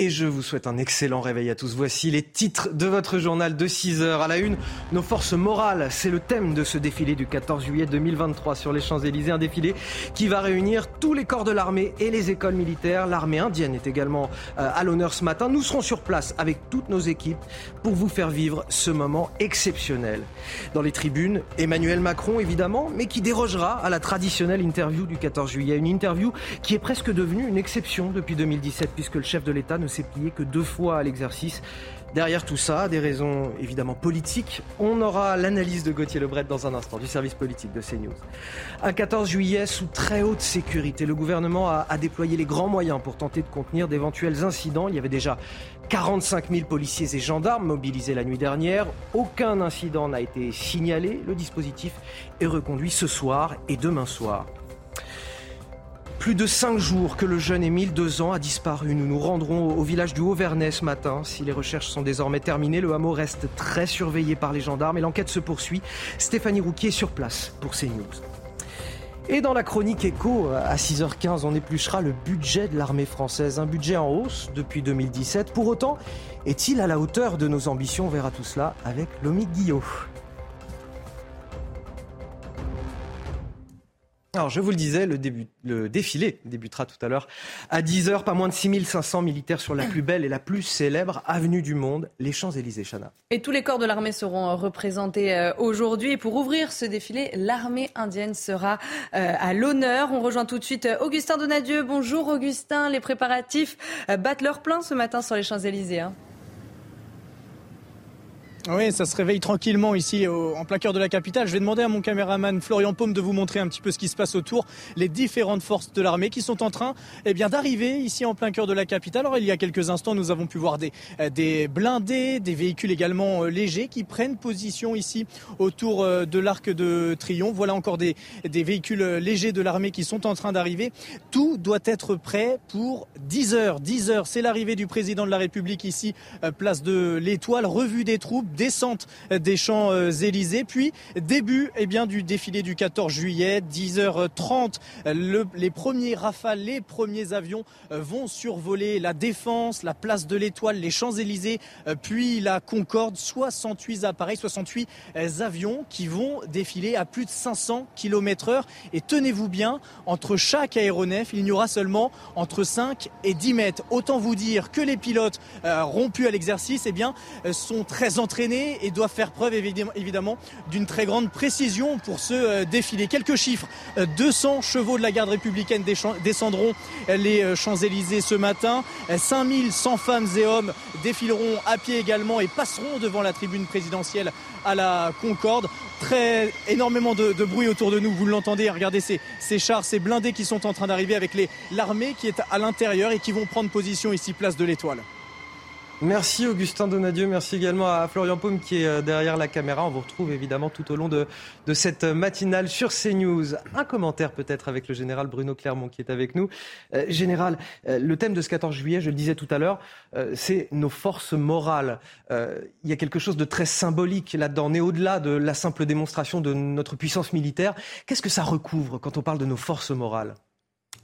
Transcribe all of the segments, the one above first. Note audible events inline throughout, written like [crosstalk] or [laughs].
Et je vous souhaite un excellent réveil à tous. Voici les titres de votre journal de 6 heures. À la une, nos forces morales, c'est le thème de ce défilé du 14 juillet 2023 sur les Champs-Élysées. Un défilé qui va réunir tous les corps de l'armée et les écoles militaires. L'armée indienne est également euh, à l'honneur ce matin. Nous serons sur place avec toutes nos équipes pour vous faire vivre ce moment exceptionnel. Dans les tribunes, Emmanuel Macron évidemment, mais qui dérogera à la traditionnelle interview du 14 juillet. Une interview qui est presque devenue une exception depuis 2017 puisque le chef de l'État ne s'est plié que deux fois à l'exercice. Derrière tout ça, des raisons évidemment politiques. On aura l'analyse de Gauthier Lebret dans un instant du service politique de CNews. Un 14 juillet sous très haute sécurité, le gouvernement a, a déployé les grands moyens pour tenter de contenir d'éventuels incidents. Il y avait déjà 45 000 policiers et gendarmes mobilisés la nuit dernière. Aucun incident n'a été signalé. Le dispositif est reconduit ce soir et demain soir. Plus de cinq jours que le jeune Émile, deux ans, a disparu. Nous nous rendrons au village du Haut-Vernay ce matin. Si les recherches sont désormais terminées, le hameau reste très surveillé par les gendarmes et l'enquête se poursuit. Stéphanie Rouquier est sur place pour CNews. Et dans la chronique écho, à 6h15, on épluchera le budget de l'armée française. Un budget en hausse depuis 2017. Pour autant, est-il à la hauteur de nos ambitions? On verra tout cela avec Lomique Guillot. Alors, je vous le disais, le, début, le défilé débutera tout à l'heure à 10h. Pas moins de 6500 militaires sur la plus belle et la plus célèbre avenue du monde, les Champs-Élysées, Chana. Et tous les corps de l'armée seront euh, représentés euh, aujourd'hui. Et pour ouvrir ce défilé, l'armée indienne sera euh, à l'honneur. On rejoint tout de suite Augustin Donadieu. Bonjour Augustin. Les préparatifs battent leur plein ce matin sur les Champs-Élysées. Hein. Oui, ça se réveille tranquillement ici au, en plein cœur de la capitale. Je vais demander à mon caméraman Florian Paume de vous montrer un petit peu ce qui se passe autour, les différentes forces de l'armée qui sont en train eh bien, d'arriver ici en plein cœur de la capitale. Alors il y a quelques instants, nous avons pu voir des, euh, des blindés, des véhicules également euh, légers qui prennent position ici autour euh, de l'arc de Triomphe. Voilà encore des, des véhicules légers de l'armée qui sont en train d'arriver. Tout doit être prêt pour 10 heures. 10 heures, c'est l'arrivée du président de la République ici, place de l'Étoile, revue des troupes descente des Champs-Élysées, puis début eh bien, du défilé du 14 juillet, 10h30. Le, les premiers rafales, les premiers avions euh, vont survoler la Défense, la place de l'Étoile, les Champs-Élysées, euh, puis la Concorde. 68 appareils, 68 euh, avions qui vont défiler à plus de 500 km heure. Et tenez-vous bien, entre chaque aéronef, il n'y aura seulement entre 5 et 10 mètres. Autant vous dire que les pilotes rompus à l'exercice eh bien, sont très entraînés et doivent faire preuve évidemment d'une très grande précision pour ce euh, défilé. Quelques chiffres. 200 euh, chevaux de la garde républicaine descendront euh, les Champs-Élysées ce matin. 5100 femmes et hommes défileront à pied également et passeront devant la tribune présidentielle à la Concorde. Très énormément de, bruit autour de nous, vous l'entendez. Regardez ces, chars, ces blindés qui sont en train d'arriver avec l'armée qui est à l'intérieur et qui vont prendre position ici, place de l'Étoile. Merci Augustin Donadieu, merci également à Florian Paume qui est euh, derrière la caméra. On vous retrouve évidemment tout au long de, cette matinale sur CNews. Un commentaire peut-être avec le général Bruno Clermont qui est avec nous. Euh, général, euh, le thème de ce 14 juillet, je le disais tout à l'heure, c'est nos forces morales. Il y a quelque chose de très symbolique là-dedans. On est au-delà de la simple démonstration de notre puissance militaire. Qu'est-ce que ça recouvre quand on parle de nos forces morales?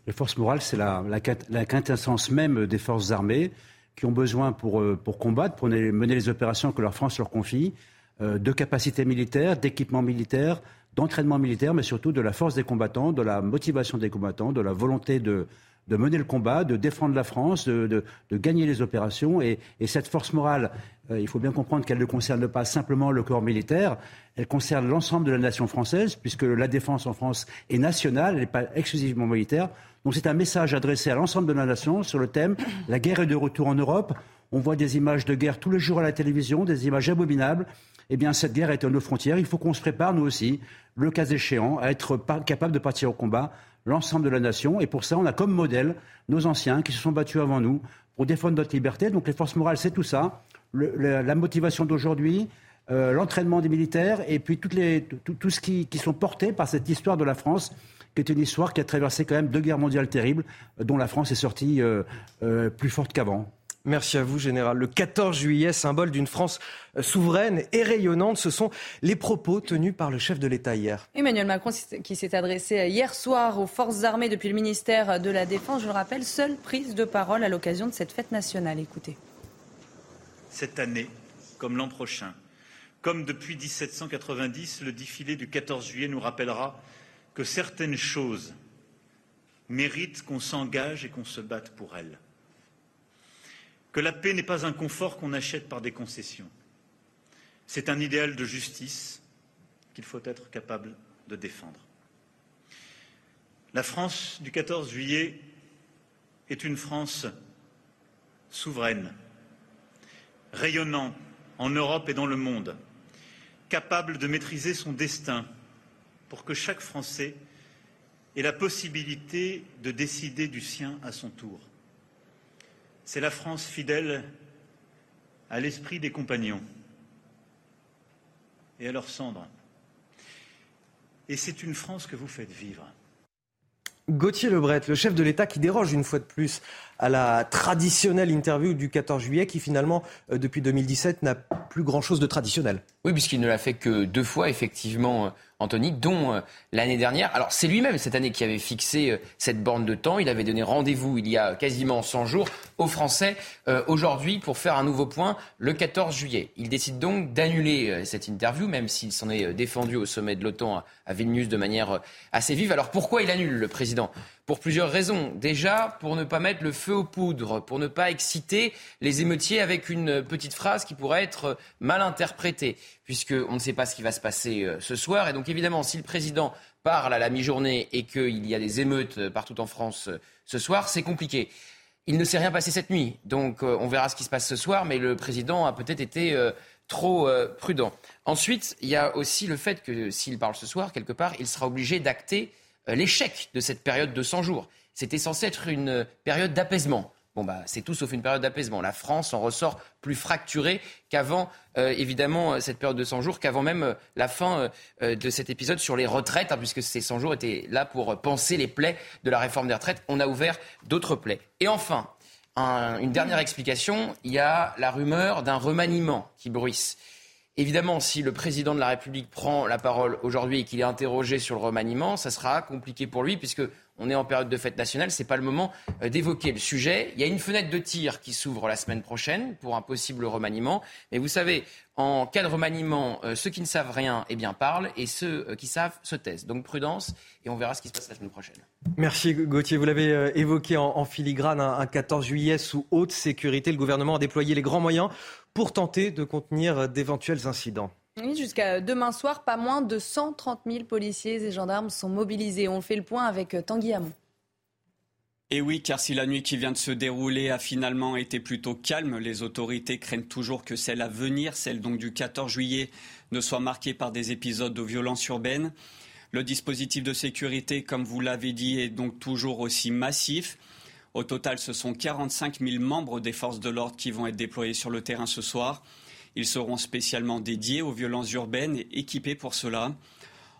Les forces morales, c'est la quintessence même des forces armées qui ont besoin pour, euh, combattre, pour mener les opérations que leur France leur confie, euh, de capacités militaires, d'équipements militaires, d'entraînement militaire, mais surtout de la force des combattants, de la motivation des combattants, de la volonté de, de mener le combat, de défendre la France, de, gagner les opérations. Et, et cette force morale, euh, il faut bien comprendre qu'elle ne concerne pas simplement le corps militaire, elle concerne l'ensemble de la nation française, puisque la défense en France est nationale, elle n'est pas exclusivement militaire. Donc c'est un message adressé à l'ensemble de la nation sur le thème La guerre est de retour en Europe. On voit des images de guerre tous les jours à la télévision, des images abominables. Eh bien, cette guerre est à nos frontières. Il faut qu'on se prépare, nous aussi, le cas échéant, à être capable de partir au combat l'ensemble de la nation. Et pour ça, on a comme modèle nos anciens qui se sont battus avant nous pour défendre notre liberté. Donc les forces morales, c'est tout ça. la motivation d'aujourd'hui, euh, l'entraînement des militaires et puis tout, ce qui, qui, sont portés par cette histoire de la France, qui est une histoire qui a traversé quand même deux guerres mondiales terribles, dont la France est sortie euh, euh, plus forte qu'avant. Merci à vous, Général. Le 14 juillet, symbole d'une France souveraine et rayonnante, ce sont les propos tenus par le chef de l'État hier. Emmanuel Macron, qui s'est adressé hier soir aux forces armées depuis le ministère de la Défense, je le rappelle, seule prise de parole à l'occasion de cette fête nationale. Écoutez. Cette année, comme l'an prochain, comme depuis 1790, le défilé du 14 juillet nous rappellera que certaines choses méritent qu'on s'engage et qu'on se batte pour elles. Que la paix n'est pas un confort qu'on achète par des concessions. C'est un idéal de justice qu'il faut être capable de défendre. La France du 14 juillet est une France souveraine, rayonnante en Europe et dans le monde capable de maîtriser son destin pour que chaque Français ait la possibilité de décider du sien à son tour. C'est la France fidèle à l'esprit des compagnons et à leurs cendres. Et c'est une France que vous faites vivre. Gauthier Lebret, le chef de l'État qui déroge une fois de plus à la traditionnelle interview du 14 juillet qui finalement, euh, depuis 2017, n'a plus grand-chose de traditionnel. Oui, puisqu'il ne l'a fait que deux fois, effectivement, euh, Anthony, dont euh, l'année dernière. Alors c'est lui-même cette année qui avait fixé cette borne de temps. Il avait donné rendez-vous il y a quasiment 100 jours aux Français aujourd'hui pour faire un nouveau point le 14 juillet. Il décide donc d'annuler cette interview, même s'il s'en est défendu au sommet de l'OTAN à Vilnius de manière assez vive. Alors pourquoi il annule le président? Pour plusieurs raisons. Déjà, pour ne pas mettre le feu aux poudres, pour ne pas exciter les émeutiers avec une petite phrase qui pourrait être mal interprétée, puisqu'on ne sait pas ce qui va se passer euh, ce soir. Et donc, évidemment, si le président parle à la mi-journée et qu'il y a des émeutes euh, partout en France euh, ce soir, c'est compliqué. Il ne s'est rien passé cette nuit, donc on verra ce qui se passe ce soir, mais le président a peut-être été trop prudent. Ensuite, il y a aussi le fait que s'il parle ce soir, quelque part, il sera obligé d'acter l'échec de cette période de 100 jours. C'était censé être une période d'apaisement. Bon, bah, c'est tout sauf une période d'apaisement. La France en ressort plus fracturée qu'avant, euh, évidemment, cette période de 100 jours, qu'avant même euh, la fin de cet épisode sur les retraites, hein, puisque ces 100 jours étaient là pour penser les plaies de la réforme des retraites. On a ouvert d'autres plaies. Et enfin, une dernière explication, il y a la rumeur d'un remaniement qui bruisse. Évidemment, si le président de la République prend la parole aujourd'hui et qu'il est interrogé sur le remaniement, ça sera compliqué pour lui puisque on est en période de fête nationale, ce n'est pas le moment euh, d'évoquer le sujet. Il y a une fenêtre de tir qui s'ouvre la semaine prochaine pour un possible remaniement. Mais vous savez, en cas de remaniement, euh, ceux qui ne savent rien eh bien, parlent et ceux euh, qui savent se taisent. Donc prudence et on verra ce qui se passe la semaine prochaine. Merci Gauthier. Vous l'avez évoqué en, filigrane, un 14 juillet sous haute sécurité. Le gouvernement a déployé les grands moyens pour tenter de contenir d'éventuels incidents. Oui, jusqu'à demain soir, pas moins de 130 000 policiers et gendarmes sont mobilisés. On fait le point avec Tanguy Hamon. Et oui, car si la nuit qui vient de se dérouler a finalement été plutôt calme, les autorités craignent toujours que celle à venir, celle donc du 14 juillet, ne soit marquée par des épisodes de violence urbaine. Le dispositif de sécurité, comme vous l'avez dit, est donc toujours aussi massif. Au total, ce sont 45 000 membres des forces de l'ordre qui vont être déployés sur le terrain ce soir. Ils seront spécialement dédiés aux violences urbaines et équipés pour cela.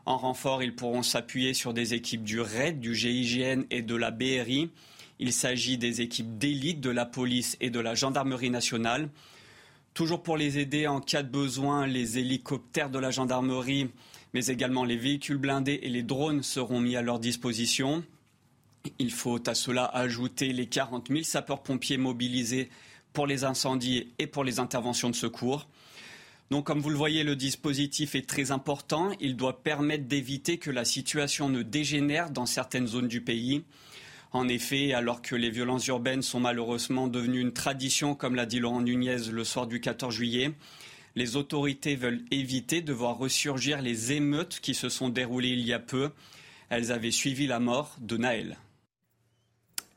En renfort, ils pourront s'appuyer sur des équipes du RAID, du GIGN et de la BRI. Il s'agit des équipes d'élite de la police et de la gendarmerie nationale. Toujours pour les aider en cas de besoin, les hélicoptères de la gendarmerie, mais également les véhicules blindés et les drones seront mis à leur disposition. Il faut à cela ajouter les 40 000 sapeurs-pompiers mobilisés pour les incendies et pour les interventions de secours. Donc, comme vous le voyez, le dispositif est très important. Il doit permettre d'éviter que la situation ne dégénère dans certaines zones du pays. En effet, alors que les violences urbaines sont malheureusement devenues une tradition, comme l'a dit Laurent Nunez le soir du 14 juillet, les autorités veulent éviter de voir ressurgir les émeutes qui se sont déroulées il y a peu. Elles avaient suivi la mort de Naël.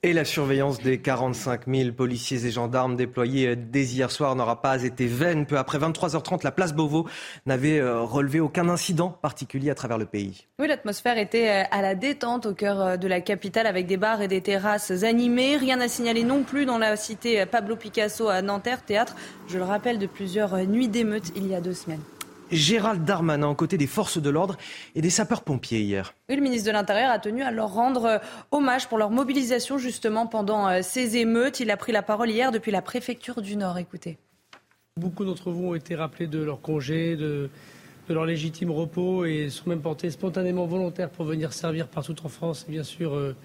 Et la surveillance des 45 000 policiers et gendarmes déployés dès hier soir n'aura pas été vaine. Peu après 23h30, la place Beauvau n'avait euh, relevé aucun incident particulier à travers le pays. Oui, l'atmosphère était euh, à la détente au cœur euh, de la capitale avec des bars et des terrasses animées. Rien à signaler non plus dans la cité Pablo Picasso à Nanterre, théâtre, je le rappelle, de plusieurs nuits d'émeutes il y a deux semaines. Gérald Darmanin aux côtés des forces de l'ordre et des sapeurs-pompiers hier. Oui, le ministre de l'Intérieur a tenu à leur rendre euh, hommage pour leur mobilisation justement pendant euh, ces émeutes. Il a pris la parole hier depuis la préfecture du Nord. Écoutez. Beaucoup d'entre vous ont été rappelés de leur congé, de, leur légitime repos et sont même portés spontanément volontaires pour venir servir partout en France et bien sûr euh,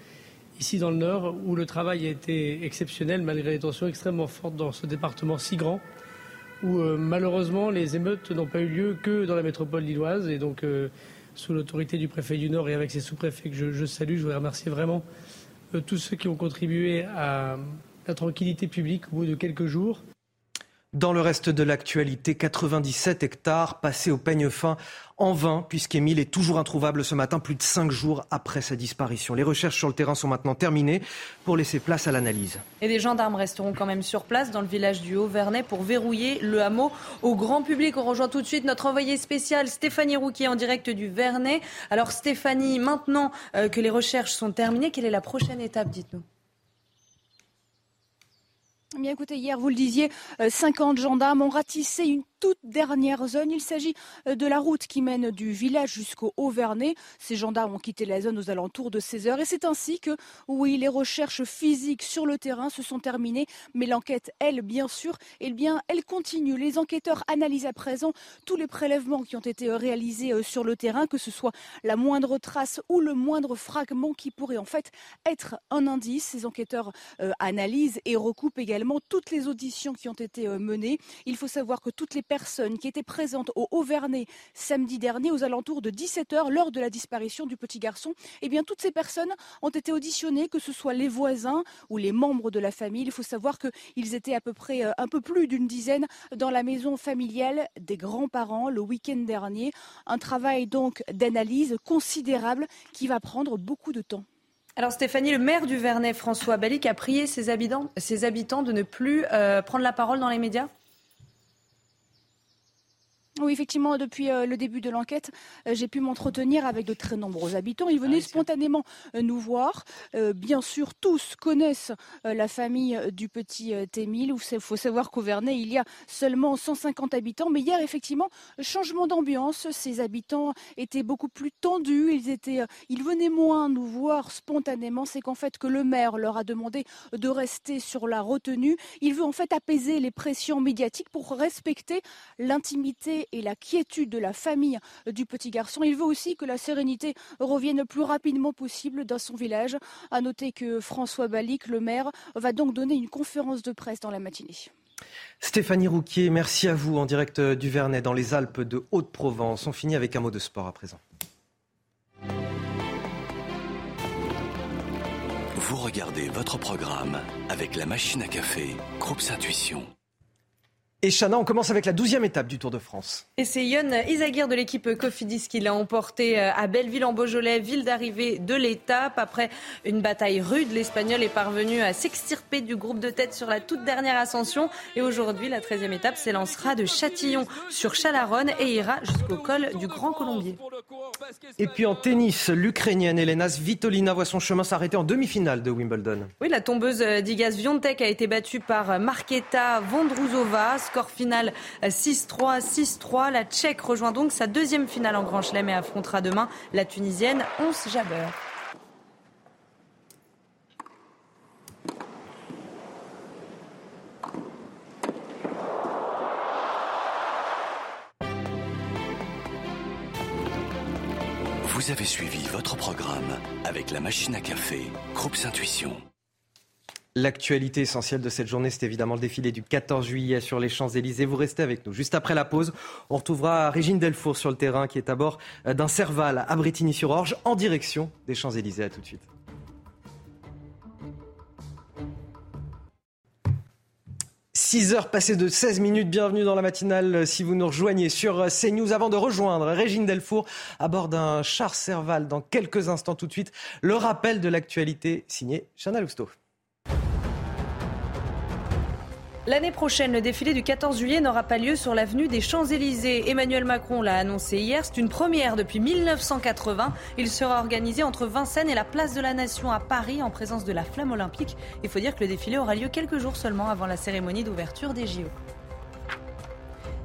ici dans le Nord où le travail a été exceptionnel malgré les tensions extrêmement fortes dans ce département si grand où euh, malheureusement les émeutes n'ont pas eu lieu que dans la métropole lilloise et donc euh, sous l'autorité du préfet du Nord et avec ses sous-préfets que je, salue, je voudrais remercier vraiment euh, tous ceux qui ont contribué à la tranquillité publique au bout de quelques jours. Dans le reste de l'actualité, 97 hectares passés au peigne fin en vain, puisqu'Émile est toujours introuvable ce matin, plus de cinq jours après sa disparition. Les recherches sur le terrain sont maintenant terminées pour laisser place à l'analyse. Et les gendarmes resteront quand même sur place dans le village du Haut-Vernay pour verrouiller le hameau au grand public. On rejoint tout de suite notre envoyé spécial Stéphanie Rouquier en direct du Vernay. Alors Stéphanie, maintenant euh, que les recherches sont terminées, quelle est la prochaine étape, dites-nous? Bien écoutez, hier, vous le disiez, 50 euh, gendarmes ont ratissé une toute dernière zone. Il s'agit euh, de la route qui mène du village jusqu'au Haut-Vernay. Ces gendarmes ont quitté la zone aux alentours de 16 heures et c'est ainsi que, oui, les recherches physiques sur le terrain se sont terminées, mais l'enquête, elle, bien sûr, eh bien, elle continue. Les enquêteurs analysent à présent tous les prélèvements qui ont été euh, réalisés euh, sur le terrain, que ce soit la moindre trace ou le moindre fragment qui pourrait en fait être un indice. Ces enquêteurs analysent et recoupent également toutes les auditions qui ont été menées. Il faut savoir que toutes les personnes qui étaient présentes au Haut-Vernay samedi dernier aux alentours de 17h lors de la disparition du petit garçon, eh bien toutes ces personnes ont été auditionnées, que ce soit les voisins ou les membres de la famille. Il faut savoir qu'ils étaient à peu près euh, un peu plus d'une dizaine dans la maison familiale des grands-parents le week-end dernier. Un travail donc d'analyse considérable qui va prendre beaucoup de temps. Alors Stéphanie, le maire du Vernet, François Balic, a prié ses habitants, ses habitants de ne plus euh, prendre la parole dans les médias? Oui, effectivement, depuis euh, le début de l'enquête, euh, j'ai pu m'entretenir avec de très nombreux habitants. Ils venaient ah spontanément euh, nous voir. bien sûr, tous connaissent la famille du petit Témil. Il faut savoir qu'au Vernet, il y a seulement 150 habitants. Mais hier, effectivement, changement d'ambiance. Ces habitants étaient beaucoup plus tendus. Ils, étaient, ils venaient moins nous voir spontanément. C'est qu'en fait, que le maire leur a demandé de rester sur la retenue. Il veut en fait apaiser les pressions médiatiques pour respecter l'intimité et la quiétude de la famille du petit garçon. Il veut aussi que la sérénité revienne le plus rapidement possible dans son village. À noter que François Balic, le maire, va donc donner une conférence de presse dans la matinée. Stéphanie Rouquier, merci à vous en direct du Vernet dans les Alpes de Haute-Provence. On finit avec un mot de sport à présent. Vous regardez votre programme avec la machine à café, Groupe Intuition. Et Chana, on commence avec la douzième étape du Tour de France. Et c'est Yon Isagir de l'équipe Cofidis qui l'a emporté euh, à Belleville en Beaujolais, ville d'arrivée de l'étape. Après une bataille rude, l'Espagnol est parvenu à s'extirper du groupe de tête sur la toute dernière ascension. Et aujourd'hui, la treizième étape s'élancera de Châtillon sur Chalaronne et ira jusqu'au col du Grand Colombier. Et puis en tennis, l'Ukrainienne Elena Svitolina voit son chemin s'arrêter en demi-finale de Wimbledon. Oui, la tombeuse d'Igas Viontek a été battue par Marketa Vondrouzova. Score final 6-3, 6-3. La Tchèque rejoint donc sa deuxième finale en Grand Chelem et affrontera demain la Tunisienne Ons Jabeur. Vous avez suivi votre programme avec la machine à café, Groupe Intuition. L'actualité essentielle de cette journée, c'est évidemment le défilé du 14 juillet sur les Champs-Élysées. Vous restez avec nous. Juste après la pause, on retrouvera Régine Delfour sur le terrain qui est à bord d'un Serval à Bretigny-sur-Orge en direction des Champs-Élysées. À tout de suite. 6 heures passées de 16 minutes, bienvenue dans la matinale si vous nous rejoignez sur CNews. Avant de rejoindre Régine Delfour à bord d'un char Serval dans quelques instants tout de suite, le rappel de l'actualité signé Chana Lousteau. L'année prochaine, le défilé du 14 juillet n'aura pas lieu sur l'avenue des Champs-Élysées. Emmanuel Macron l'a annoncé hier. C'est une première depuis 1980. Il sera organisé entre Vincennes et la place de la Nation à Paris en présence de la flamme olympique. Il faut dire que le défilé aura lieu quelques jours seulement avant la cérémonie d'ouverture des JO.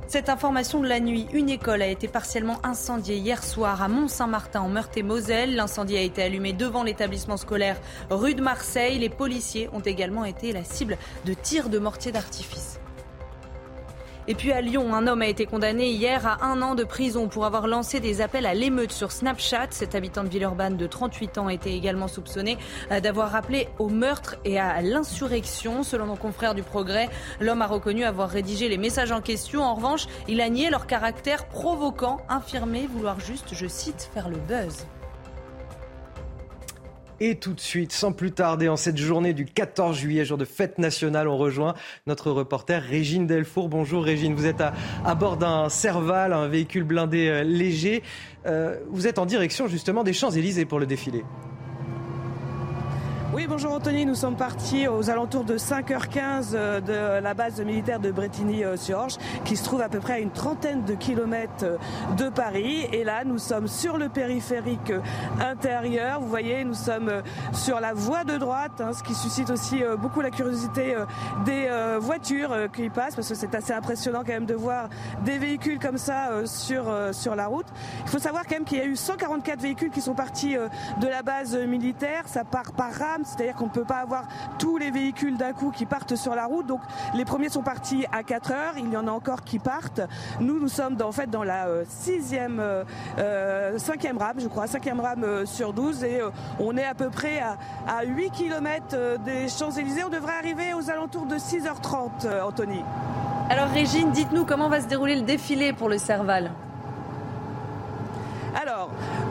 Cette information de la nuit, une école a été partiellement incendiée hier soir à Mont-Saint-Martin en Meurthe-et-Moselle. L'incendie a été allumé devant l'établissement scolaire rue de Marseille. Les policiers ont également été la cible de tirs de mortier d'artifice. Et puis à Lyon, un homme a été condamné hier à un an de prison pour avoir lancé des appels à l'émeute sur Snapchat. Cet habitant de Villeurbanne de 38 ans était également soupçonné euh, d'avoir rappelé au meurtre et à l'insurrection. Selon nos confrères du Progrès, l'homme a reconnu avoir rédigé les messages en question. En revanche, il a nié leur caractère provoquant, infirmé vouloir juste, je cite, faire le buzz. Et tout de suite, sans plus tarder, en cette journée du 14 juillet, jour de fête nationale, on rejoint notre reporter Régine Delfour. Bonjour Régine, vous êtes à, bord d'un Serval, un véhicule blindé euh, léger. Euh, vous êtes en direction justement des Champs-Élysées pour le défilé. Oui, bonjour Anthony. Nous sommes partis aux alentours de 5h15 euh, de la base militaire de Bretigny-sur-Orge, qui se trouve à peu près à une trentaine de kilomètres euh, de Paris. Et là, nous sommes sur le périphérique euh, intérieur. Vous voyez, nous sommes sur la voie de droite, hein, ce qui suscite aussi beaucoup la curiosité des voitures qui passent, parce que c'est assez impressionnant quand même de voir des véhicules comme ça sur, sur la route. Il faut savoir quand même qu'il y a eu 144 véhicules qui sont partis de la base militaire. Ça part par rame c'est-à-dire qu'on ne peut pas avoir tous les véhicules d'un coup qui partent sur la route. Donc les premiers sont partis à 4 heures, il y en a encore qui partent. Nous, nous sommes dans, en fait dans la euh, sixième, euh, euh, cinquième rame, je crois, cinquième rame sur 12 et on est à peu près à, à 8 km des Champs-Élysées. On devrait arriver aux alentours de 6h30, Anthony. Alors Régine, dites-nous comment va se dérouler le défilé pour le Serval? Alors,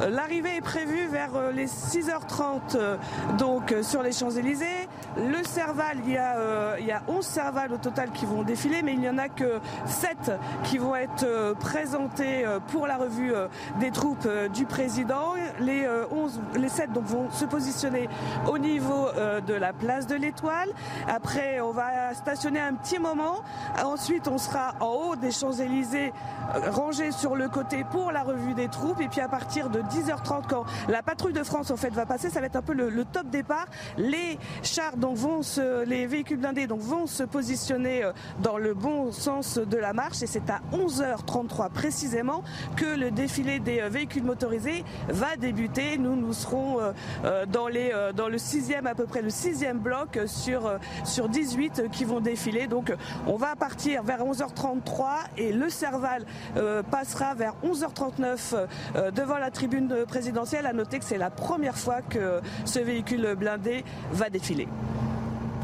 l'arrivée est prévue vers euh, les 6h30 euh, donc euh, sur les Champs-Élysées. Le Serval, il y, a, a 11 Serval au total qui vont défiler, mais il n'y en a que 7 qui vont être présentés pour la revue des troupes du président. Les, 11, les 7 donc, vont se positionner au niveau de la place de l'Étoile. Après, on va stationner un petit moment. Ensuite, on sera en haut des Champs-Élysées, rangé sur le côté pour la revue des troupes. Et puis de 10h30, quand la patrouille de France en fait va passer, ça va être un peu le, top départ. Les chars donc vont se, les véhicules blindés donc vont se positionner euh, dans le bon sens de la marche et c'est à 11h33 précisément que le défilé des euh, véhicules motorisés va débuter. Nous nous serons euh, dans les dans le sixième à peu près le sixième bloc sur sur 18 qui vont défiler. Donc on va partir vers 11h33 et le Serval passera vers 11h39 euh, la tribune présidentielle. À noter que c'est la première fois que ce véhicule blindé va défiler.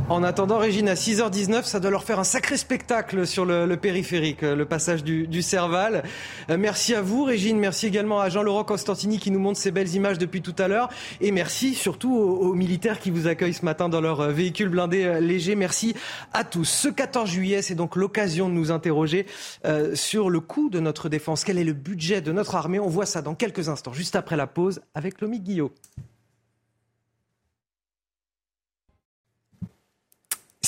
En attendant, Régine, à 6h19, ça doit leur faire un sacré spectacle sur le, périphérique, le passage du, Serval. Euh, merci à vous, Régine. Merci également à Jean-Laurent Constantini qui nous montre ces belles images depuis tout à l'heure. Et merci surtout aux, militaires qui vous accueillent ce matin dans leur euh, véhicule blindé léger. Merci à tous. Ce 14 juillet, c'est donc l'occasion de nous interroger sur le coût de notre défense. Quel est le budget de notre armée? On voit ça dans quelques instants, juste après la pause, avec Lomi Guillot.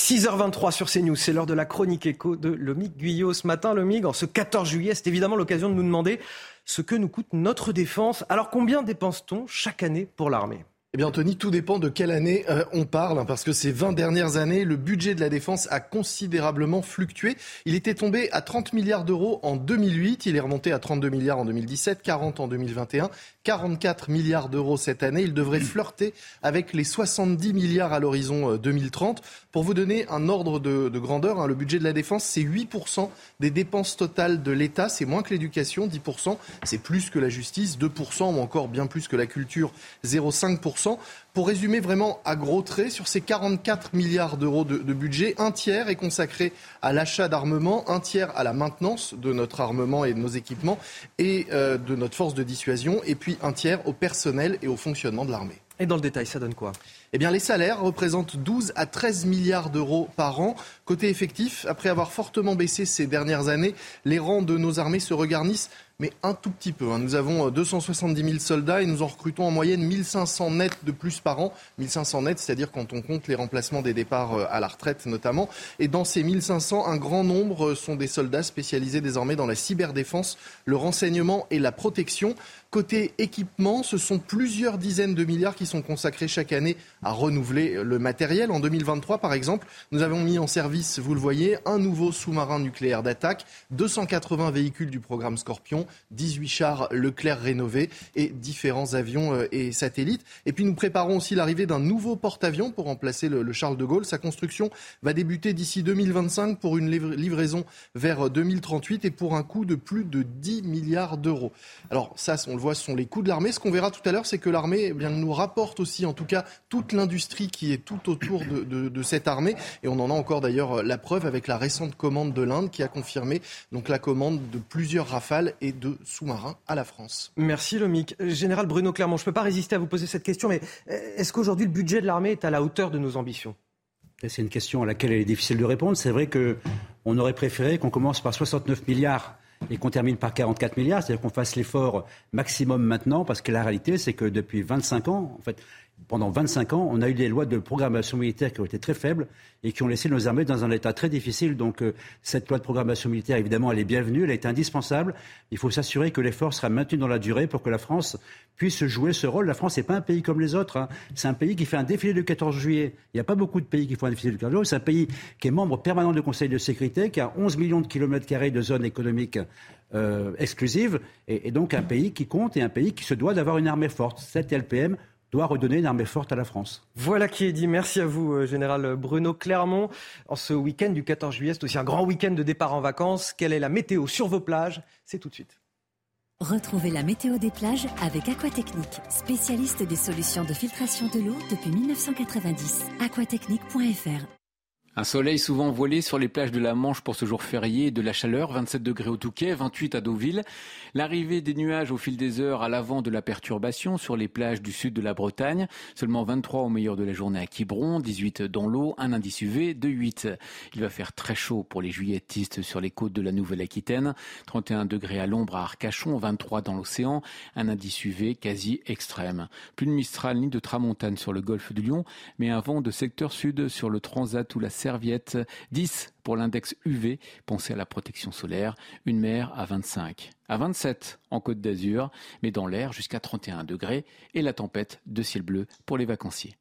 6h23 sur CNews, c'est l'heure de la chronique écho de Lomig Guyot. Ce matin, Lomig, en ce 14 juillet, c'est évidemment l'occasion de nous demander ce que nous coûte notre défense. Alors combien dépense-t-on chaque année pour l'armée? Eh bien, Anthony, tout dépend de quelle année euh, on parle, hein, parce que ces 20 dernières années, le budget de la défense a considérablement fluctué. Il était tombé à 30 milliards d'euros en 2008, il est remonté à 32 milliards en 2017, 40 en 2021, 44 milliards d'euros cette année. Il devrait flirter avec les 70 milliards à l'horizon 2030. Pour vous donner un ordre de, grandeur, hein, le budget de la défense, c'est 8% des dépenses totales de l'État. C'est moins que l'éducation, 10%. C'est plus que la justice, 2% ou encore bien plus que la culture, 0,5%. Pour résumer vraiment à gros traits, sur ces 44 milliards d'euros de, budget, un tiers est consacré à l'achat d'armement, un tiers à la maintenance de notre armement et de nos équipements et euh, de notre force de dissuasion, et puis un tiers au personnel et au fonctionnement de l'armée. Et dans le détail, ça donne quoi? Eh bien, les salaires représentent 12 à 13 milliards d'euros par an. Côté effectif, après avoir fortement baissé ces dernières années, les rangs de nos armées se regarnissent mais un tout petit peu. Hein. Nous avons 270 000 soldats et nous en recrutons en moyenne 1500 nets de plus par an. 1500 nets, c'est-à-dire quand on compte les remplacements des départs à la retraite notamment. Et dans ces 1500, un grand nombre sont des soldats spécialisés désormais dans la cyberdéfense, le renseignement et la protection. Côté équipement, ce sont plusieurs dizaines de milliards qui sont consacrés chaque année à renouveler le matériel. En 2023, par exemple, nous avons mis en service, vous le voyez, un nouveau sous-marin nucléaire d'attaque, 280 véhicules du programme Scorpion, 18 chars Leclerc rénovés et différents avions euh, et satellites. Et puis nous préparons aussi l'arrivée d'un nouveau porte-avions pour remplacer le, Charles de Gaulle. Sa construction va débuter d'ici 2025 pour une livraison vers 2038 et pour un coût de plus de 10 milliards d'euros. Alors ça, on le voit, ce sont les coûts de l'armée. Ce qu'on verra tout à l'heure, c'est que l'armée eh bien, nous rapporte aussi, en tout cas, toute l'industrie qui est tout autour de, cette armée. Et on en a encore d'ailleurs la preuve avec la récente commande de l'Inde qui a confirmé donc la commande de plusieurs rafales et de sous-marins à la France. Merci Lomic. Général Bruno Clermont, je ne peux pas résister à vous poser cette question, mais euh, est-ce qu'aujourd'hui le budget de l'armée est à la hauteur de nos ambitions? C'est une question à laquelle il est difficile de répondre. C'est vrai qu'on aurait préféré qu'on commence par 69 milliards et qu'on termine par 44 milliards, c'est-à-dire qu'on fasse l'effort maximum maintenant, parce que la réalité, c'est que depuis 25 ans, en fait, pendant 25 ans, on a eu des lois de programmation militaire qui ont été très faibles et qui ont laissé nos armées dans un état très difficile. Donc euh, cette loi de programmation militaire, évidemment, elle est bienvenue, elle est indispensable. Il faut s'assurer que l'effort sera maintenu dans la durée pour que la France puisse jouer ce rôle. La France n'est pas un pays comme les autres. Hein. C'est un pays qui fait un défilé du 14 juillet. Il n'y a pas beaucoup de pays qui font un défilé du 14 juillet. C'est un pays qui est membre permanent du Conseil de sécurité, qui a 11 millions de kilomètres carrés de zones économiques euh, exclusives, et, et donc un pays qui compte et un pays qui se doit d'avoir une armée forte. Cette LPM doit redonner une armée forte à la France. Voilà qui est dit. Merci à vous, euh, Général Bruno Clermont. En ce week-end du 14 juillet, c'est aussi un grand week-end de départ en vacances. Quelle est la météo sur vos plages? C'est tout de suite. Retrouvez la météo des plages avec Aquatechnique, spécialiste des solutions de filtration de l'eau depuis 1990. aquatechnique.fr un soleil souvent voilé sur les plages de la Manche pour ce jour férié, de la chaleur, 27 degrés au Touquet, 28 à Deauville. L'arrivée des nuages au fil des heures à l'avant de la perturbation sur les plages du sud de la Bretagne. Seulement 23 au meilleur de la journée à Quiberon, 18 dans l'eau, un indice UV de 8. Il va faire très chaud pour les juilletistes sur les côtes de la Nouvelle-Aquitaine. 31 degrés à l'ombre à Arcachon, 23 dans l'océan, un indice UV quasi extrême. Plus de Mistral ni de Tramontane sur le golfe du Lion, mais un vent de secteur sud sur le Transat ou la serviette. 10 pour l'index UV, pensez à la protection solaire. Une mer à 25. À 27 en Côte d'Azur, mais dans l'air jusqu'à 31 degrés. Et la tempête de ciel bleu pour les vacanciers.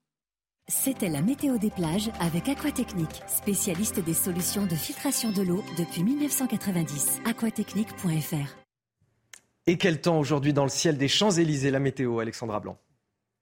C'était la météo des plages avec Aquatechnique, spécialiste des solutions de filtration de l'eau depuis 1990. aquatechnique.fr. Et quel temps aujourd'hui dans le ciel des Champs-Élysées, la météo, Alexandra Blanc?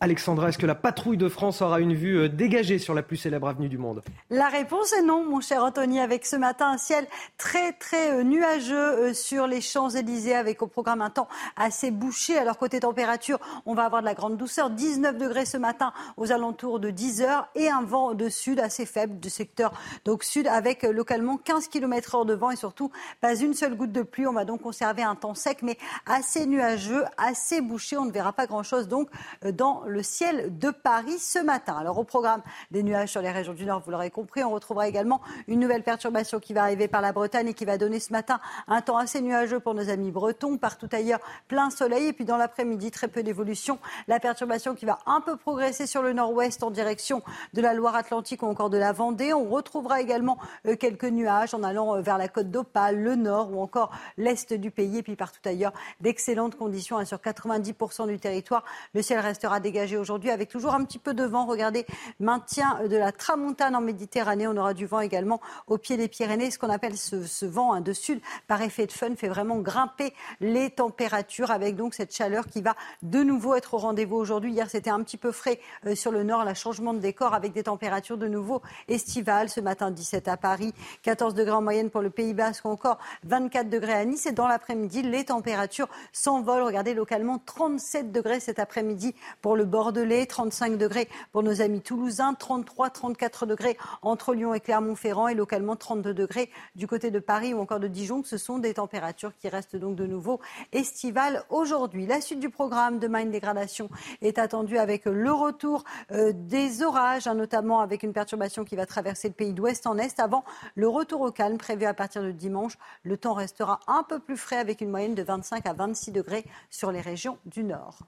Alexandra, est-ce que la patrouille de France aura une vue euh, dégagée sur la plus célèbre avenue du monde? La réponse est non, mon cher Anthony, avec ce matin un ciel très très euh, nuageux euh, sur les Champs-Élysées, avec au programme un temps assez bouché. Alors côté température, on va avoir de la grande douceur, 19 degrés ce matin aux alentours de 10 heures et un vent de sud assez faible du secteur donc sud avec localement 15 km heure de vent et surtout pas une seule goutte de pluie. On va donc conserver un temps sec mais assez nuageux, assez bouché. On ne verra pas grand-chose donc dans le ciel de Paris ce matin. Alors au programme des nuages sur les régions du Nord, vous l'aurez compris, on retrouvera également une nouvelle perturbation qui va arriver par la Bretagne et qui va donner ce matin un temps assez nuageux pour nos amis bretons. Partout ailleurs, plein soleil. Et puis dans l'après-midi, très peu d'évolution. La perturbation qui va un peu progresser sur le nord-ouest en direction de la Loire-Atlantique ou encore de la Vendée. On retrouvera également euh, quelques nuages en allant euh, vers la côte d'Opale, le nord ou encore l'est du pays. Et puis partout ailleurs, d'excellentes conditions. Hein, sur 90% du territoire, le ciel restera dégagé aujourd'hui avec toujours un petit peu de vent. Regardez, maintien de la tramontane en Méditerranée. On aura du vent également au pied des Pyrénées. Ce qu'on appelle ce, vent hein, de sud par effet de fun fait vraiment grimper les températures avec donc cette chaleur qui va de nouveau être au rendez-vous aujourd'hui. Hier, c'était un petit peu frais euh, sur le nord, la changement de décor avec des températures de nouveau estivales. Ce matin, 17 à Paris, 14 degrés en moyenne pour le Pays Basque encore 24 degrés à Nice. Et dans l'après-midi, les températures s'envolent. Regardez localement 37 degrés cet après-midi pour le bordelais, 35 degrés pour nos amis toulousains, 33, 34 degrés entre Lyon et Clermont-Ferrand et localement 32 degrés du côté de Paris ou encore de Dijon. Ce sont des températures qui restent donc de nouveau estivales aujourd'hui. La suite du programme, demain une dégradation est attendue avec le retour euh, des orages, hein, notamment avec une perturbation qui va traverser le pays d'ouest en est avant le retour au calme prévu à partir de dimanche. Le temps restera un peu plus frais avec une moyenne de 25 à 26 degrés sur les régions du nord.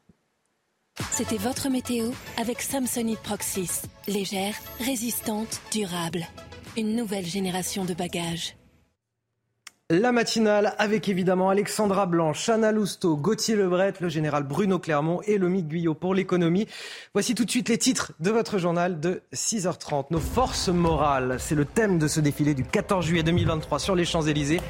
C'était votre météo avec Samsonite Proxys. Légère, résistante, durable. Une nouvelle génération de bagages. La matinale avec évidemment Alexandra Blanc, Chana Lousteau, Gauthier Lebret, le général Bruno Clermont et Lomique Guyot pour l'économie. Voici tout de suite les titres de votre journal de 6h30. Nos forces morales, c'est le thème de ce défilé du 14 juillet 2023 sur les Champs-Élysées.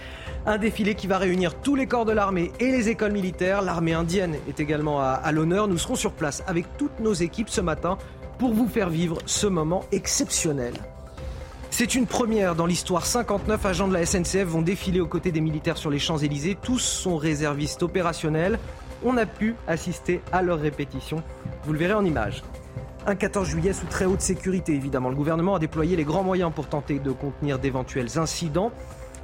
Un défilé qui va réunir tous les corps de l'armée et les écoles militaires. L'armée indienne est également à, l'honneur. Nous serons sur place avec toutes nos équipes ce matin pour vous faire vivre ce moment exceptionnel. C'est une première dans l'histoire. 59 agents de la SNCF vont défiler aux côtés des militaires sur les Champs-Élysées. Tous sont réservistes opérationnels. On a pu assister à leur répétition. Vous le verrez en image. Un 14 juillet sous très haute sécurité, évidemment. Le gouvernement a déployé les grands moyens pour tenter de contenir d'éventuels incidents.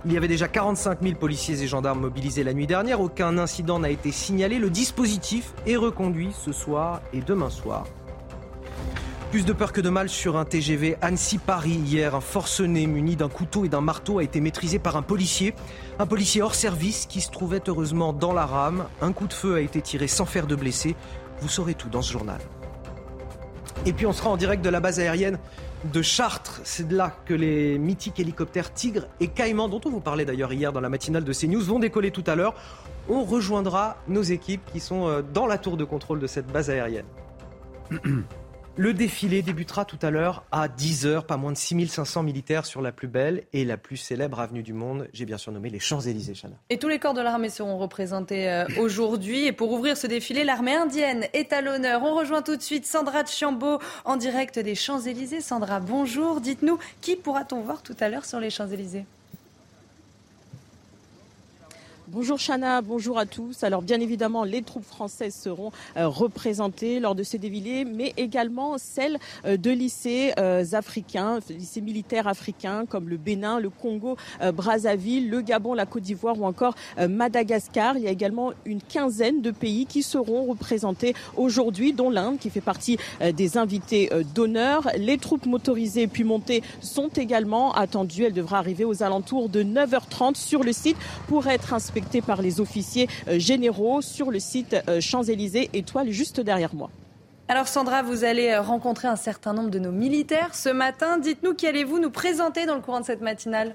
Il y avait déjà 45 000 policiers et gendarmes mobilisés la nuit dernière. Aucun incident n'a été signalé. Le dispositif est reconduit ce soir et demain soir. Plus de peur que de mal sur un TGV Annecy-Paris. Hier, un forcené muni d'un couteau et d'un marteau a été maîtrisé par un policier. Un policier hors service qui se trouvait heureusement dans la rame. Un coup de feu a été tiré sans faire de blessés. Vous saurez tout dans ce journal. Et puis on sera en direct de la base aérienne de Chartres. C'est de là que les mythiques hélicoptères Tigre et Caïman, dont on vous parlait d'ailleurs hier dans la matinale de CNews, vont décoller tout à l'heure. On rejoindra nos équipes qui sont euh, dans la tour de contrôle de cette base aérienne. [clears throat] Le défilé débutera tout à l'heure à 10h, pas moins de 6500 militaires sur la plus belle et la plus célèbre avenue du monde. J'ai bien surnommé les Champs-Élysées, Chana. Et tous les corps de l'armée seront représentés euh, aujourd'hui. Et pour ouvrir ce défilé, l'armée indienne est à l'honneur. On rejoint tout de suite Sandra Chiambeau en direct des Champs-Élysées. Sandra, bonjour. Dites-nous, qui pourra-t-on voir tout à l'heure sur les Champs-Élysées? Bonjour Chana, bonjour à tous. Alors bien évidemment, les troupes françaises seront euh, représentées lors de ces défilés, mais également celles euh, de lycées euh, africains, lycées militaires africains comme le Bénin, le Congo, Brazzaville, le Gabon, la Côte d'Ivoire ou encore Madagascar. Il y a également une quinzaine de pays qui seront représentés aujourd'hui, dont l'Inde qui fait partie des invités d'honneur. Les troupes motorisées puis montées sont également attendues. Elles devraient arriver aux alentours de 9h30 sur le site pour être inspectées par les officiers euh, généraux sur le site euh, Champs-Élysées, étoile juste derrière moi. Alors Sandra, vous allez euh, rencontrer un certain nombre de nos militaires ce matin. Dites-nous qui allez-vous nous présenter dans le courant de cette matinale?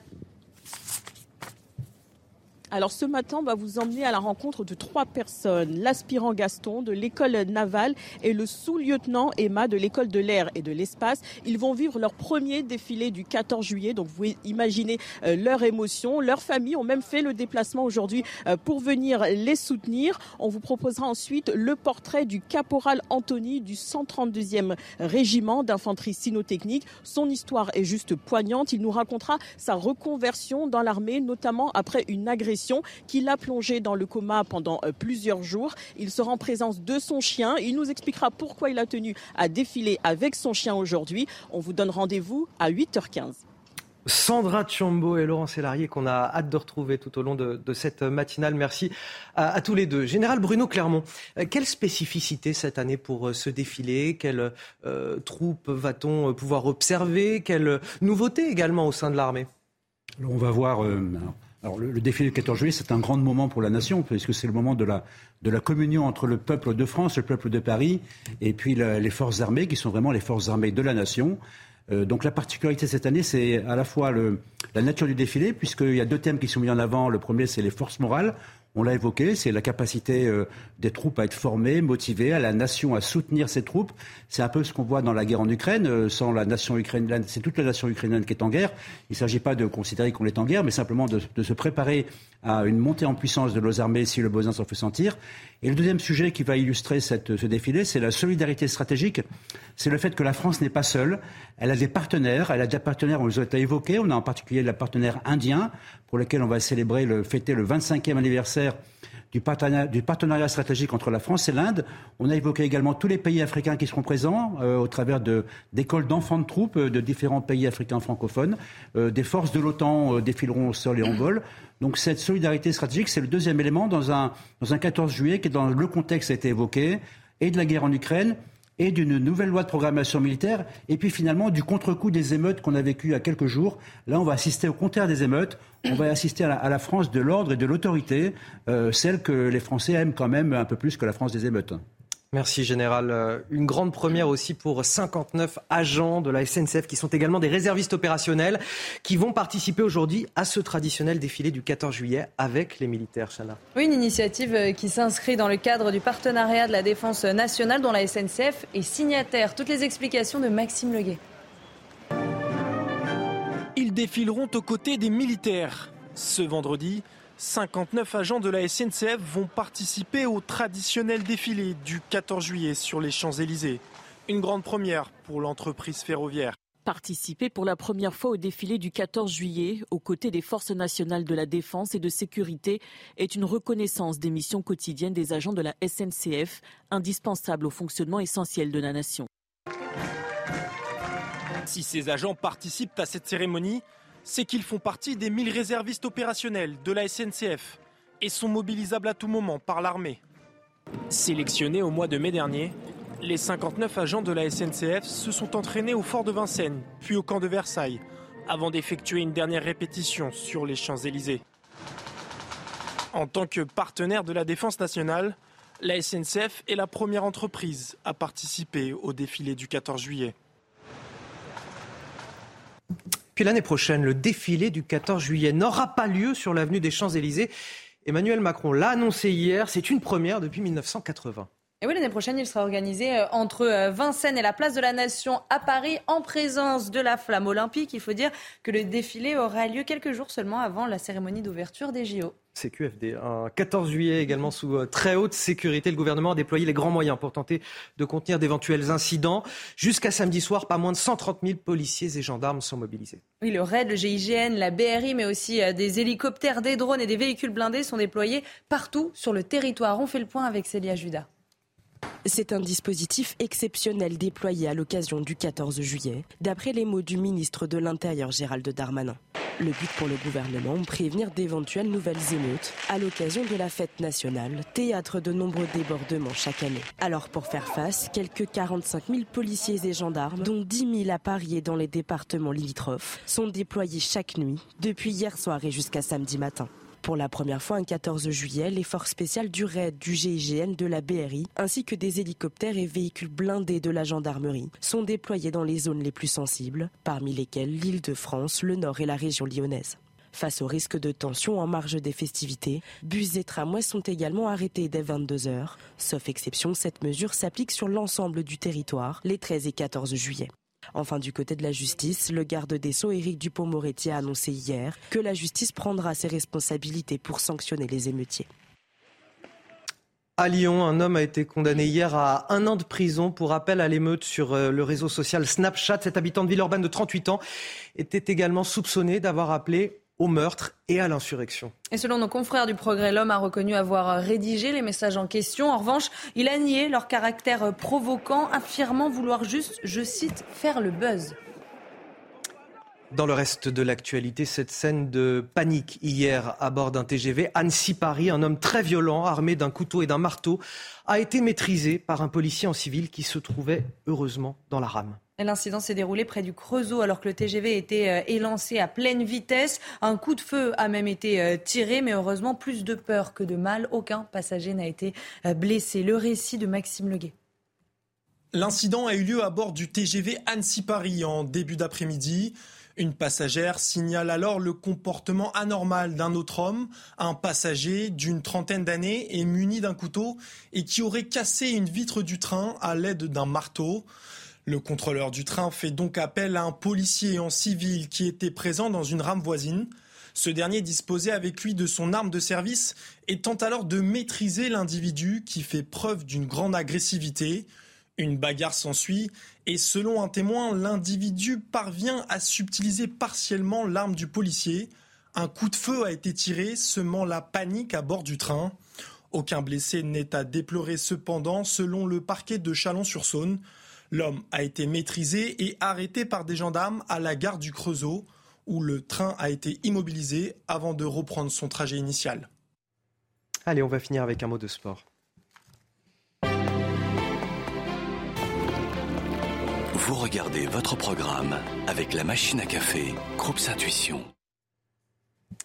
Alors ce matin, on va vous emmener à la rencontre de trois personnes. L'aspirant Gaston de l'école navale et le sous-lieutenant Emma de l'école de l'air et de l'espace. Ils vont vivre leur premier défilé du 14 juillet. Donc vous pouvez imaginer euh, leur émotion. Leurs familles ont même fait le déplacement aujourd'hui euh, pour venir les soutenir. On vous proposera ensuite le portrait du caporal Anthony du 132e régiment d'infanterie cynotechnique. Son histoire est juste poignante. Il nous racontera sa reconversion dans l'armée, notamment après une agression qui l'a plongé dans le coma pendant euh, plusieurs jours. Il sera en présence de son chien. Il nous expliquera pourquoi il a tenu à défiler avec son chien aujourd'hui. On vous donne rendez-vous à 8h15. Sandra Chambo et Laurent Sélarié qu'on a hâte de retrouver tout au long de, cette matinale. Merci à, tous les deux. Général Bruno Clermont, euh, quelle spécificité cette année pour euh, ce défilé Quelle troupe va-t-on pouvoir observer? Quelle nouveauté également au sein de l'armée? On va voir. Alors le, défilé du 14 juillet, c'est un grand moment pour la nation, puisque c'est le moment de la, de la communion entre le peuple de France, le peuple de Paris, et puis les forces armées, qui sont vraiment les forces armées de la nation. Euh, donc la particularité cette année, c'est à la fois le, la nature du défilé, puisqu'il y a deux thèmes qui sont mis en avant. Le premier, c'est les forces morales. On l'a évoqué, c'est la capacité euh, des troupes à être formées, motivées, à la nation à soutenir ses troupes. C'est un peu ce qu'on voit dans la guerre en Ukraine. Euh, sans la nation ukrainienne, c'est toute la nation ukrainienne qui est en guerre. Il ne s'agit pas de considérer qu'on est en guerre, mais simplement de, se préparer à une montée en puissance de nos armées si le besoin s'en fait sentir. Et le deuxième sujet qui va illustrer ce défilé, c'est la solidarité stratégique. C'est le fait que la France n'est pas seule. Elle a des partenaires. Elle a des partenaires, on les a évoqués. On a en particulier le partenaire indien, pour lequel on va célébrer, le, fêter le 25e anniversaire du partenariat, stratégique entre la France et l'Inde. On a évoqué également tous les pays africains qui seront présents euh, au travers d'écoles d'enfants de troupes de différents pays africains francophones. des forces de l'OTAN défileront au sol et en vol. Donc cette solidarité stratégique, c'est le deuxième élément dans un, dans un 14 juillet qui, dans le contexte, a été évoqué, et de la guerre en Ukraine, et d'une nouvelle loi de programmation militaire, et puis finalement du contre-coup des émeutes qu'on a vécues il y a quelques jours. Là, on va assister au contraire des émeutes, on va assister à la, France de l'ordre et de l'autorité, euh, celle que les Français aiment quand même un peu plus que la France des émeutes. Merci Général. Euh, une grande première aussi pour 59 agents de la SNCF qui sont également des réservistes opérationnels qui vont participer aujourd'hui à ce traditionnel défilé du 14 juillet avec les militaires. Chana. Oui, une initiative euh, qui s'inscrit dans le cadre du partenariat de la défense nationale dont la SNCF est signataire. Toutes les explications de Maxime Leguet. Ils défileront aux côtés des militaires. Ce vendredi, 59 agents de la SNCF vont participer au traditionnel défilé du 14 juillet sur les Champs-Élysées. Une grande première pour l'entreprise ferroviaire. Participer pour la première fois au défilé du 14 juillet aux côtés des forces nationales de la défense et de sécurité est une reconnaissance des missions quotidiennes des agents de la SNCF, indispensables au fonctionnement essentiel de la nation. Si ces agents participent à cette cérémonie, c'est qu'ils font partie des 1000 réservistes opérationnels de la SNCF et sont mobilisables à tout moment par l'armée. Sélectionnés au mois de mai dernier, les 59 agents de la SNCF se sont entraînés au fort de Vincennes, puis au camp de Versailles, avant d'effectuer une dernière répétition sur les Champs-Élysées. En tant que partenaire de la défense nationale, la SNCF est la première entreprise à participer au défilé du 14 juillet. L'année prochaine, le défilé du 14 juillet n'aura pas lieu sur l'avenue des Champs-Élysées. Emmanuel Macron l'a annoncé hier, c'est une première depuis 1980. Et oui, l'année prochaine, il sera organisé euh, entre euh, Vincennes et la place de la Nation à Paris en présence de la flamme olympique. Il faut dire que le défilé aura lieu quelques jours seulement avant la cérémonie d'ouverture des JO. CQFD. Un 14 juillet également sous euh, très haute sécurité. Le gouvernement a déployé les grands moyens pour tenter de contenir d'éventuels incidents. Jusqu'à samedi soir, pas moins de 130 000 policiers et gendarmes sont mobilisés. Oui, le RAID, le GIGN, la BRI, mais aussi des hélicoptères, des drones et des véhicules blindés sont déployés partout sur le territoire. On fait le point avec Célia Judas. C'est un dispositif exceptionnel déployé à l'occasion du 14 juillet, d'après les mots du ministre de l'Intérieur Gérald Darmanin. Le but pour le gouvernement, prévenir d'éventuelles nouvelles émeutes à l'occasion de la fête nationale, théâtre de nombreux débordements chaque année. Alors pour faire face, quelques 45 000 policiers et gendarmes, dont 10 000 à Paris dans les départements limitrophes, sont déployés chaque nuit, depuis hier soir et jusqu'à samedi matin. Pour la première fois, un 14 juillet, les forces spéciales du RAID, du GIGN, de la BRI, ainsi que des hélicoptères et véhicules blindés de la gendarmerie sont déployés dans les zones les plus sensibles, parmi lesquelles l'île de France, le Nord et la région lyonnaise. Face au risque de tension en marge des festivités, bus et tramways sont également arrêtés dès 22h. Sauf exception, cette mesure s'applique sur l'ensemble du territoire les 13 et 14 juillet. Enfin, du côté de la justice, le garde des Sceaux, Éric Dupont-Moretti, a annoncé hier que la justice prendra ses responsabilités pour sanctionner les émeutiers. À Lyon, un homme a été condamné hier à un an de prison pour appel à l'émeute sur euh, le réseau social Snapchat. Cet habitant de Villeurbanne de 38 ans était également soupçonné d'avoir appelé au meurtre et à l'insurrection. Et selon nos confrères du Progrès, l'homme a reconnu avoir rédigé les messages en question. En revanche, il a nié leur caractère provoquant, affirmant vouloir juste, je cite, faire le buzz. Dans le reste de l'actualité, cette scène de panique hier à bord d'un TGV Annecy-Paris, un homme très violent, armé d'un couteau et d'un marteau, a été maîtrisé par un policier en civil qui se trouvait heureusement dans la rame. L'incident s'est déroulé près du Creusot alors que le TGV était euh, élancé à pleine vitesse. Un coup de feu a même été euh, tiré, mais heureusement plus de peur que de mal. Aucun passager n'a été euh, blessé. Le récit de Maxime Leguet. L'incident a eu lieu à bord du TGV Annecy-Paris en début d'après-midi. Une passagère signale alors le comportement anormal d'un autre homme, un passager d'une trentaine d'années et muni d'un couteau et qui aurait cassé une vitre du train à l'aide d'un marteau. Le contrôleur du train fait donc appel à un policier en civil qui était présent dans une rame voisine. Ce dernier disposait avec lui de son arme de service et tente alors de maîtriser l'individu qui fait preuve d'une grande agressivité. Une bagarre s'ensuit et selon un témoin, l'individu parvient à subtiliser partiellement l'arme du policier. Un coup de feu a été tiré, semant la panique à bord du train. Aucun blessé n'est à déplorer cependant, selon le parquet de Chalon-sur-Saône. L'homme a été maîtrisé et arrêté par des gendarmes à la gare du Creusot, où le train a été immobilisé avant de reprendre son trajet initial. Allez, on va finir avec un mot de sport. Vous regardez votre programme avec la machine à café, Groupe Intuition.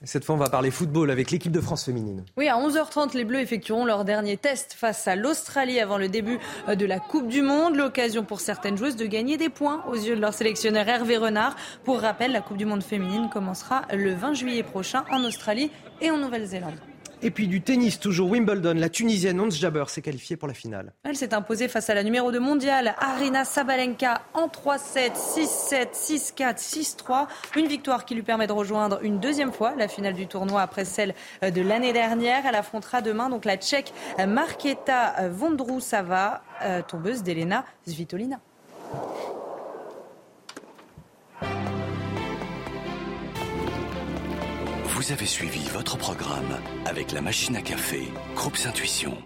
Cette fois, on va parler football avec l'équipe de France féminine. Oui, à 11h30, les Bleus effectueront leur dernier test face à l'Australie avant le début de la Coupe du Monde. L'occasion pour certaines joueuses de gagner des points aux yeux de leur sélectionneur Hervé Renard. Pour rappel, la Coupe du Monde féminine commencera le 20 juillet prochain en Australie et en Nouvelle-Zélande. Et puis du tennis, toujours Wimbledon. La Tunisienne Ons Jabeur s'est qualifiée pour la finale. Elle s'est imposée face à la numéro 2 mondiale, Arina Sabalenka, en 3-7, 6-7, 6-4, 6-3. Une victoire qui lui permet de rejoindre une deuxième fois la finale du tournoi après celle de l'année dernière. Elle affrontera demain donc la Tchèque Marketa Vondrousova, euh, tombeuse d'Elena Svitolina. Vous avez suivi votre programme avec la machine à café, Groupe Intuition.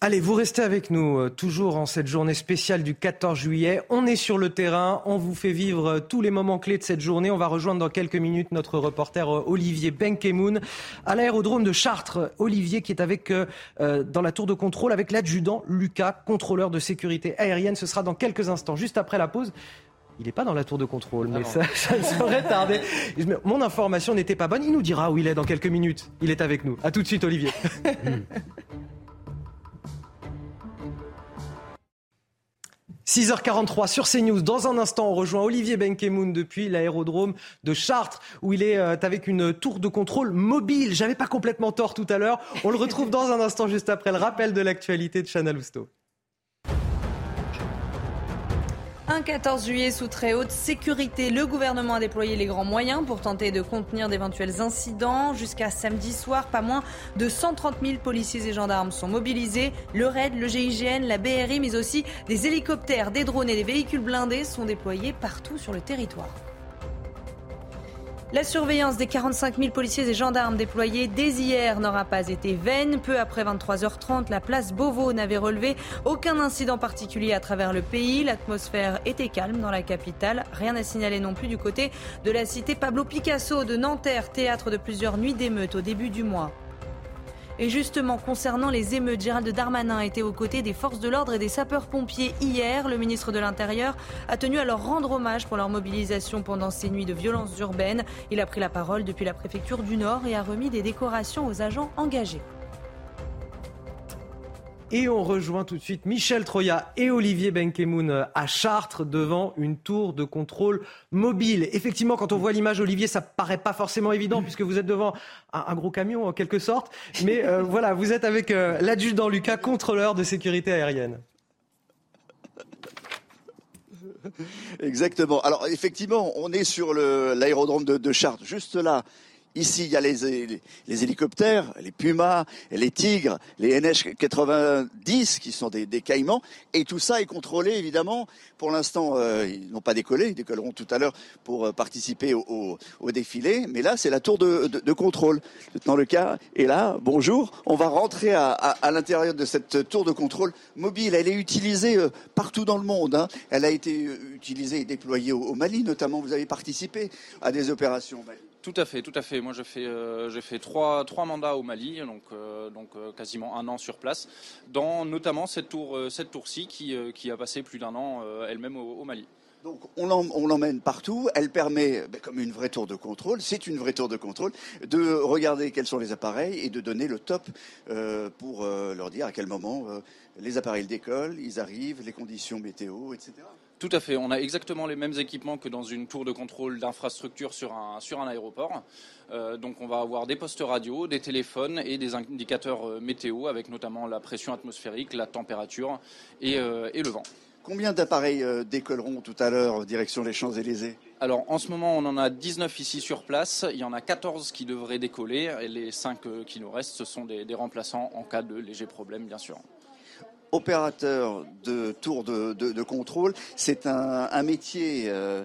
Allez, vous restez avec nous, euh, toujours en cette journée spéciale du 14 juillet. On est sur le terrain, on vous fait vivre euh, tous les moments clés de cette journée. On va rejoindre dans quelques minutes notre reporter euh, Olivier Benkemoun à l'aérodrome de Chartres. Olivier qui est avec dans la tour de contrôle avec l'adjudant Lucas, contrôleur de sécurité aérienne. Ce sera dans quelques instants, juste après la pause. Il n'est pas dans la tour de contrôle, mais ça, [laughs] ça ne saurait tarder. Mon information n'était pas bonne. Il nous dira où il est dans quelques minutes. Il est avec nous. A tout de suite, Olivier. [laughs] 6h43 sur CNews. Dans un instant, on rejoint Olivier Benkemoun depuis l'aérodrome de Chartres, où il est euh, avec une tour de contrôle mobile. J'avais pas complètement tort tout à l'heure. On le retrouve dans un instant, juste après le rappel de l'actualité de Chana Lousteau. Un 14 juillet sous très haute sécurité, le gouvernement a déployé les grands moyens pour tenter de contenir d'éventuels incidents. Jusqu'à samedi soir, pas moins de 130 000 policiers et gendarmes sont mobilisés. Le RAID, le GIGN, la BRI, mais aussi des hélicoptères, des drones et des véhicules blindés sont déployés partout sur le territoire. La surveillance des 45 000 policiers et gendarmes déployés dès hier n'aura pas été vaine. Peu après 23h30, la place Beauvau n'avait relevé aucun incident particulier à travers le pays. L'atmosphère était calme dans la capitale. Rien à signaler non plus du côté de la cité Pablo Picasso de Nanterre, théâtre de plusieurs nuits d'émeutes au début du mois. Et justement, concernant les émeutes, Gérald Darmanin était aux côtés des forces de l'ordre et des sapeurs-pompiers hier. Le ministre de l'Intérieur a tenu à leur rendre hommage pour leur mobilisation pendant ces nuits de violences urbaines. Il a pris la parole depuis la préfecture du Nord et a remis des décorations aux agents engagés. Et on rejoint tout de suite Michel Troya et Olivier Benkemoun à Chartres devant une tour de contrôle mobile. Effectivement, quand on voit l'image, Olivier, ça paraît pas forcément évident puisque vous êtes devant un, gros camion en quelque sorte. Mais euh, [laughs] voilà, vous êtes avec euh, l'adjudant Lucas, contrôleur de sécurité aérienne. Exactement. Alors effectivement, on est sur l'aérodrome de, de Chartres, juste là. Ici, il y a les, hélicoptères, les Pumas, les Tigres, les NH-90 qui sont des, caïmans. Et tout ça est contrôlé, évidemment. Pour l'instant, euh, ils n'ont pas décollé. Ils décolleront tout à l'heure pour euh, participer au, défilé. Mais là, c'est la tour de, contrôle. Lieutenant Leca est là. Bonjour. On va rentrer à, l'intérieur de cette tour de contrôle mobile. Elle est utilisée euh, partout dans le monde. Hein. Elle a été utilisée et déployée au, au Mali, notamment. Vous avez participé à des opérations Mali. Tout à fait, tout à fait. Moi, j'ai fait, euh, j'ai fait trois, mandats au Mali, donc, euh, donc euh, quasiment un an sur place, dans notamment cette tour, cette tour-ci qui, qui a passé plus d'un an elle-même au, Mali. On l'emmène partout, elle permet, ben, comme une vraie tour de contrôle, c'est une vraie tour de contrôle, de regarder quels sont les appareils et de donner le top pour leur dire à quel moment les appareils décollent, ils arrivent, les conditions météo, etc. Tout à fait. On a exactement les mêmes équipements que dans une tour de contrôle d'infrastructure sur un, aéroport. Euh, donc on va avoir des postes radio, des téléphones et des indicateurs euh, météo avec notamment la pression atmosphérique, la température euh, et le vent. Combien d'appareils décolleront tout à l'heure direction les Champs-Élysées? Alors en ce moment, on en a 19 ici sur place. Il y en a 14 qui devraient décoller et les 5 qui nous restent, ce sont des, des remplaçants en cas de léger problème, bien sûr opérateur de tour de, de, de contrôle, c'est un, un, métier euh,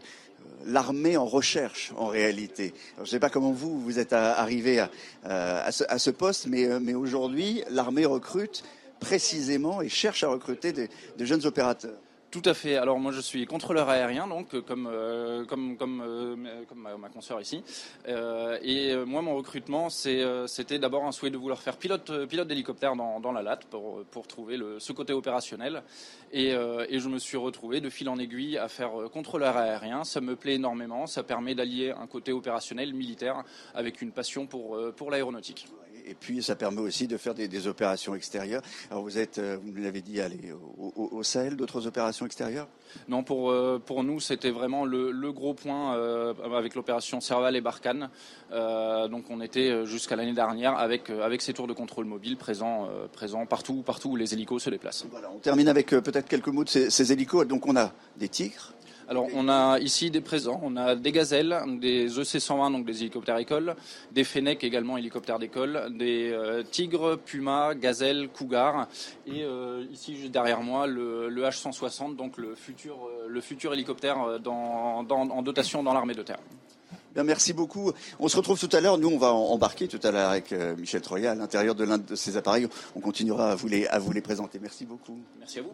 l'armée en recherche en réalité. je ne sais pas comment vous, vous êtes arrivé à, à, ce, poste, mais, mais aujourd'hui, l'armée recrute précisément et cherche à recruter des, de jeunes opérateurs. Tout à fait. Alors moi je suis contrôleur aérien donc euh, comme euh, comme comme euh, comme ma, ma consoeur ici. et moi mon recrutement c'était d'abord un souhait de vouloir faire pilote pilote d'hélicoptère dans, dans la latte pour pour trouver le, ce côté opérationnel. Et, et je me suis retrouvé de fil en aiguille à faire contrôleur aérien. Ça me plaît énormément. Ça permet d'allier un côté opérationnel militaire avec une passion pour pour l'aéronautique et puis ça permet aussi de faire des, opérations extérieures. Alors vous êtes, euh, vous l'avez dit, allez, au, Sahel, d'autres opérations extérieures? Non, pour, euh, pour nous, c'était vraiment le, gros point euh, avec l'opération Serval et Barkhane. donc on était jusqu'à l'année dernière avec, avec ces tours de contrôle mobile présents, présents partout, partout où les hélicos se déplacent. Voilà, on termine avec peut-être quelques mots de ces, ces hélicos. Donc on a des tigres, alors, on a ici des présents. On a des gazelles, des EC-120, donc des hélicoptères école, des Fennec également hélicoptères d'école, des euh, tigres, pumas, gazelles, cougars, et euh, ici juste derrière moi le, H-160, donc le futur, euh, le futur hélicoptère en dotation dans l'armée de terre. Bien, merci beaucoup. On se retrouve tout à l'heure. Nous, on va embarquer tout à l'heure avec Michel Troya à l'intérieur de l'un de ces appareils. On continuera à vous les, à vous les présenter. Merci beaucoup. Merci à vous.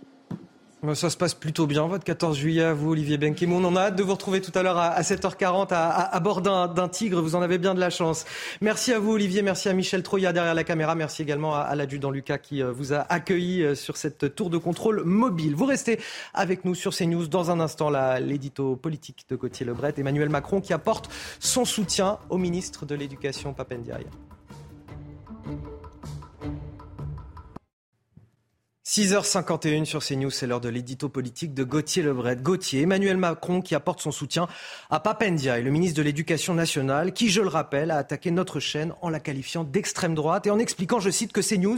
Ça se passe plutôt bien, votre 14 juillet à vous, Olivier Benkemoun. On a hâte de vous retrouver tout à l'heure à 7h40 à, bord d'un tigre. Vous en avez bien de la chance. Merci à vous, Olivier. Merci à Michel Troya derrière la caméra. Merci également à, l'adjudant Lucas qui euh, vous a accueilli euh, sur cette tour de contrôle mobile. Vous restez avec nous sur CNews. Dans un instant, l'édito politique de Gauthier Lebret. Emmanuel Macron qui apporte son soutien au ministre de l'Éducation, Papendiaï. 6h51 sur CNews, c'est l'heure de l'édito politique de Gauthier Lebret. Gauthier, Emmanuel Macron qui apporte son soutien à Papendia, le ministre de l'Éducation nationale, qui, je le rappelle, a attaqué notre chaîne en la qualifiant d'extrême droite et en expliquant, je cite, que CNews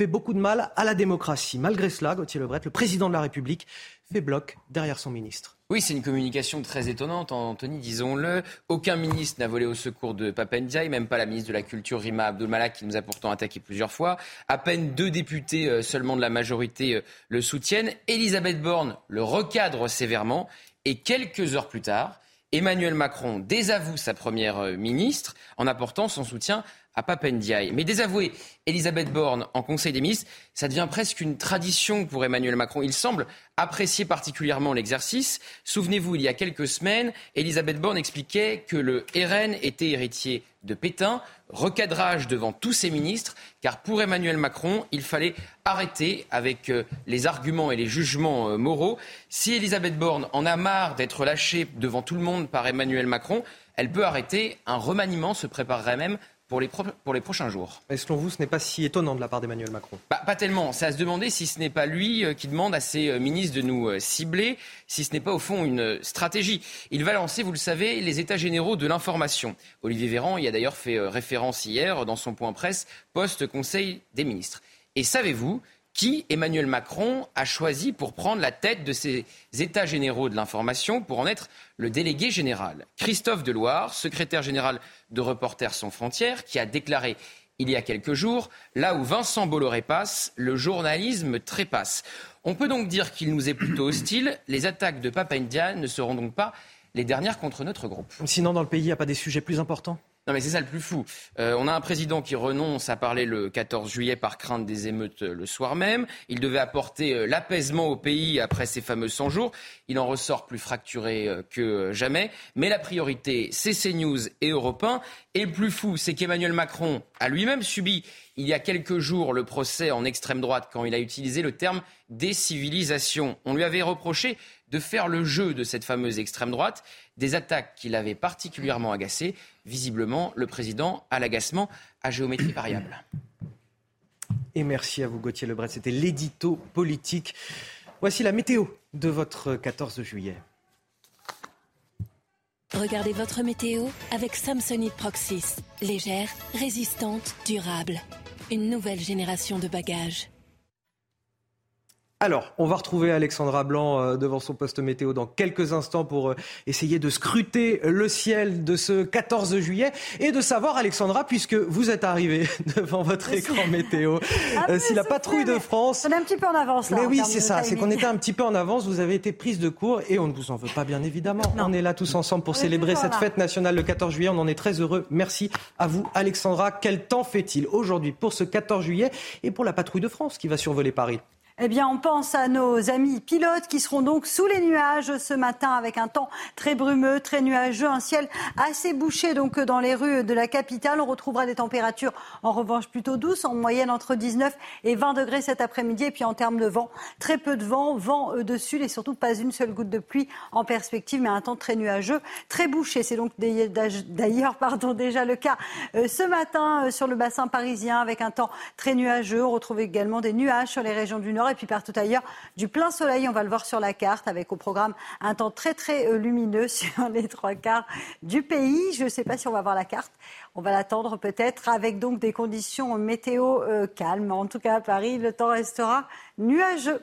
fait beaucoup de mal à la démocratie. Malgré cela, Gauthier Lebret, le président de la République, fait bloc derrière son ministre. Oui, c'est une communication très étonnante, Anthony, disons-le. Aucun ministre n'a volé au secours de Papendiaï, même pas la ministre de la Culture, Rima Abdulmalak, qui nous a pourtant attaqué plusieurs fois. À peine deux députés euh, seulement de la majorité euh, le soutiennent. Elisabeth Borne le recadre sévèrement. Et quelques heures plus tard, Emmanuel Macron désavoue sa première euh, ministre en apportant son soutien à Papendiaï. Mais désavouer Elisabeth Borne en Conseil des ministres, ça devient presque une tradition pour Emmanuel Macron. Il semble apprécier particulièrement l'exercice. Souvenez-vous, il y a quelques semaines, Elisabeth Borne expliquait que le RN était héritier de Pétain, recadrage devant tous ses ministres, car pour Emmanuel Macron, il fallait arrêter avec euh, les arguments et les jugements euh, moraux. Si Elisabeth Borne en a marre d'être lâchée devant tout le monde par Emmanuel Macron, elle peut arrêter. Un remaniement se préparerait même pour les, pour les prochains jours. Mais selon vous, ce n'est pas si étonnant de la part d'Emmanuel Macron? Bah, Pas tellement. C'est à se demander si ce n'est pas lui euh, qui demande à ses euh, ministres de nous euh, cibler, si ce n'est pas au fond une stratégie. Il va lancer, vous le savez, les états généraux de l'information. Olivier Véran y a d'ailleurs fait référence hier dans son point presse post-conseil des ministres. Et savez-vous qui Emmanuel Macron a choisi pour prendre la tête de ces États généraux de l'information pour en être le délégué général? Christophe Deloire, secrétaire général de Reporters sans frontières, qui a déclaré il y a quelques jours, là où Vincent Bolloré passe, le journalisme trépasse. On peut donc dire qu'il nous est plutôt hostile. Les attaques de Papa India ne seront donc pas les dernières contre notre groupe. Sinon, dans le pays, il n'y a pas des sujets plus importants? Non mais c'est ça le plus fou. Euh, on a un président qui renonce à parler le 14 juillet par crainte des émeutes euh, le soir même. Il devait apporter euh, l'apaisement au pays après ces fameux 100 jours. Il en ressort plus fracturé que jamais. Mais la priorité, c'est CNews et Europe 1. Et le plus fou, c'est qu'Emmanuel Macron a lui-même subi il y a quelques jours le procès en extrême droite quand il a utilisé le terme décivilisation. On lui avait reproché de faire le jeu de cette fameuse extrême droite, des attaques qui l'avaient particulièrement agacé. Visiblement, le président a l'agacement à géométrie variable. Et merci à vous, Gauthier Lebret. C'était l'édito politique. Voici la météo de votre 14 juillet. Regardez votre météo avec Samsonite Proxys. Légère, résistante, durable. Une nouvelle génération de bagages. Alors, on va retrouver Alexandra Blanc euh, devant son poste météo dans quelques instants pour euh, essayer de scruter le ciel de ce 14 juillet et de savoir, Alexandra, puisque vous êtes arrivée [laughs] devant votre écran météo, Ah, euh, si la patrouille de France... On est un petit peu en avance là. Mais oui, c'est ça, c'est qu'on était un petit peu en avance, vous avez été prise de court et on ne vous en veut pas bien évidemment. On est là tous ensemble pour On célébrer cette fête nationale le 14 juillet, on en est très heureux. Merci à vous Alexandra. Quel temps fait-il aujourd'hui pour ce 14 juillet et pour la patrouille de France qui va survoler Paris? Eh bien, on pense à nos amis pilotes qui seront donc sous les nuages ce matin avec un temps très brumeux, très nuageux, un ciel assez bouché donc dans les rues de la capitale. On retrouvera des températures en revanche plutôt douces, en moyenne entre 19 et 20 degrés cet après-midi. Et puis en termes de vent, très peu de vent, vent euh, de sud et surtout pas une seule goutte de pluie en perspective, mais un temps très nuageux, très bouché. C'est donc d'ailleurs [laughs] pardon, déjà le cas euh, ce matin euh, sur le bassin parisien avec un temps très nuageux. On retrouve également des nuages sur les régions du nord et puis partout ailleurs du plein soleil. On va le voir sur la carte avec au programme un temps très très euh, lumineux [laughs] sur les trois quarts du pays. Je ne sais pas si on va voir la carte. On va l'attendre peut-être avec donc des conditions météo euh, calmes. En tout cas à Paris, le temps restera nuageux.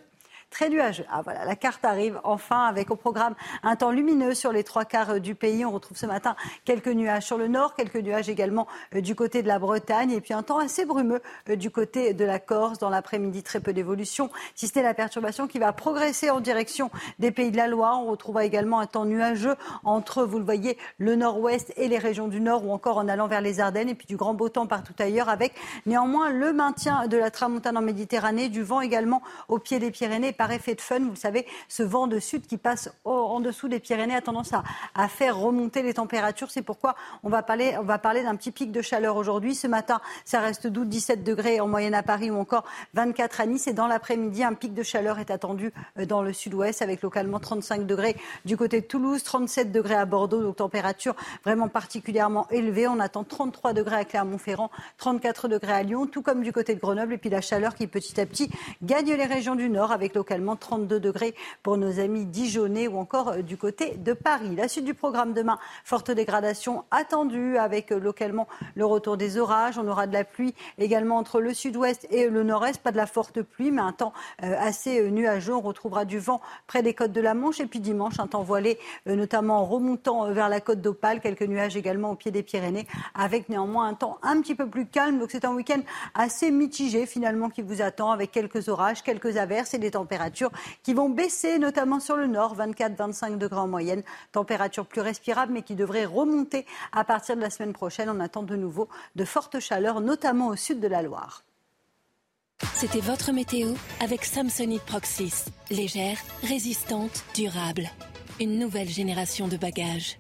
Très nuageux. Ah voilà, la carte arrive enfin avec au programme un temps lumineux sur les trois quarts euh, du pays. On retrouve ce matin quelques nuages sur le nord, quelques nuages également euh, du côté de la Bretagne et puis un temps assez brumeux euh, du côté de la Corse. Dans l'après-midi, très peu d'évolution, si ce n'est la perturbation qui va progresser en direction des pays de la Loire. On retrouvera également un temps nuageux entre, vous le voyez, le nord-ouest et les régions du nord ou encore en allant vers les Ardennes et puis du grand beau temps partout ailleurs avec néanmoins le maintien de la tramontane en Méditerranée, du vent également au pied des Pyrénées par effet de fun. Vous le savez, ce vent de sud qui passe en dessous des Pyrénées a tendance à, faire remonter les températures. C'est pourquoi on va parler, parler d'un petit pic de chaleur aujourd'hui. Ce matin, ça reste doux, 17 degrés en moyenne à Paris ou encore 24 à Nice. Et dans l'après-midi, un pic de chaleur est attendu euh, dans le sud-ouest avec localement 35 degrés du côté de Toulouse, 37 degrés à Bordeaux. Donc température vraiment particulièrement élevée. On attend 33 degrés à Clermont-Ferrand, 34 degrés à Lyon, tout comme du côté de Grenoble. Et puis la chaleur qui petit à petit gagne les régions du nord avec localement 32 degrés pour nos amis dijonnais ou encore euh, du côté de Paris. La suite du programme demain, forte dégradation attendue avec euh, localement le retour des orages. On aura de la pluie également entre le sud-ouest et le nord-est. Pas de la forte pluie, mais un temps euh, assez nuageux. On retrouvera du vent près des côtes de la Manche. Et puis dimanche, un temps voilé, notamment en remontant vers la côte d'Opale. Quelques nuages également au pied des Pyrénées, avec néanmoins un temps un petit peu plus calme. Donc c'est un week-end assez mitigé finalement qui vous attend, avec quelques orages, quelques averses et des températures qui vont baisser, notamment sur le nord, 24-25 degrés en moyenne. Température plus respirable, mais qui devrait remonter à partir de la semaine prochaine. On attend de nouveau de fortes chaleurs, notamment au sud de la Loire. C'était votre météo avec Samsonite Proxys. Légère, résistante, durable. Une nouvelle génération de bagages.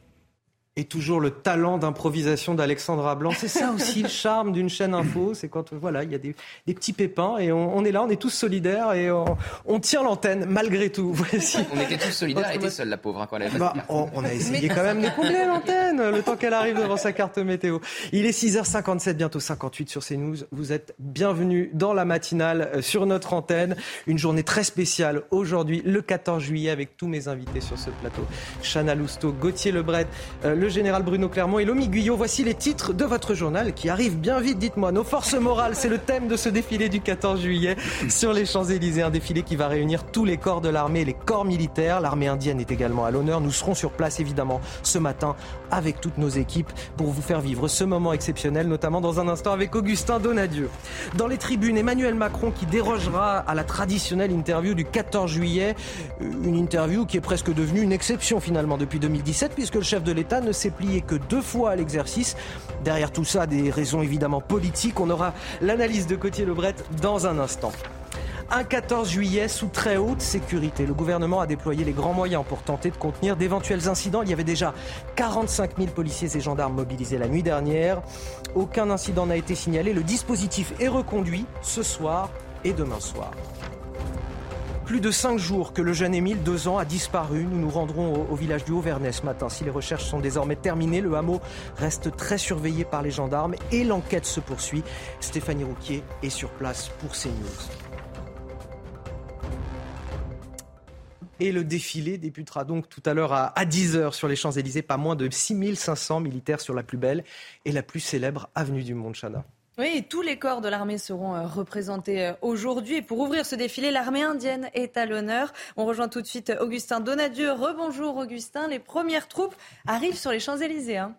Et toujours le talent d'improvisation d'Alexandra Blanc. C'est ça aussi le charme d'une chaîne info. C'est quand voilà, il y a des, des petits pépins et on, on est là, on est tous solidaires et on, on tient l'antenne malgré tout. Voici. On était tous solidaires, elle était seule, la pauvre, hein, quand elle avait Bah, on, on a essayé quand même de [laughs] combler l'antenne le temps qu'elle arrive devant sa carte météo. Il est 6h57, bientôt 58 sur CNews. Vous êtes bienvenus dans la matinale euh, sur notre antenne. Une journée très spéciale aujourd'hui, le 14 juillet, avec tous mes invités sur ce plateau. Chana Lousteau, Gauthier Lebret, euh, le général Bruno Clermont et Lomi Guyot. Voici les titres de votre journal qui arrivent bien vite, dites-moi. Nos forces morales, c'est le thème de ce défilé du 14 juillet sur les Champs-Élysées. Un défilé qui va réunir tous les corps de l'armée et les corps militaires. L'armée indienne est également à l'honneur. Nous serons sur place évidemment ce matin avec toutes nos équipes pour vous faire vivre ce moment exceptionnel, notamment dans un instant avec Augustin Donadieu. Dans les tribunes, Emmanuel Macron qui dérogera à la traditionnelle interview du 14 juillet. Une interview qui est presque devenue une exception finalement depuis 2017 puisque le chef de l'État ne s'est plié que deux fois à l'exercice. Derrière tout ça, des raisons évidemment politiques. On aura l'analyse de Cotier Lebret dans un instant. Un 14 juillet sous très haute sécurité. Le gouvernement a déployé les grands moyens pour tenter de contenir d'éventuels incidents. Il y avait déjà 45 000 policiers et gendarmes mobilisés la nuit dernière. Aucun incident n'a été signalé. Le dispositif est reconduit ce soir et demain soir. Plus de cinq jours que le jeune Émile, deux ans, a disparu. Nous nous rendrons au, village du Haut-Vernay ce matin. Si les recherches sont désormais terminées, le hameau reste très surveillé par les gendarmes et l'enquête se poursuit. Stéphanie Rouquier est sur place pour CNews. Et le défilé débutera donc tout à l'heure à, 10h sur les Champs-Élysées. Pas moins de 6500 militaires sur la plus belle et la plus célèbre avenue du monde, Chana. Oui, tous les corps de l'armée seront euh, représentés euh, aujourd'hui. Et pour ouvrir ce défilé, l'armée indienne est à l'honneur. On rejoint tout de suite Augustin Donadieu. Rebonjour Augustin. Les premières troupes arrivent sur les Champs-Élysées. Hein.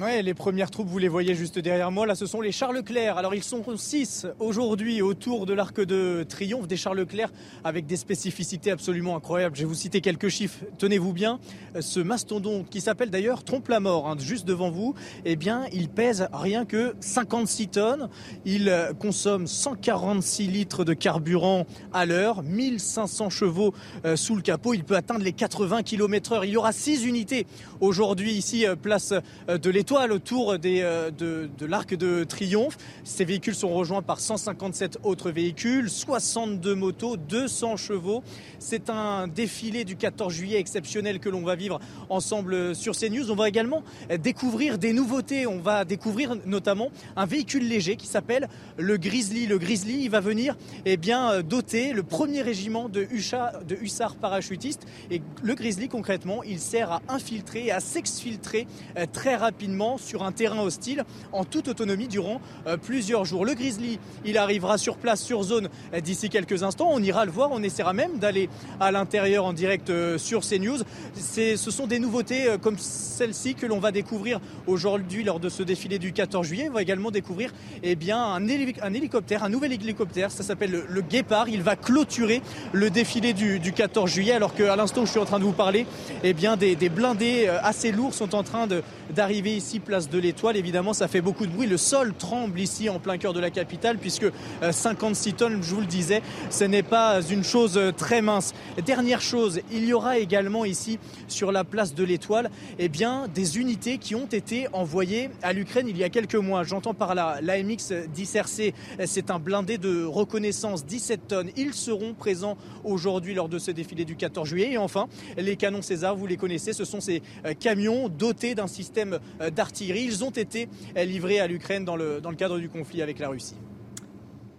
Les premières troupes, vous les voyez juste derrière moi. Là, ce sont les Charles Leclerc. Alors, ils sont six aujourd'hui autour de l'Arc de Triomphe, des Charles Leclerc avec des spécificités absolument incroyables. Je vais vous citer quelques chiffres. Tenez-vous bien. Ce mastodon, qui s'appelle d'ailleurs Trompe-la-Mort, hein, juste devant vous, eh bien, il pèse rien que 56 tonnes. Il consomme 146 litres de carburant à l'heure, 1500 chevaux euh, sous le capot. Il peut atteindre les 80 km heure. Il y aura six unités aujourd'hui ici, euh, place euh, de l'étoile autour des, euh, de, l'arc de triomphe. Ces véhicules sont rejoints par 157 autres véhicules, 62 motos, 200 chevaux. C'est un défilé du 14 juillet exceptionnel que l'on va vivre ensemble sur CNews. On va également découvrir des nouveautés. On va découvrir notamment un véhicule léger qui s'appelle le Grizzly. Le Grizzly, va venir eh bien, doter le premier régiment de, de hussards parachutistes. Et le Grizzly, concrètement, il sert à infiltrer à s'exfiltrer euh, très rapidement sur un terrain hostile en toute autonomie durant euh, plusieurs jours. Le Grizzly, il arrivera sur place, sur zone euh, d'ici quelques instants. On ira le voir, on essaiera même d'aller à l'intérieur en direct euh, sur CNews. Ce sont des nouveautés comme celle-ci que l'on va découvrir aujourd'hui lors de ce défilé du 14 juillet. On va également découvrir eh bien, un, hélicoptère, un nouvel hélicoptère, ça s'appelle le, Guépard. Il va clôturer le défilé du, 14 juillet alors qu'à l'instant où je suis en train de vous parler, eh bien, des, blindés assez lourds sont en train d'arriver ici, place de l'Étoile. Évidemment, ça fait beaucoup de bruit. Le sol tremble ici en plein cœur de la capitale puisque 56 euh, tonnes, je vous le disais, ce n'est pas une chose euh, très mince. Dernière chose, il y aura également ici sur la place de l'Étoile, eh bien, des unités qui ont été envoyées à l'Ukraine il y a quelques mois. J'entends par là l'AMX 10 RC, c'est un blindé de reconnaissance 17 tonnes. Ils seront présents aujourd'hui lors de ce défilé du 14 juillet. Et enfin, les canons César, vous les connaissez, ce sont ces euh, camions dotés d'un système d'artillerie. Ils ont été livrés à l'Ukraine dans le, dans le cadre du conflit avec la Russie.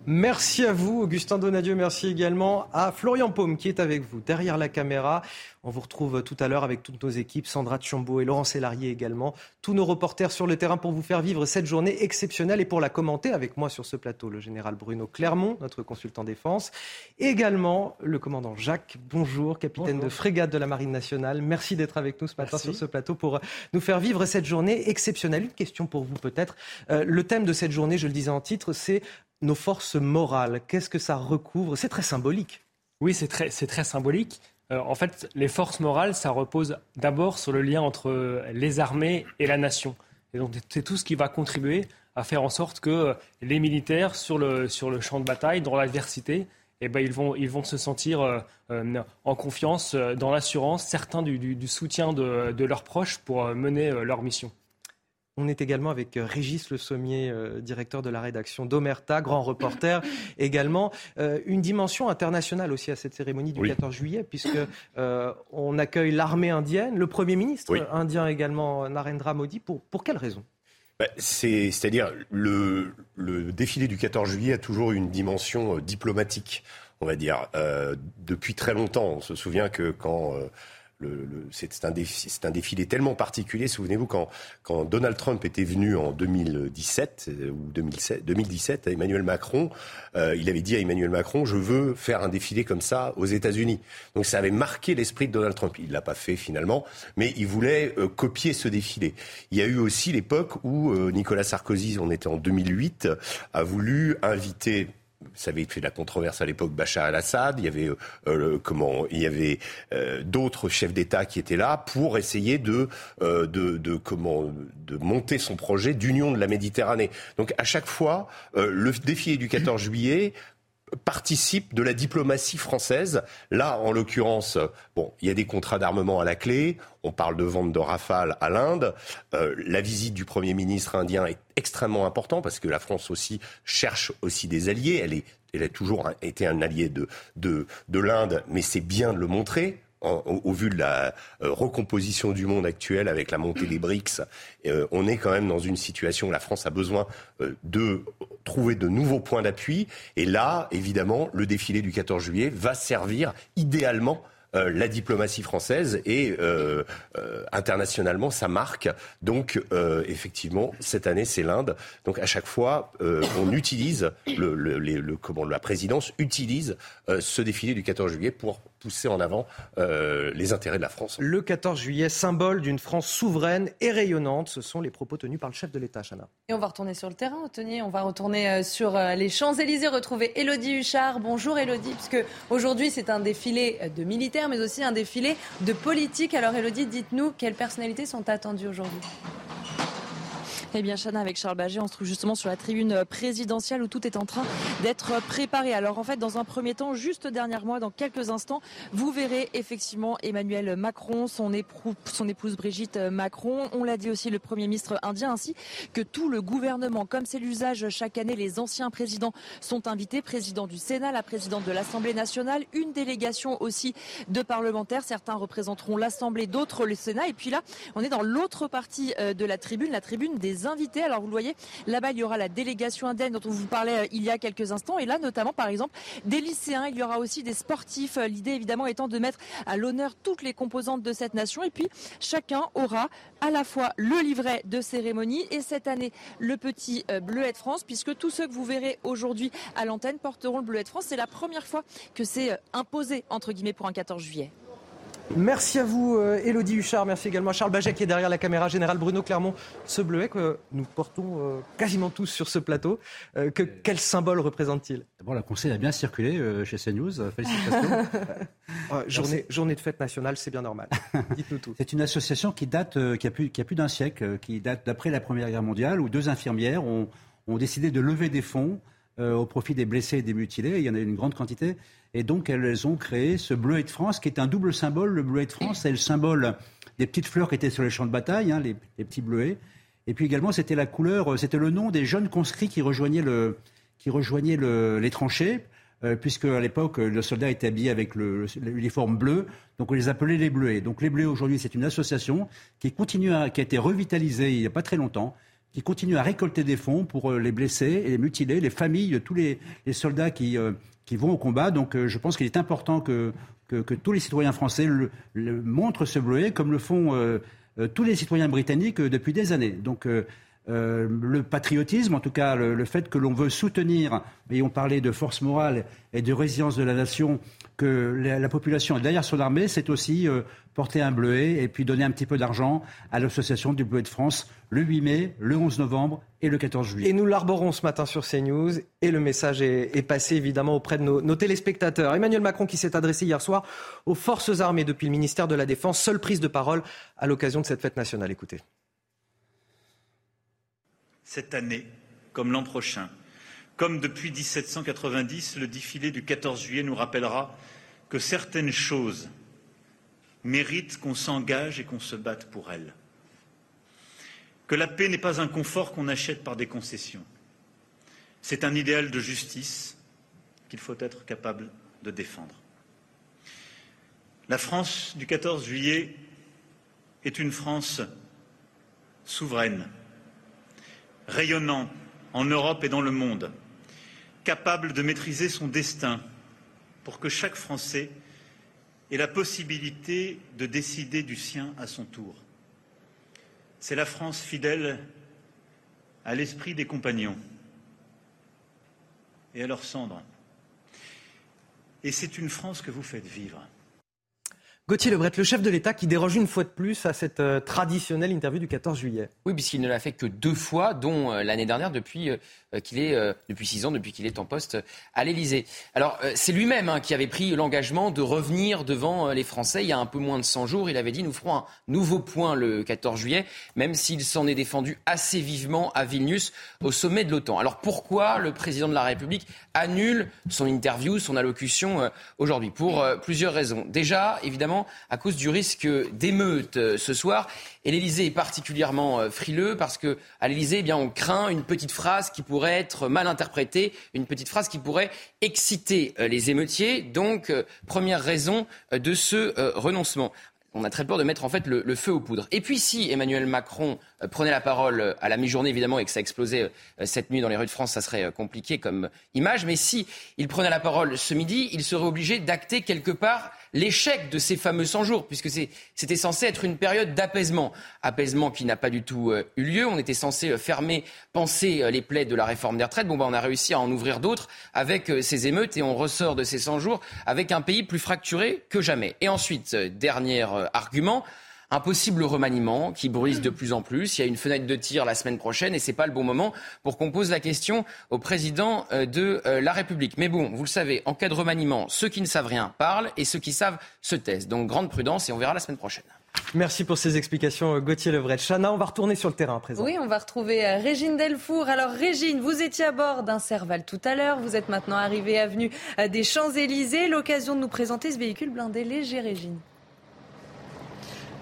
Merci à vous, Augustin Donadieu. Merci également à Florian Paume qui est avec vous derrière la caméra. On vous retrouve tout à l'heure avec toutes nos équipes, Sandra Tchombo et Laurent Sélarié également. Tous nos reporters sur le terrain pour vous faire vivre cette journée exceptionnelle et pour la commenter avec moi sur ce plateau, le général Bruno Clermont, notre consultant défense. également le commandant Jacques, bonjour, capitaine de frégate de la Marine nationale. Merci d'être avec nous ce matin sur ce plateau pour nous faire vivre cette journée exceptionnelle. Une question pour vous peut-être. Euh, le thème de cette journée, je le disais en titre, c'est nos forces morales. Qu'est-ce que ça recouvre? C'est très symbolique. Oui, c'est très, très symbolique. Euh, en fait, les forces morales, ça repose d'abord sur le lien entre les armées et la nation. Et donc, c'est tout ce qui va contribuer à faire en sorte que les militaires, sur le, sur le champ de bataille, dans l'adversité, eh ben, ils, vont, ils vont se sentir euh, euh, en confiance, dans l'assurance, certains du, soutien de, de, leurs proches pour mener leur mission. On est également avec euh, Régis Le Sommier, euh, directeur de la rédaction d'Omerta, grand reporter. [coughs] également euh, une dimension internationale aussi à cette cérémonie du 14 juillet, puisque on accueille l'armée indienne, le Premier ministre indien également, Narendra Modi. Pour, pour quelle raison? Bah, C'est-à-dire le, le défilé du 14 juillet a toujours une dimension diplomatique, on va dire. depuis très longtemps, on se souvient que quand c'est un, défilé tellement particulier. Souvenez-vous, quand, Donald Trump était venu en 2017 euh, ou 2017 à Emmanuel Macron, euh, il avait dit à Emmanuel Macron, je veux faire un défilé comme ça aux États-Unis. Donc ça avait marqué l'esprit de Donald Trump. Il l'a pas fait finalement, mais il voulait euh, copier ce défilé. Il y a eu aussi l'époque où Nicolas Sarkozy, on était en 2008, a voulu inviter ça avait fait la controverse à l'époque Bachar al-Assad. Il y avait euh, comment Il y avait euh, d'autres chefs d'État qui étaient là pour essayer de, euh, de, de, comment de monter son projet d'union de la Méditerranée. Donc à chaque fois, le défi du 14 juillet participe de la diplomatie française. Là, en l'occurrence, bon, il y a des contrats d'armement à la clé. On parle de vente de Rafale à l'Inde. Euh, la visite du Premier ministre indien est extrêmement importante parce que la France aussi cherche aussi des alliés. Elle, est, elle a toujours été un allié de, de, de l'Inde, mais c'est bien de le montrer au, vu de la euh, recomposition du monde actuel avec la montée des BRICS, euh, on est quand même dans une situation où la France a besoin euh, de trouver de nouveaux points d'appui. Et là, évidemment, le défilé du 14 juillet va servir idéalement la diplomatie française et internationalement ça marque. Donc effectivement, cette année c'est l'Inde. Donc à chaque fois, on utilise le, le, comment la présidence utilise ce défilé du 14 juillet pour pousser en avant euh, les intérêts de la France. Le 14 juillet, symbole d'une France souveraine et rayonnante, ce sont les propos tenus par le chef de l'État, Chana. Et on va retourner sur le terrain, Anthony. On va retourner euh, sur euh, les Champs-Élysées, retrouver Elodie Huchard. Bonjour Elodie, puisque aujourd'hui c'est un défilé de militaires, mais aussi un défilé de politiques. Alors Elodie, dites-nous quelles personnalités sont attendues aujourd'hui? Eh bien, Chana, avec Charles Baget, on se trouve justement sur la tribune présidentielle où tout est en train d'être préparé. Alors, en fait, dans un premier temps, juste dernière mois, dans quelques instants, vous verrez effectivement Emmanuel Macron, son, son épouse Brigitte Macron. On l'a dit aussi, le Premier ministre indien, ainsi que tout le gouvernement. Comme c'est l'usage chaque année, les anciens présidents sont invités. Président du Sénat, la présidente de l'Assemblée nationale, une délégation aussi de parlementaires. Certains représenteront l'Assemblée, d'autres le Sénat. Et puis là, on est dans l'autre partie euh, de la tribune, la tribune des invités. Alors vous le voyez, là-bas il y aura la délégation indienne dont on vous parlait euh, il y a quelques instants et là notamment par exemple des lycéens, il y aura aussi des sportifs. Euh, l'idée évidemment étant de mettre à l'honneur toutes les composantes de cette nation et puis chacun aura à la fois le livret de cérémonie et cette année le petit euh, bleuet de France puisque tous ceux que vous verrez aujourd'hui à l'antenne porteront le bleuet de France. C'est la première fois que c'est imposé entre guillemets pour un 14 juillet. Merci à vous, Elodie euh, Huchard. Merci également à Charles Baget qui est derrière la caméra. Général Bruno Clermont, ce bleuet que nous portons euh, quasiment tous sur ce plateau, euh, que, quel symbole représente-t-il? D'abord, la conseil a bien circulé chez CNews. Félicitations. [laughs] journée, journée, de fête nationale, c'est bien normal. [laughs] Dites-nous tout. C'est une association qui date, qui a plus, qui a plus d'un siècle, qui date d'après la Première Guerre mondiale, où deux infirmières ont, ont décidé de lever des fonds au profit des blessés et des mutilés. Il y en a une grande quantité. Et donc, elles ont créé ce bleuet de France, qui est un double symbole. Le bleuet de France, c'est le symbole des petites fleurs qui étaient sur les champs de bataille, hein, les, petits bleuets. Et puis également, c'était la couleur, c'était le nom des jeunes conscrits qui rejoignaient, le, qui rejoignaient les tranchées, euh, puisque à l'époque, le soldat était habillé avec l'uniforme bleu, donc on les appelait les bleuets. Donc les bleuets, aujourd'hui, c'est une association qui, continue à, qui a été revitalisée il n'y a pas très longtemps, qui continue à récolter des fonds pour euh, les blessés et les mutilés, les familles tous les, soldats qui, euh, qui vont au combat. Donc euh, je pense qu'il est important que, que, tous les citoyens français montrent ce bleuet, comme le font tous les citoyens britanniques depuis des années. Donc le patriotisme, en tout cas le, fait que l'on veut soutenir, et on parlait de force morale et de résilience de la nation, que la, population est derrière son armée, c'est aussi porter un bleuet et puis donner un petit peu d'argent à l'association du bleuet de France le 8 mai, le 11 novembre et le 14 juillet. Et nous l'arborons ce matin sur CNews et le message est, passé évidemment auprès de nos, téléspectateurs. Emmanuel Macron qui s'est adressé hier soir aux forces armées depuis le ministère de la Défense, seule prise de parole à l'occasion de cette fête nationale. Écoutez. Cette année, comme l'an prochain, comme depuis 1790, le défilé du 14 juillet nous rappellera que certaines choses méritent qu'on s'engage et qu'on se batte pour elles que la paix n'est pas un confort qu'on achète par des concessions. C'est un idéal de justice qu'il faut être capable de défendre. La France du 14 juillet est une France souveraine, rayonnant en Europe et dans le monde, capable de maîtriser son destin pour que chaque Français ait la possibilité de décider du sien à son tour. C'est la France fidèle à l'esprit des compagnons et à leurs cendres. Et c'est une France que vous faites vivre. Gauthier Lebret, le chef de l'État qui déroge une fois de plus à cette euh, traditionnelle interview du 14 juillet. Oui, puisqu'il ne l'a fait que deux fois, dont euh, l'année dernière depuis euh, qu'il est depuis six ans, depuis qu'il est en poste à l'Élysée. Alors c'est lui-même hein, qui avait pris l'engagement de revenir devant les Français il y a un peu moins de 100 jours. Il avait dit nous ferons un nouveau point le 14 juillet, même s'il s'en est défendu assez vivement à Vilnius au sommet de l'OTAN. Alors pourquoi le président de la République annule son interview, son allocution aujourd'hui? Pour plusieurs raisons. Déjà, évidemment à cause du risque d'émeute euh, ce soir. Et l'Élysée est particulièrement euh, frileux parce que à eh on craint une petite phrase qui pourrait être mal interprétée, une petite phrase qui pourrait exciter euh, les émeutiers. Donc, première raison de ce renoncement. on a très peur de mettre en fait le, feu aux poudres. Et puis si Emmanuel Macron euh, prenait la parole euh, à la mi-journée évidemment et que ça explosait euh, cette nuit dans les rues de France, ça serait compliqué comme image. Mais si il prenait la parole ce midi, il serait obligé d'acter quelque part l'échec de ces fameux 100 jours, puisque c'était censé être une période d'apaisement. Apaisement qui n'a pas du tout euh, eu lieu. On était censé euh, fermer, penser euh, les plaies de la réforme des retraites. Bon, bah, on a réussi à en ouvrir d'autres avec ces émeutes et on ressort de ces 100 jours avec un pays plus fracturé que jamais. Et ensuite, dernier argument, un possible remaniement qui brise de plus en plus. Il y a une fenêtre de tir la semaine prochaine et ce n'est pas le bon moment pour qu'on pose la question au président euh, de euh, la République. Mais bon, vous le savez, en cas de remaniement, ceux qui ne savent rien parlent et ceux qui savent se taisent. Donc grande prudence et on verra la semaine prochaine. Merci pour ces explications, Gauthier Levret. Chana, on va retourner sur le terrain à présent. Oui, on va retrouver euh, Régine Delfour. Alors, Régine, vous étiez à bord d'un Serval tout à l'heure. Vous êtes maintenant arrivée avenue des Champs-Élysées. L'occasion de nous présenter ce véhicule blindé léger, Régine.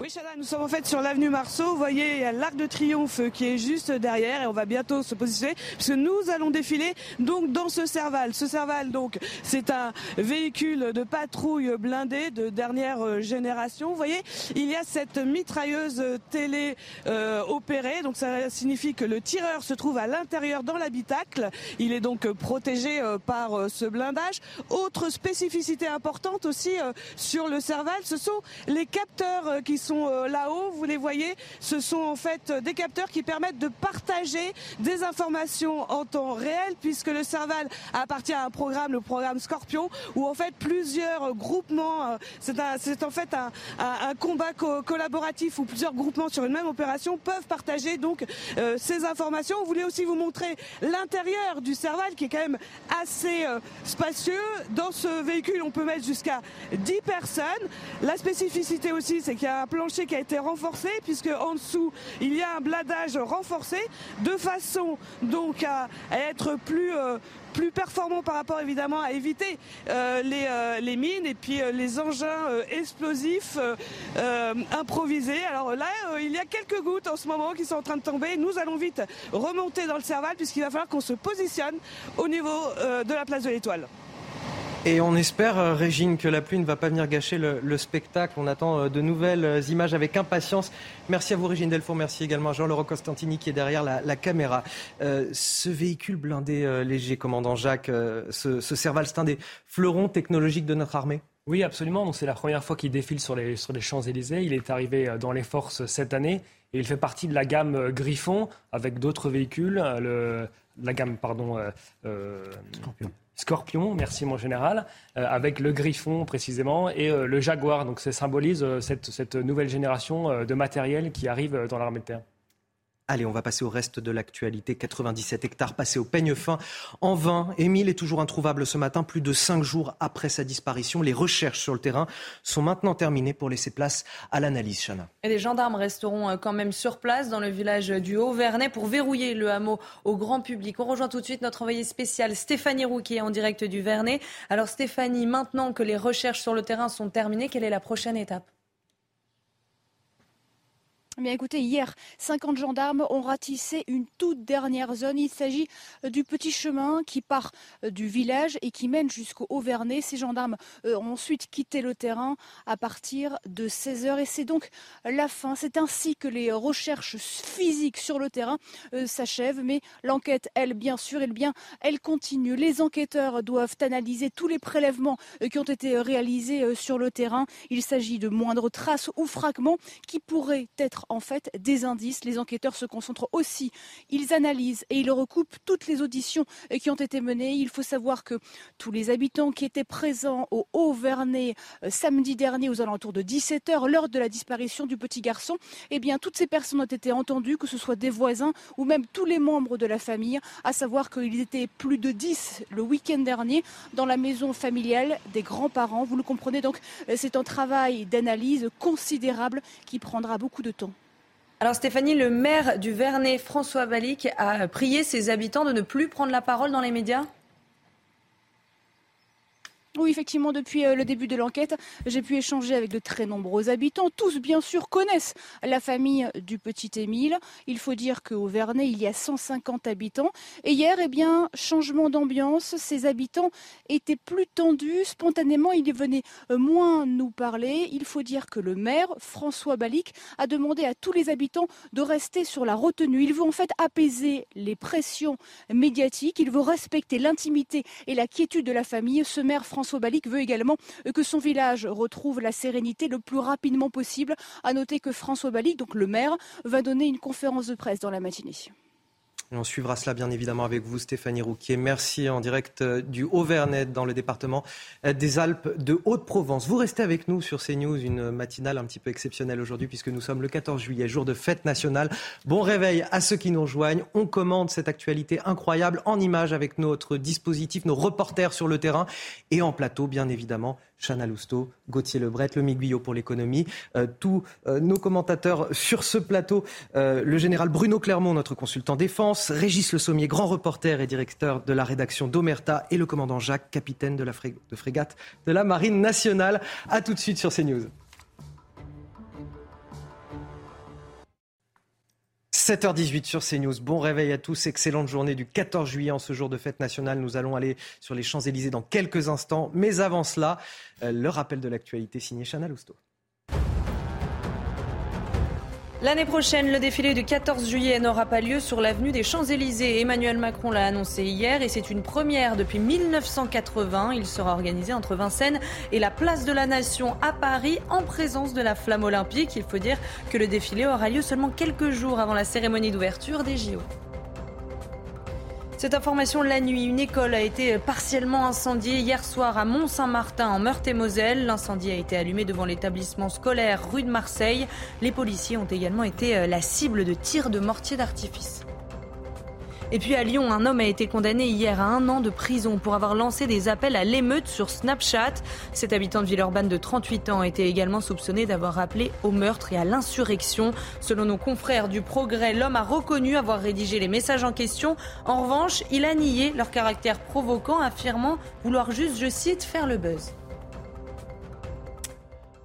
Oui, Chana, nous sommes en fait sur l'avenue Marceau. Vous voyez, il y a l'Arc de Triomphe qui est juste derrière et on va bientôt se positionner puisque nous allons défiler donc dans ce Serval. Ce Serval, donc, c'est un véhicule de patrouille blindé de dernière euh, génération. Vous voyez, il y a cette mitrailleuse télé euh, opérée. Donc, ça signifie que le tireur se trouve à l'intérieur dans l'habitacle. Il est donc protégé euh, par ce blindage. Autre spécificité importante aussi sur le Serval, ce sont les capteurs qui sont euh, là-haut, vous les voyez, ce sont en fait des capteurs qui permettent de partager des informations en temps réel, puisque le Serval appartient à un programme, le programme Scorpion, où en fait plusieurs groupements, euh, c'est en fait un, combat collaboratif où plusieurs groupements sur une même opération peuvent partager donc euh, ces informations. Vous voulez aussi vous montrer l'intérieur du Serval qui est quand même assez spacieux. Dans ce véhicule, on peut mettre jusqu'à 10 personnes. La spécificité aussi, c'est qu'il y a un plan qui a été renforcé puisque en dessous il y a un bladage renforcé de façon donc à, être plus euh, performant par rapport évidemment à éviter euh, les, euh, les, mines et puis les engins explosifs improvisés. Alors là, il y a quelques gouttes en ce moment qui sont en train de tomber. Nous allons vite remonter dans le Serval puisqu'il va falloir qu'on se positionne au niveau de la place de l'Étoile. Et on espère, euh, Régine, que la pluie ne va pas venir gâcher le, spectacle. On attend euh, de nouvelles euh, images avec impatience. Merci à vous, Régine Delfour. Merci également à Jean-Laurent Costantini qui est derrière la, caméra. ce véhicule blindé léger, commandant Jacques, ce, ce Serval, c'est un des fleurons technologiques de notre armée Oui, absolument. Donc, c'est la première fois qu'il défile sur les, sur les Champs-Élysées. Il est arrivé dans les forces cette année et il fait partie de la gamme Griffon avec d'autres véhicules. Le, la gamme, pardon. Scorpion. Scorpion, merci mon général, euh, avec le Griffon précisément et euh, le Jaguar. Donc ça symbolise euh, cette, cette, nouvelle génération de matériel qui arrive dans l'armée de terre. Allez, on va passer au reste de l'actualité. 97 hectares passés au peigne fin en vain. Émile est toujours introuvable ce matin, plus de cinq jours après sa disparition. Les recherches sur le terrain sont maintenant terminées pour laisser place à l'analyse, Chana. Et les gendarmes resteront euh, quand même sur place dans le village du Haut-Vernay pour verrouiller le hameau au grand public. On rejoint tout de suite notre envoyé spécial Stéphanie Roux qui est en direct du Vernet. Alors Stéphanie, maintenant que les recherches sur le terrain sont terminées, quelle est la prochaine étape? Bien écoutez, hier, 50 gendarmes ont ratissé une toute dernière zone. Il s'agit euh, du petit chemin qui part euh, du village et qui mène jusqu'au Auvernais. Ces gendarmes euh, ont ensuite quitté le terrain à partir de 16h et c'est donc la fin. C'est ainsi que les recherches physiques sur le terrain s'achèvent. Mais l'enquête, elle, bien sûr, bien, elle continue. Les enquêteurs doivent analyser tous les prélèvements qui ont été réalisés sur le terrain. Il s'agit de moindres traces ou fragments qui pourraient être en fait des indices. Les enquêteurs se concentrent aussi, ils analysent et ils recoupent toutes les auditions qui ont été menées. Il faut savoir que tous les habitants qui étaient présents au Haut-Vernay euh, samedi dernier aux alentours de 17h lors de la disparition du petit garçon, eh bien toutes ces personnes ont été entendues, que ce soit des voisins ou même tous les membres de la famille, à savoir qu'ils étaient plus de 10 le week-end dernier dans la maison familiale des grands-parents. Vous le comprenez donc, euh, c'est un travail d'analyse considérable qui prendra beaucoup de temps. Alors Stéphanie, le maire du Vernet, François Balic, a prié ses habitants de ne plus prendre la parole dans les médias? Oui, effectivement, depuis euh, le début de l'enquête, j'ai pu échanger avec de très nombreux habitants. Tous, bien sûr, connaissent la famille du petit Émile. Il faut dire qu'au Vernet, il y a 150 habitants. Et hier, eh bien, changement d'ambiance. Ces habitants étaient plus tendus. Spontanément, ils venaient euh, moins nous parler. Il faut dire que le maire, François Balic, a demandé à tous les habitants de rester sur la retenue. Il veut en fait apaiser les pressions médiatiques. Il veut respecter l'intimité et la quiétude de la famille. Ce maire, François François Balic veut également que son village retrouve la sérénité le plus rapidement possible. À noter que François Balic, donc le maire, va donner une conférence de presse dans la matinée on suivra cela bien évidemment avec vous, Stéphanie Rouquier. Merci en direct euh, du Haut-Vernet dans le département euh, des Alpes de Haute-Provence. Vous restez avec nous sur CNews, une matinale un petit peu exceptionnelle aujourd'hui puisque nous sommes le 14 juillet, jour de fête nationale. Bon réveil à ceux qui nous rejoignent. On commande cette actualité incroyable en images avec notre dispositif, nos reporters sur le terrain et en plateau, bien évidemment, Chana Lousteau, Gauthier Lebret, le Guyot pour l'économie, euh, tous euh, nos commentateurs sur ce plateau, euh, le général Bruno Clermont, notre consultant défense, Régis Le Sommier, grand reporter et directeur de la rédaction d'Omerta, et le commandant Jacques, capitaine de la frégate de la Marine nationale. A tout de suite sur CNews. 7h18 sur CNews. Bon réveil à tous. Excellente journée du 14 juillet en ce jour de fête nationale. Nous allons aller sur les Champs-Élysées dans quelques instants. Mais avant cela, euh, le rappel de l'actualité signé Chana Lousteau. L'année prochaine, le défilé du 14 juillet n'aura pas lieu sur l'avenue des Champs-Élysées. Emmanuel Macron l'a annoncé hier et c'est une première depuis 1980. Il sera organisé entre Vincennes et la place de la Nation à Paris en présence de la flamme olympique. Il faut dire que le défilé aura lieu seulement quelques jours avant la cérémonie d'ouverture des JO. Cette information, la nuit, une école a été partiellement incendiée hier soir à Mont-Saint-Martin en Meurthe-et-Moselle. L'incendie a été allumé devant l'établissement scolaire rue de Marseille. Les policiers ont également été euh, la cible de tirs de mortier d'artifice. Et puis à Lyon, un homme a été condamné hier à un an de prison pour avoir lancé des appels à l'émeute sur Snapchat. Cet habitant de Villeurbanne de 38 ans était également soupçonné d'avoir appelé au meurtre et à l'insurrection. Selon nos confrères du Progrès, l'homme a reconnu avoir rédigé les messages en question. En revanche, il a nié leur caractère provoquant, affirmant vouloir juste, je cite, faire le buzz.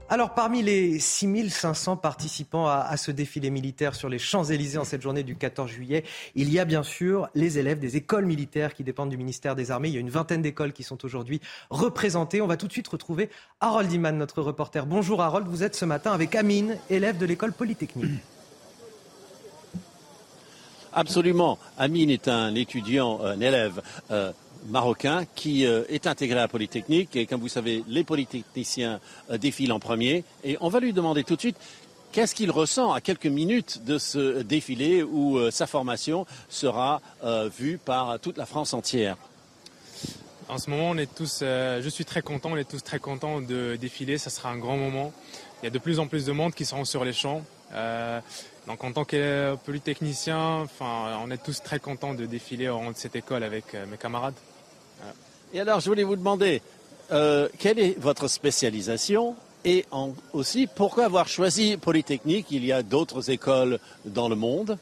Alors, parmi les 6500 participants à, ce défilé militaire sur les Champs-Élysées en cette journée du 14 juillet, il y a bien sûr les élèves des écoles militaires qui dépendent du ministère des Armées. Il y a une vingtaine d'écoles qui sont aujourd'hui représentées. On va tout de suite retrouver Harold Iman, notre reporter. Bonjour Harold, vous êtes ce matin avec Amine, élève de l'école polytechnique. Absolument. Amine est un étudiant, un élève euh, marocain qui euh, est intégré à la Polytechnique. Et comme vous savez, les polytechniciens euh, défilent en premier. Et on va lui demander tout de suite qu'est-ce qu'il ressent à quelques minutes de ce défilé où euh, sa formation sera vue par toute la France entière? En ce moment, on est tous, je suis très content, on est tous très contents de défiler. Ça sera un grand moment. Il y a de plus en plus de monde qui seront sur les champs. Donc en tant que polytechnicien, enfin, on est tous très contents de défiler au rang de cette école avec mes camarades. Et alors, je voulais vous demander, euh, quelle est votre spécialisation et aussi pourquoi avoir choisi Polytechnique? Il y a d'autres écoles dans le monde.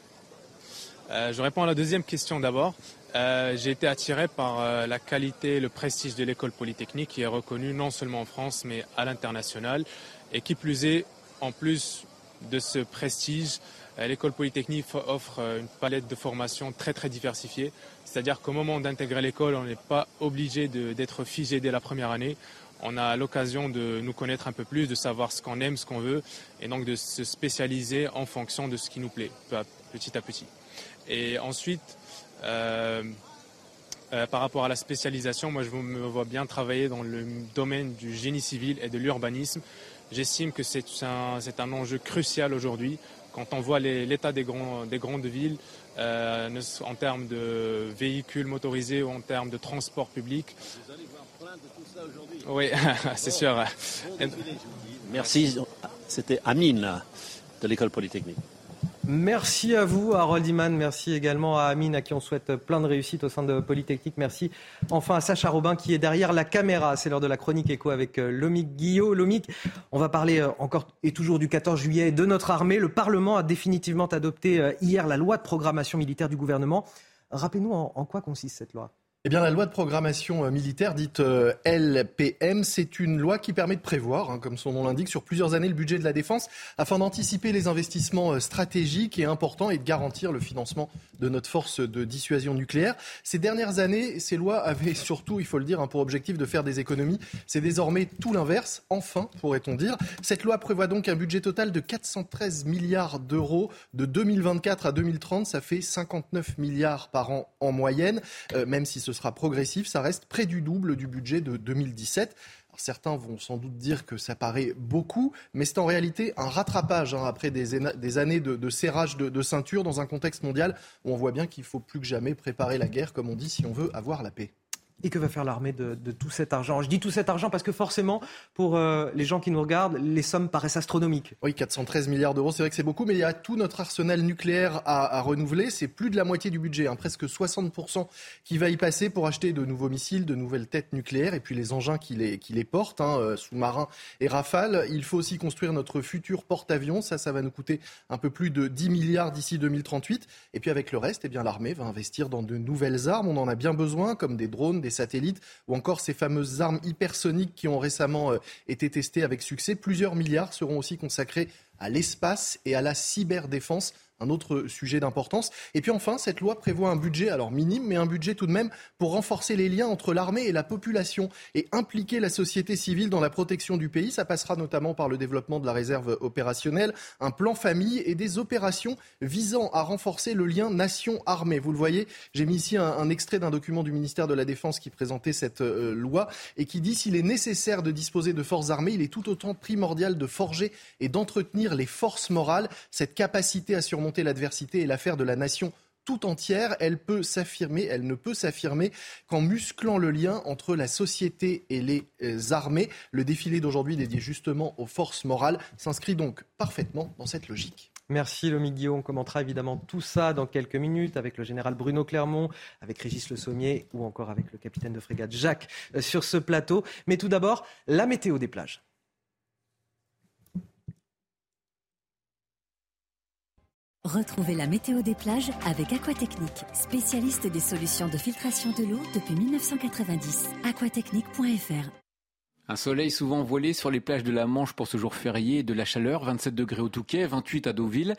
Euh, je réponds à la deuxième question d'abord. Euh, j'ai été attiré par la qualité, le prestige de l'école polytechnique qui est reconnue non seulement en France mais à l'international. Et qui plus est, en plus de ce prestige, l'école polytechnique offre une palette de formation très très diversifiée. C'est-à-dire qu'au moment d'intégrer l'école, on n'est pas obligé d'être figé dès la première année. On a l'occasion de nous connaître un peu plus, de savoir ce qu'on aime, ce qu'on veut, et donc de se spécialiser en fonction de ce qui nous plaît, petit à petit. Et ensuite, euh, euh, par rapport à la spécialisation, moi je me vois bien travailler dans le domaine du génie civil et de l'urbanisme. J'estime que c'est un, un, enjeu crucial aujourd'hui. Quand on voit l'état des, des grandes villes, euh, en termes de véhicules motorisés ou en termes de transport public. Vous allez voir plein de tout ça aujourd'hui. Oui, [laughs] c'est sûr. Merci. C'était Amine de l'école polytechnique. Merci à vous, Harold Iman. Merci également à Amine, à qui on souhaite plein de réussite au sein de Polytechnique. Merci enfin à Sacha Robin, qui est derrière la caméra. C'est l'heure de la chronique écho avec euh, Lomic Guillot. Lomic, on va parler euh, encore et toujours du 14 juillet de notre armée. Le Parlement a définitivement adopté euh, hier la loi de programmation militaire du gouvernement. Rappelez-nous en quoi consiste cette loi? Eh bien, la loi de programmation euh, militaire, dite euh, LPM, c'est une loi qui permet de prévoir, hein, comme son nom l'indique, sur plusieurs années le budget de la défense afin d'anticiper les investissements euh, stratégiques et importants et de garantir le financement de notre force de dissuasion nucléaire. Ces dernières années, ces lois avaient surtout, il faut le dire, hein, pour objectif de faire des économies. C'est désormais tout l'inverse, enfin, pourrait-on dire. Cette loi prévoit donc un budget total de 413 milliards d'euros de 2024 à 2030. Ça fait 59 milliards par an en moyenne, même si ce sera progressif, ça reste près du double du budget de 2017. certains vont sans doute dire que ça paraît beaucoup, mais c'est en réalité un rattrapage hein, après des, années de, serrage de, de, ceinture dans un contexte mondial où on voit bien qu'il faut plus que jamais préparer la guerre, comme on dit, si on veut avoir la paix. Et que va faire l'armée de, tout cet argent? Je dis tout cet argent parce que forcément, pour euh, les gens qui nous regardent, les sommes paraissent astronomiques. Oui, 413 milliards d'euros, c'est vrai que c'est beaucoup, mais il y a tout notre arsenal nucléaire à, renouveler. C'est plus de la moitié du budget, hein, presque 60% qui va y passer pour acheter de nouveaux missiles, de nouvelles têtes nucléaires et puis les engins qui les, portent, hein, euh, sous-marins et rafales. Il faut aussi construire notre futur porte-avions. Ça, ça va nous coûter un peu plus de 10 milliards d'ici 2038. Et puis avec le reste, eh l'armée va investir dans de nouvelles armes. On en a bien besoin, comme des drones, des satellites ou encore ces fameuses armes hypersoniques qui ont récemment euh, été testées avec succès. Plusieurs milliards seront aussi consacrés à l'espace et à la cyberdéfense un autre sujet d'importance. Et puis enfin, cette loi prévoit un budget, alors minime, mais un budget tout de même pour renforcer les liens entre l'armée et la population et impliquer la société civile dans la protection du pays. Ça passera notamment par le développement de la réserve opérationnelle, un plan famille et des opérations visant à renforcer le lien nation-armée. Vous le voyez, j'ai mis ici un, extrait d'un document du ministère de la Défense qui présentait cette euh, loi et qui dit s'il est nécessaire de disposer de forces armées, il est tout autant primordial de forger et d'entretenir les forces morales, cette capacité à surmonter l'adversité et l'affaire de la nation tout entière, elle peut s'affirmer, elle ne peut s'affirmer qu'en musclant le lien entre la société et les euh, armées. Le défilé d'aujourd'hui dédié justement aux forces morales s'inscrit donc parfaitement dans cette logique. Merci Lomi Guillaume. On commentera évidemment tout ça dans quelques minutes avec le général Bruno Clermont, avec Régis Le Sommier ou encore avec le capitaine de frégate Jacques euh, sur ce plateau. Mais tout d'abord, la météo des plages. Retrouvez la météo des plages avec Aquatechnique, spécialiste des solutions de filtration de l'eau depuis 1990. aquatechnique.fr un soleil souvent voilé sur les plages de la Manche pour ce jour férié, de la chaleur, 27 degrés au Touquet, 28 à Deauville.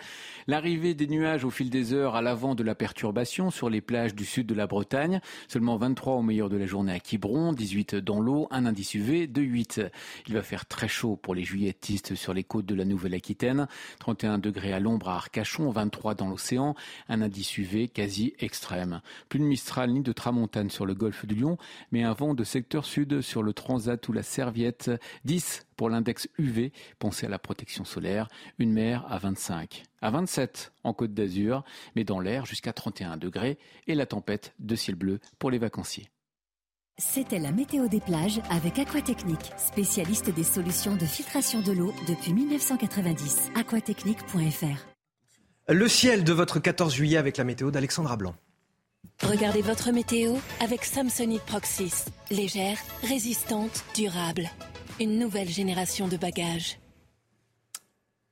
L'arrivée des nuages au fil des heures à l'avant de la perturbation sur les plages du sud de la Bretagne. Seulement 23 au meilleur de la journée à Quiberon, 18 dans l'eau, un indice UV de 8. Il va faire très chaud pour les juilletistes sur les côtes de la Nouvelle-Aquitaine. 31 degrés à l'ombre à Arcachon, 23 dans l'océan, un indice UV quasi extrême. Plus de Mistral ni de Tramontane sur le golfe du Lion, mais un vent de secteur sud sur le Transat ou la serviette. 10 pour l'index UV, pensez à la protection solaire. Une mer à 25. À 27 en Côte d'Azur, mais dans l'air jusqu'à 31 degrés. Et la tempête de ciel bleu pour les vacanciers. C'était la météo des plages avec Aquatechnique, spécialiste des solutions de filtration de l'eau depuis 1990. aquatechnique.fr Le ciel de votre 14 juillet avec la météo d'Alexandra Blanc. Regardez votre météo avec Samsonite Proxys. Légère, résistante, durable. Une nouvelle génération de bagages.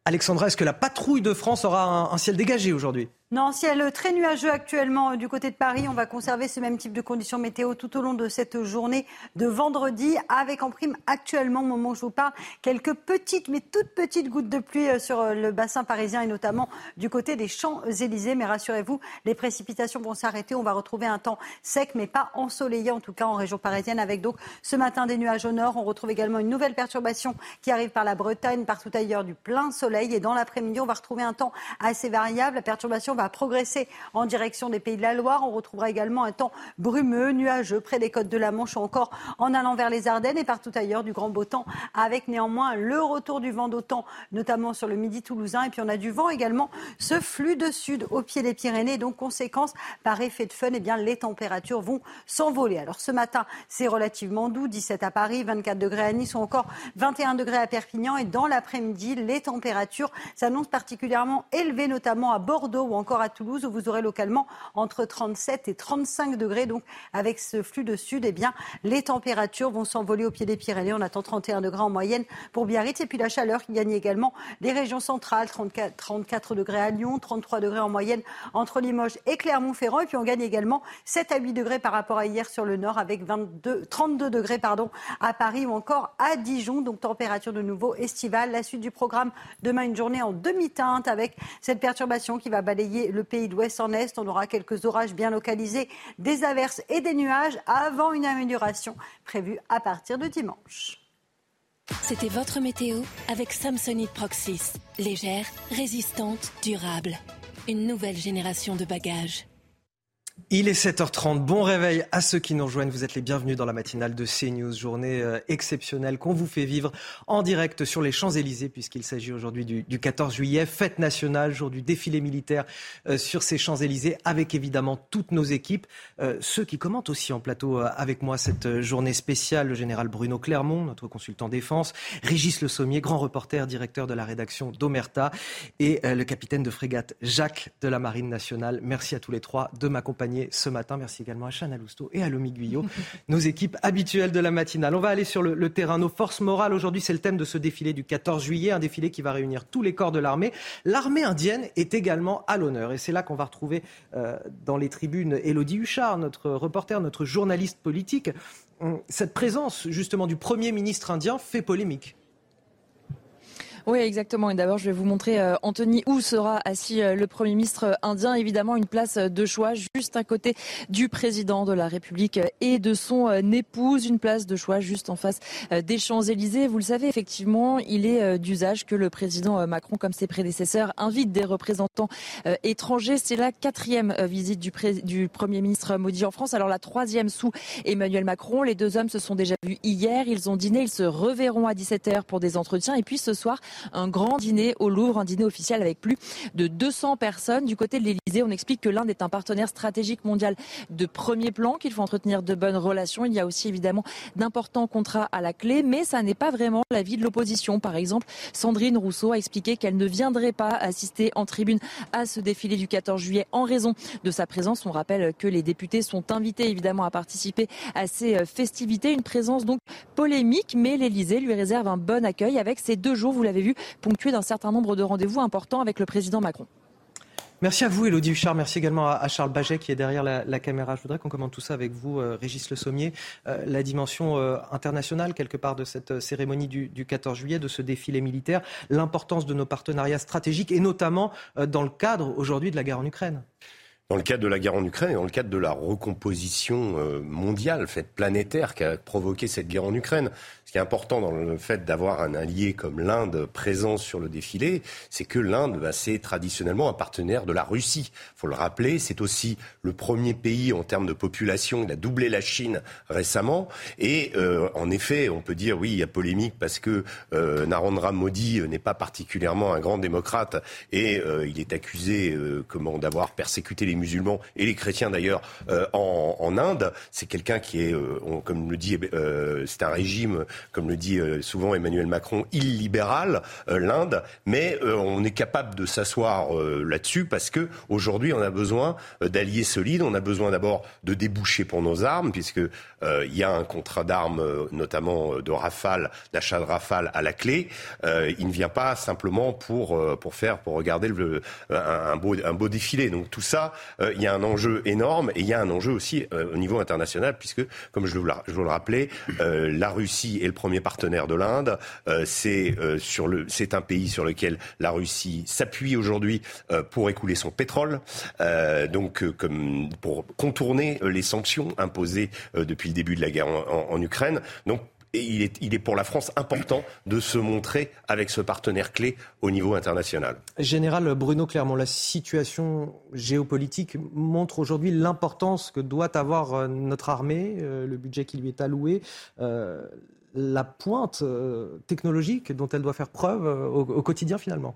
Alexandra, est-ce que la patrouille de France aura un, ciel dégagé aujourd'hui? Non, ciel très nuageux actuellement euh, du côté de Paris. On va conserver ce même type de conditions météo tout au long de cette journée de vendredi, avec en prime actuellement, au moment où je vous parle, quelques petites, mais toutes petites gouttes de pluie euh, sur euh, le bassin parisien et notamment du côté des Champs-Élysées. Mais rassurez-vous, les précipitations vont s'arrêter. On va retrouver un temps sec, mais pas ensoleillé, en tout cas en région parisienne, avec donc ce matin des nuages au nord. On retrouve également une nouvelle perturbation qui arrive par la Bretagne, partout ailleurs du plein soleil. Et dans l'après-midi, on va retrouver un temps assez variable. La perturbation va progresser en direction des Pays de la Loire. On retrouvera également un temps brumeux, nuageux près des côtes de la Manche ou encore en allant vers les Ardennes et partout ailleurs du grand beau temps avec néanmoins le retour du vent d'autant, notamment sur le midi toulousain. Et puis on a du vent également, ce flux de sud au pied des Pyrénées. Donc conséquence, par effet de fun, eh bien, les températures vont s'envoler. Alors ce matin, c'est relativement doux, 17 à Paris, 24 degrés à Nice ou encore 21 degrés à Perpignan. Et dans l'après-midi, les températures s'annoncent particulièrement élevées, notamment à Bordeaux ou encore encore à Toulouse où vous aurez localement entre 37 et 35 degrés. Donc avec ce flux de sud, eh bien, les températures vont s'envoler au pied des Pyrénées. On attend 31 degrés en moyenne pour Biarritz. Et puis la chaleur qui gagne également les régions centrales, 34, 34 degrés à Lyon, 33 degrés en moyenne entre Limoges et Clermont-Ferrand. Et puis on gagne également 7 à 8 degrés par rapport à hier sur le nord avec 22, 32 degrés pardon, à Paris ou encore à Dijon. Donc température de nouveau estivale. La suite du programme, demain une journée en demi-teinte avec cette perturbation qui va balayer le pays d'ouest en est. On aura quelques orages bien localisés, des averses et des nuages avant une amélioration prévue à partir de dimanche. C'était votre météo avec Samsonite Proxys. Légère, résistante, durable. Une nouvelle génération de bagages. Il est 7h30. Bon réveil à ceux qui nous rejoignent. Vous êtes les bienvenus dans la matinale de CNews. Journée euh, exceptionnelle qu'on vous fait vivre en direct sur les Champs-Élysées, puisqu'il s'agit aujourd'hui du, 14 juillet, fête nationale, jour du défilé militaire euh, sur ces Champs-Élysées, avec évidemment toutes nos équipes. Euh, ceux qui commentent aussi en plateau avec moi cette journée spéciale, le général Bruno Clermont, notre consultant défense, Régis Le Sommier, grand reporter, directeur de la rédaction d'Omerta, et le capitaine de frégate Jacques de la Marine nationale. Merci à tous les trois de m'accompagner ce matin. Merci également à Chana Lousteau et à Lomi Guyot, [laughs] nos équipes habituelles de la matinale. On va aller sur le, terrain. Nos forces morales, aujourd'hui, c'est le thème de ce défilé du 14 juillet, un défilé qui va réunir tous les corps de l'armée. L'armée indienne est également à l'honneur. Et c'est là qu'on va retrouver euh, dans les tribunes Elodie Huchard, notre reporter, notre journaliste politique. Cette présence, justement, du Premier ministre indien fait polémique. Oui, exactement. Et d'abord, je vais vous montrer, euh, Anthony, où sera assis euh, le Premier ministre indien. Évidemment, une place de choix juste à côté du président de la République et de son euh, épouse. Une place de choix juste en face des Champs-Élysées. Vous le savez, effectivement, il est d'usage que le président Macron, comme ses prédécesseurs, invite des représentants étrangers. C'est la quatrième visite du, du Premier ministre Modi en France. Alors la troisième sous Emmanuel Macron. Les deux hommes se sont déjà vus hier. Ils ont dîné. Ils se reverront à 17h pour des entretiens. Et puis ce soir, un grand dîner au Louvre, un dîner officiel avec plus de 200 personnes. Du côté de l'Elysée, on explique que l'Inde est un partenaire stratégique mondial de premier plan, qu'il faut entretenir de bonnes relations. Il y a aussi évidemment d'importants contrats à la clé, mais ça n'est pas vraiment l'avis de l'opposition. Par exemple, Sandrine Rousseau a expliqué qu'elle ne viendrait pas assister en tribune à ce défilé du 14 juillet en raison de sa présence. On rappelle que les députés sont invités évidemment à participer à ces euh, festivités. Une présence donc polémique, mais l'Elysée lui réserve un bon accueil avec ces deux jours, vous l'avez vu, ponctué d'un certain nombre de rendez-vous importants avec le président Macron. Merci à vous, Elodie Huchard. Merci également à Charles Baget qui est derrière la, caméra. Je voudrais qu'on commente tout ça avec vous, euh, Régis Le Sommier. Euh, la dimension euh, internationale, quelque part, de cette cérémonie du, du, 14 juillet, de ce défilé militaire, l'importance de nos partenariats stratégiques et notamment dans le cadre aujourd'hui de la guerre en Ukraine dans le cadre de la guerre en Ukraine et dans le cadre de la recomposition mondiale, faite planétaire, qui a provoqué cette guerre en Ukraine. Qui est important dans le fait d'avoir un allié comme l'Inde présent sur le défilé, c'est que l'Inde, bah, c'est traditionnellement un partenaire de la Russie. Faut le rappeler, c'est aussi le premier pays en termes de population. Il a doublé la Chine récemment. Et euh, en effet, on peut dire, oui, il y a polémique parce que euh, Narendra Modi euh, n'est pas particulièrement un grand démocrate et euh, il est accusé euh, comment d'avoir persécuté les musulmans et les chrétiens d'ailleurs en, en, Inde. C'est quelqu'un qui est, on, comme le dit, c'est un régime comme le dit euh, souvent Emmanuel Macron, illibéral, euh, l'Inde, mais euh, on est capable de s'asseoir là-dessus parce que aujourd'hui on a besoin d'alliés solides, on a besoin d'abord de déboucher pour nos armes, puisque il y a un contrat d'armes, notamment de Rafale, d'achat de Rafale à la clé. il ne vient pas simplement pour pour faire, pour regarder un, beau un beau défilé. Donc tout ça, il y a un enjeu énorme et il y a un enjeu aussi au niveau international, puisque comme je, vous le rappelais, la Russie est le premier partenaire de l'Inde. Euh, c'est euh, sur un pays sur lequel la Russie s'appuie aujourd'hui euh, pour écouler son pétrole, donc pour contourner les sanctions imposées depuis le début de la guerre en, Ukraine. Donc il est, il est, pour la France important de se montrer avec ce partenaire clé au niveau international. Général Bruno Clermont, la situation géopolitique montre aujourd'hui l'importance que doit avoir notre armée, le budget qui lui est alloué, la pointe euh, technologique dont elle doit faire preuve euh, au, quotidien finalement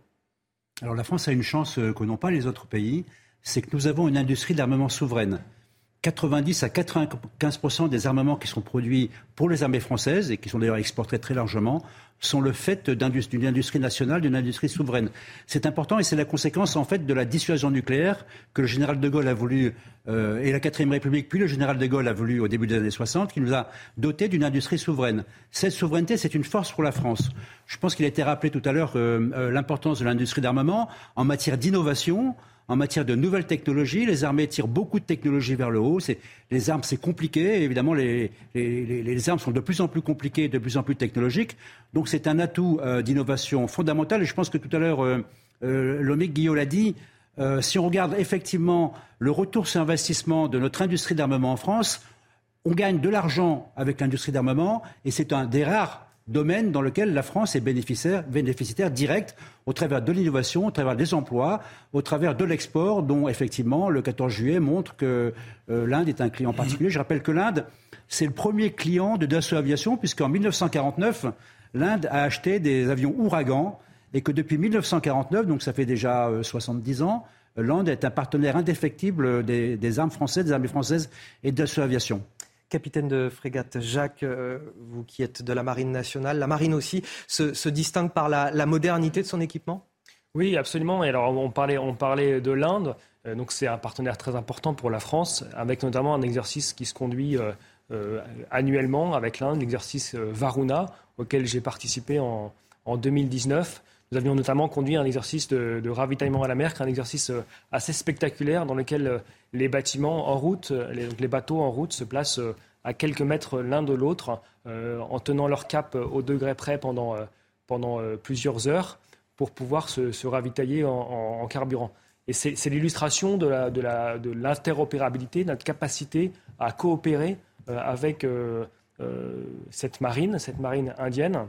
Alors la France a une chance euh, que n'ont pas les autres pays, c'est que nous avons une industrie d'armement souveraine. 90 à 95% des armements qui sont produits pour les armées françaises et qui sont d'ailleurs exportés très largement sont le fait d'une industrie nationale, d'une industrie souveraine. C'est important et c'est la conséquence en fait de la dissuasion nucléaire que le général de Gaulle a voulu euh, et la quatrième République, puis le général de Gaulle a voulu au début des années 60, qui nous a doté d'une industrie souveraine. Cette souveraineté, c'est une force pour la France. Je pense qu'il a été rappelé tout à l'heure euh, euh, l'importance de l'industrie d'armement en matière d'innovation, en matière de nouvelles technologies. Les armées tirent beaucoup de technologies vers le haut. Les armes, c'est compliqué. Évidemment, les, armes sont de plus en plus compliquées, de plus en plus technologiques. Donc, c'est un atout euh, d'innovation fondamental. Et je pense que tout à l'heure, euh, euh Guillaume l'a dit. Euh, si on regarde effectivement le retour sur investissement de notre industrie d'armement en France, on gagne de l'argent avec l'industrie d'armement et c'est un des rares domaine dans lequel la France est bénéficiaire, direct au travers de l'innovation, au travers des emplois, au travers de l'export, dont effectivement le 14 juillet montre que euh, l'Inde est un client particulier. Je rappelle que l'Inde, c'est le premier client de Dassault Aviation, puisqu'en 1949, l'Inde a acheté des avions Ouragan, et que depuis 1949, donc ça fait déjà 70 euh, ans, l'Inde est un partenaire indéfectible des, des armes françaises, des armées françaises et de Dassault Aviation capitaine de frégate Jacques, euh, vous qui êtes de la Marine nationale, la Marine aussi se, distingue par la, modernité de son équipement? Oui, absolument. Et alors, on parlait, on parlait de l'Inde. Euh, donc, c'est un partenaire très important pour la France, avec notamment un exercice qui se conduit euh, annuellement avec l'Inde, l'exercice Varuna, auquel j'ai participé en, 2019. Nous avions notamment conduit un exercice de, de, ravitaillement à la mer, un exercice assez spectaculaire dans lequel les bâtiments en route, les, bateaux en route se placent euh, à quelques mètres l'un de l'autre euh, en tenant leur cap au degré près pendant, euh, plusieurs heures pour pouvoir se, ravitailler en, carburant. Et c'est l'illustration de l'interopérabilité, de, notre capacité à coopérer avec cette marine, cette marine indienne.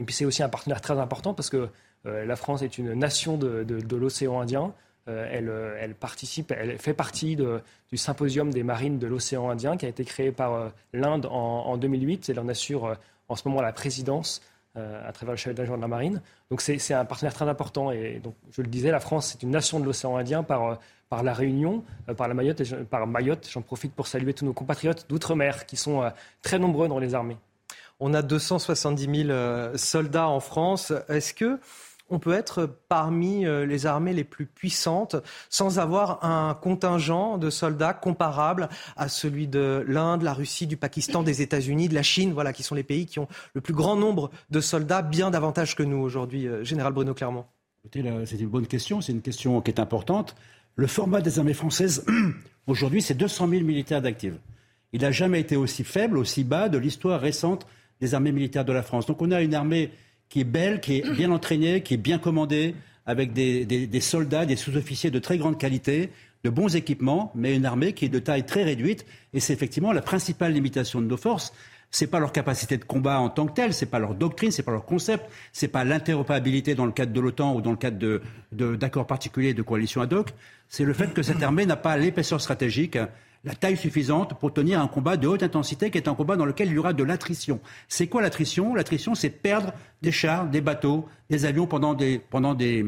Et puis c'est aussi un partenaire très important parce que la France est une nation de l'océan Indien. Euh, euh, elle, participe, elle fait partie du symposium des marines de l'océan Indien qui a été créé par euh, l'Inde en, 2008. Elle en assure en ce moment la présidence à travers le chef d'agent de la marine. Donc c'est un partenaire très important. Et donc, je le disais, la France est une nation de l'océan Indien par, la Réunion, par la Mayotte. Mayotte, j'en profite pour saluer tous nos compatriotes d'outre-mer qui sont très nombreux dans les armées. On a 270 000 soldats en France. Est-ce que on peut être parmi euh, les armées les plus puissantes sans avoir un contingent de soldats comparable à celui de l'Inde, la Russie, du Pakistan, des États-Unis, de la Chine, voilà, qui sont les pays qui ont le plus grand nombre de soldats, bien davantage que nous aujourd'hui, euh, Général Bruno Clermont. C'est une bonne question, c'est une question qui est importante. Le format des armées françaises, [clears throat] aujourd'hui, c'est 200 000 militaires d'actifs. Il n'a jamais été aussi faible, aussi bas de l'histoire récente des armées militaires de la France. Donc on a une armée qui est belle, qui est bien entraînée, qui est bien commandée, avec des, soldats, des sous-officiers de très grande qualité, de bons équipements, mais une armée qui est de taille très réduite. Et c'est effectivement la principale limitation de nos forces. C'est pas leur capacité de combat en tant que telle, c'est pas leur doctrine, c'est pas leur concept, c'est pas l'interopérabilité dans le cadre de l'OTAN ou dans le cadre d'accords de, particuliers de coalition ad hoc. C'est le fait que cette armée n'a pas l'épaisseur stratégique la taille suffisante pour tenir un combat de haute intensité qui est un combat dans lequel il y aura de l'attrition. C'est quoi l'attrition? L'attrition, c'est perdre des chars, des bateaux, des avions pendant des, pendant, des,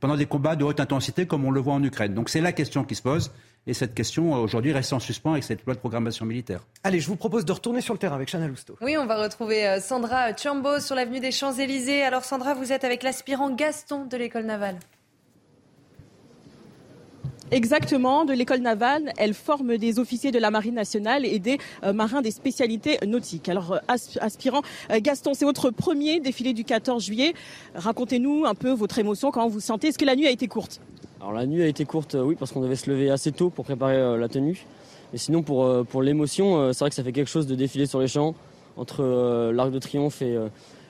pendant des combats de haute intensité comme on le voit en Ukraine. Donc c'est la question qui se pose. Et cette question, aujourd'hui, reste en suspens avec cette loi de programmation militaire. Allez, je vous propose de retourner sur le terrain avec Chana Lousteau. Oui, on va retrouver euh, Sandra Chambo sur l'avenue des Champs-Élysées. Alors, Sandra, vous êtes avec l'aspirant Gaston de l'école navale. Exactement, de l'école navale, elle forme des officiers de la marine nationale et des euh, marins des spécialités nautiques. Alors, euh, aspirant euh, Gaston, c'est votre premier défilé du 14 juillet. Racontez-nous un peu votre émotion, comment vous sentez. Est-ce que la nuit a été courte? Alors la nuit a été courte, oui, parce qu'on devait se lever assez tôt pour préparer la tenue. Et sinon, pour, pour l'émotion, c'est vrai que ça fait quelque chose de défiler sur les champs entre l'Arc de Triomphe et,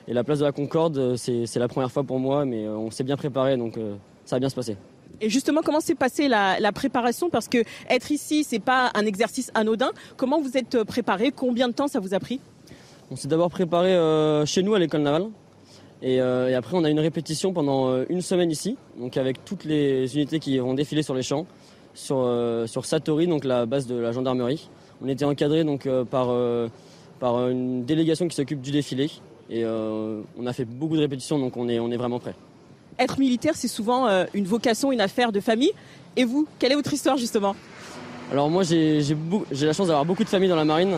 et, la place de la Concorde. C'est la première fois pour moi, mais on s'est bien préparé, donc ça va bien se passer. Et justement, comment s'est passée la, préparation? Parce que être ici, c'est pas un exercice anodin. Comment vous êtes préparé? Combien de temps ça vous a pris? On s'est d'abord préparé euh, chez nous à l'école navale. Euh, et, après, on a une répétition pendant euh, une semaine ici, avec toutes les unités qui vont défiler sur les champs, sur, Satori, donc la base de la gendarmerie. On était encadré donc par, par une délégation qui s'occupe du défilé. Et on a fait beaucoup de répétitions, donc on est, on est vraiment prêt être militaire, c'est souvent euh, une vocation, une affaire de famille. Et vous, quelle est votre histoire justement? Alors moi j'ai la chance d'avoir beaucoup de familles dans la marine,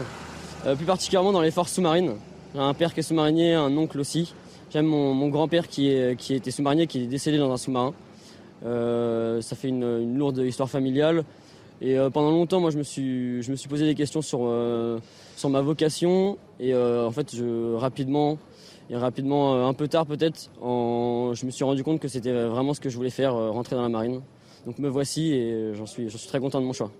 plus particulièrement dans les forces sous-marines. J'ai un père qui est sous-marinier, un oncle aussi. J'aime mon, grand-père qui, était sous-marinier, qui est décédé dans un sous-marin. ça fait une, lourde histoire familiale. Et pendant longtemps, moi, je me suis, posé des questions sur, ma vocation. Et en fait, rapidement, et rapidement, euh, un peu tard peut-être, je me suis rendu compte que c'était vraiment ce que je voulais faire, euh, rentrer dans la marine. Donc me voici et j'en suis, suis très content de mon choix.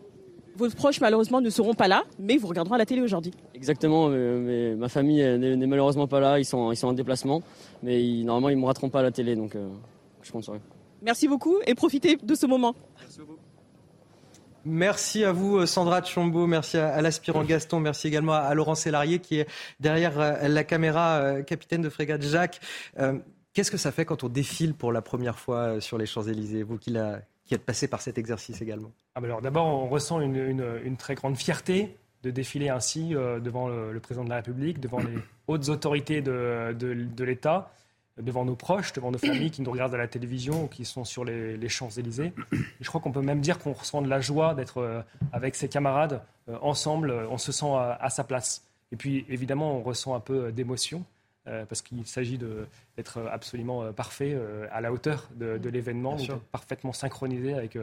Vos proches malheureusement ne seront pas là, mais vous regarderont à la télé aujourd'hui. Exactement, mais, ma famille n'est malheureusement pas là, ils sont, ils sont en déplacement, mais normalement ils ne me rateront pas à la télé, donc euh, je compte sur eux. Merci beaucoup et profitez de ce moment. Merci à vous, Sandra Chombo. Merci à, l'aspirant Gaston. Merci également à, Laurent Sélarié qui est derrière euh, la caméra, euh, capitaine de frégate Jacques. Euh, qu'est-ce que ça fait quand on défile pour la première fois sur les Champs-Élysées Vous qui, êtes passé par cet exercice également? Ah, alors d'abord, on ressent une, très grande fierté de défiler ainsi devant le, président de la République, devant les [coughs] hautes autorités de l'État devant nos proches, devant nos familles qui nous regardent à la télévision ou qui sont sur les, Champs-Élysées. je crois qu'on peut même dire qu'on ressent de la joie d'être euh, avec ses camarades euh, ensemble, on se sent à, sa place. Et puis évidemment, on ressent un peu d'émotion euh, parce qu'il s'agit d'être absolument parfait à la hauteur de, l'événement, parfaitement synchronisé avec,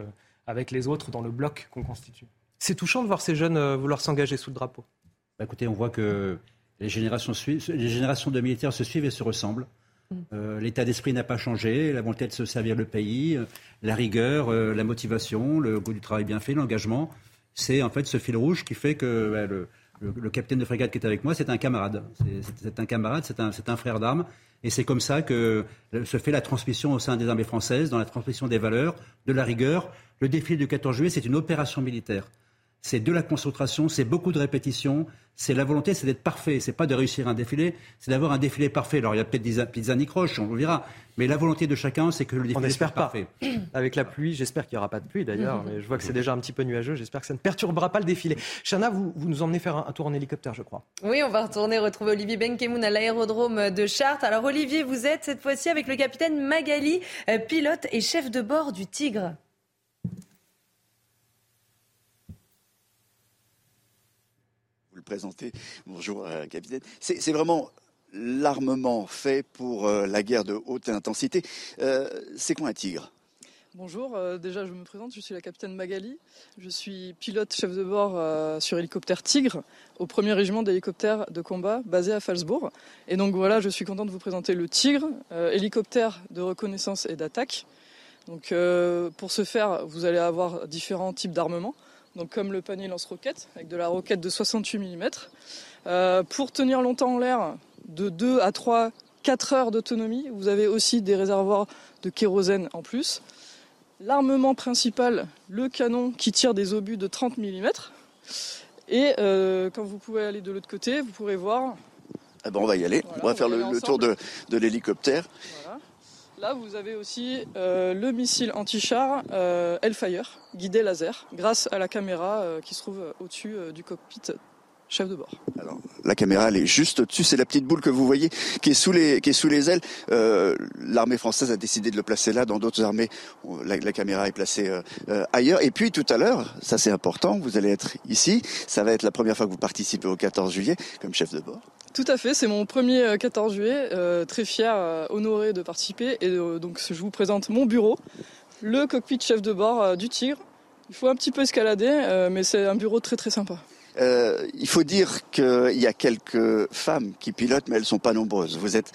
avec les autres dans le bloc qu'on constitue. C'est touchant de voir ces jeunes vouloir s'engager sous le drapeau. Bah, écoutez, on voit que les générations, les générations de militaires se suivent et se ressemblent. Euh, l'état d'esprit n'a pas changé, la volonté de se servir le pays, euh, la rigueur, euh, la motivation, le goût du travail bien fait, l'engagement. C'est en fait ce fil rouge qui fait que bah, le, capitaine de frégate qui est avec moi, c'est un camarade. C'est un camarade, c'est un, un, frère d'armes. Et c'est comme ça que se fait la transmission au sein des armées françaises, dans la transmission des valeurs, de la rigueur. Le défilé du 14 juillet, c'est une opération militaire c'est de la concentration, c'est beaucoup de répétitions, c'est la volonté, c'est d'être parfait. C'est pas de réussir un défilé, c'est d'avoir un défilé parfait. Alors il y a peut-être des petites anicroches, on le verra. Mais la volonté de chacun, c'est que le défilé soit parfait. [clears throat] Avec la pluie, j'espère qu'il n'y aura pas de pluie d'ailleurs, mais je vois que c'est déjà un petit peu nuageux. J'espère que ça ne perturbera pas le défilé. Chana, vous, vous nous emmenez faire un, tour en hélicoptère, je crois. Oui, on va retourner retrouver Olivier Benkemoun à l'aérodrome de Chartres. Alors Olivier, vous êtes cette fois-ci avec le capitaine Magali, euh, pilote et chef de bord du Tigre. Bonjour, euh, capitaine. C'est vraiment l'armement fait pour euh, la guerre de haute intensité. Euh, c'est quoi un tigre? Bonjour, déjà je me présente, je suis la capitaine Magali. Je suis pilote chef de bord sur hélicoptère Tigre au premier régiment d'hélicoptères de combat basé à Falsbourg. Et donc voilà, je suis content de vous présenter le Tigre, hélicoptère de reconnaissance et d'attaque. Donc pour ce faire, vous allez avoir différents types d'armements donc comme le panier lance-roquette, avec de la roquette de 68 mm. Euh, pour tenir longtemps en l'air, de 2 à 3, 4 heures d'autonomie, vous avez aussi des réservoirs de kérosène en plus. L'armement principal, le canon qui tire des obus de 30 mm. Et euh, quand vous pouvez aller de l'autre côté, vous pourrez voir. Eh ben on va y aller. on va faire le, tour de, l'hélicoptère. Là, vous avez aussi euh, le missile anti-char euh, Hellfire, guidé laser, grâce à la caméra euh, qui se trouve au-dessus du cockpit chef de bord. Alors, la caméra, elle est juste au-dessus. C'est la petite boule que vous voyez qui est sous les, qui est sous les ailes. Euh, l'armée française a décidé de le placer là. Dans d'autres armées, la, caméra est placée euh, euh, ailleurs. Et puis, tout à l'heure, ça c'est important, vous allez être ici. Ça va être la première fois que vous participez au 14 juillet comme chef de bord. Tout à fait. C'est mon premier 14 juillet. très fier, honoré de participer. Et donc, je vous présente mon bureau, le cockpit chef de bord du Tigre. Il faut un petit peu escalader, mais c'est un bureau très très sympa. Euh, il faut dire qu'il y a quelques femmes qui pilotent, mais elles ne sont pas nombreuses. Vous êtes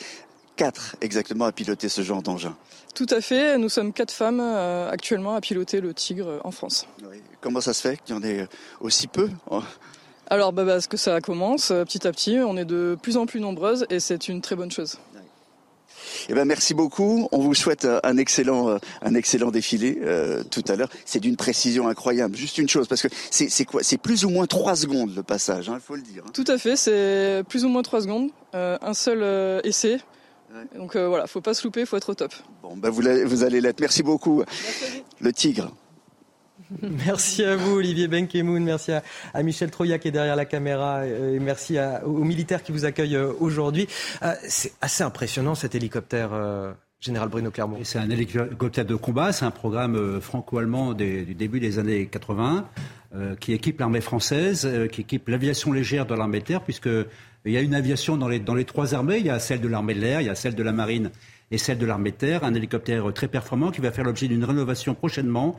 quatre exactement à piloter ce genre d'engin. Tout à fait. Nous sommes quatre femmes euh, actuellement à piloter le Tigre en France. Comment ça se fait qu'il y en ait aussi peu alors, bah, parce que ça commence euh, petit à petit, on est de plus en plus nombreuses et c'est une très bonne chose. Eh ben, merci beaucoup. On vous souhaite euh, un excellent, euh, un excellent défilé euh, tout à l'heure. C'est d'une précision incroyable. Juste une chose, parce que c'est quoi? C'est plus ou moins trois secondes le passage, il hein, faut le dire. Hein. Tout à fait, c'est plus ou moins trois secondes. un seul essai. Donc voilà, faut pas se louper, faut être au top. Bon, ben vous, vous allez l'être. Merci beaucoup. Le tigre. [laughs] Merci à vous, Olivier Benkemoun. Merci à, Michel Troya qui est derrière la caméra. Et merci aux militaires qui vous accueillent euh, aujourd'hui. Euh, c'est assez impressionnant cet hélicoptère. Euh, Général Bruno Clermont. C'est un hélicoptère de combat, c'est un programme euh, franco-allemand du début des années 80 euh, qui équipe l'armée française, euh, qui équipe l'aviation légère de l'armée de terre, puisque il y a une aviation dans les, dans les trois armées. Il y a celle de l'armée de l'air, il y a celle de la marine et celle de l'armée de terre. Un hélicoptère très performant qui va faire l'objet d'une rénovation prochainement.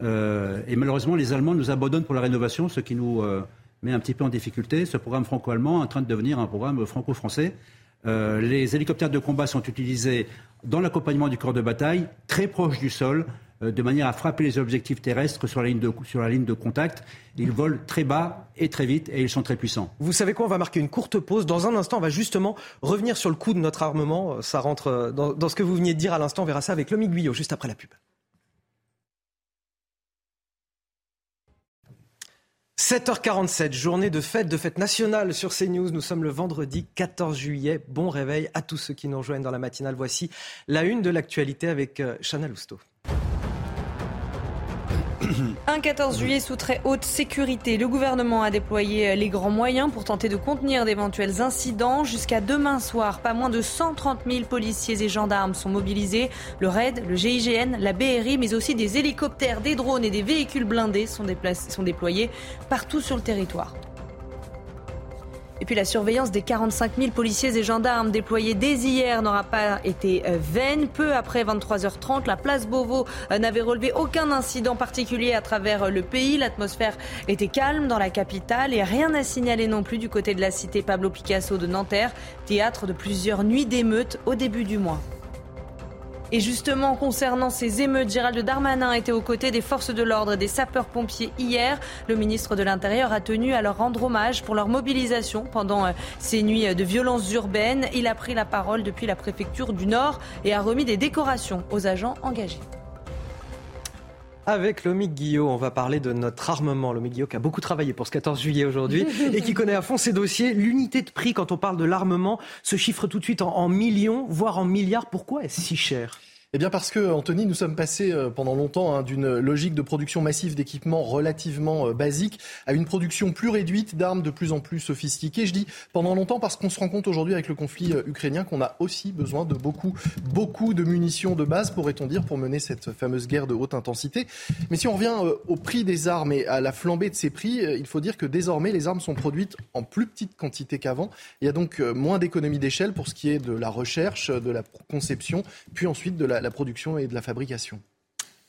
Et malheureusement, les Allemands nous abandonnent pour la rénovation, ce qui nous met un petit peu en difficulté. Ce programme franco-allemand est en train de devenir un programme franco-français. les hélicoptères de combat sont utilisés dans l'accompagnement du corps de bataille, très proche du sol, euh, de manière à frapper les objectifs terrestres sur la, ligne de, contact. Ils volent très bas et très vite et ils sont très puissants. Vous savez quoi On va marquer une courte pause. Dans un instant, on va justement revenir sur le coût de notre armement. Ça rentre euh, dans, ce que vous veniez de dire à l'instant. On verra ça avec Lomi Guyot juste après la pub. 7h47, journée de fête, de fête nationale sur CNews. Nous sommes le vendredi 14 juillet. Bon réveil à tous ceux qui nous rejoignent dans la matinale. Voici la une de l'actualité avec euh, Chana Lousteau. Un 14 juillet sous très haute sécurité. Le gouvernement a déployé les grands moyens pour tenter de contenir d'éventuels incidents. Jusqu'à demain soir, pas moins de 130 000 policiers et gendarmes sont mobilisés. Le RAID, le GIGN, la BRI, mais aussi des hélicoptères, des drones et des véhicules blindés sont, sont déployés partout sur le territoire. Et puis la surveillance des 45 000 policiers et gendarmes déployés dès hier n'aura pas été euh, vaine. Peu après 23h30, la place Beauvau euh, n'avait relevé aucun incident particulier à travers euh, le pays. L'atmosphère était calme dans la capitale et rien à signaler non plus du côté de la cité Pablo Picasso de Nanterre, théâtre de plusieurs nuits d'émeutes au début du mois. Et justement, concernant ces émeutes, Gérald Darmanin était aux côtés des forces de l'ordre et des sapeurs-pompiers hier. Le ministre de l'Intérieur a tenu à leur rendre hommage pour leur mobilisation pendant euh, ces nuits de violences urbaines. Il a pris la parole depuis la préfecture du Nord et a remis des décorations aux agents engagés. Avec Lomique Guillot, on va parler de notre armement. Lomique Guillot qui a beaucoup travaillé pour ce 14 juillet aujourd'hui [laughs] et qui connaît à fond ses dossiers. L'unité de prix, quand on parle de l'armement, se chiffre tout de suite en millions, voire en milliards. Pourquoi est-ce si cher? Eh bien parce que, Anthony, nous sommes passés euh, pendant longtemps hein, d'une logique de production massive d'équipements relativement euh, basiques à une production plus réduite d'armes de plus en plus sophistiquées. Je dis pendant longtemps parce qu'on se rend compte aujourd'hui avec le conflit euh, ukrainien qu'on a aussi besoin de beaucoup, beaucoup de munitions de base, pourrait-on dire, pour mener cette fameuse guerre de haute intensité. Mais si on revient au prix des armes et à la flambée de ces prix, il faut dire que désormais les armes sont produites en plus petite quantité qu'avant. Il y a donc moins d'économies d'échelle pour ce qui est de la recherche, de la conception, puis ensuite de la la, production et de la fabrication.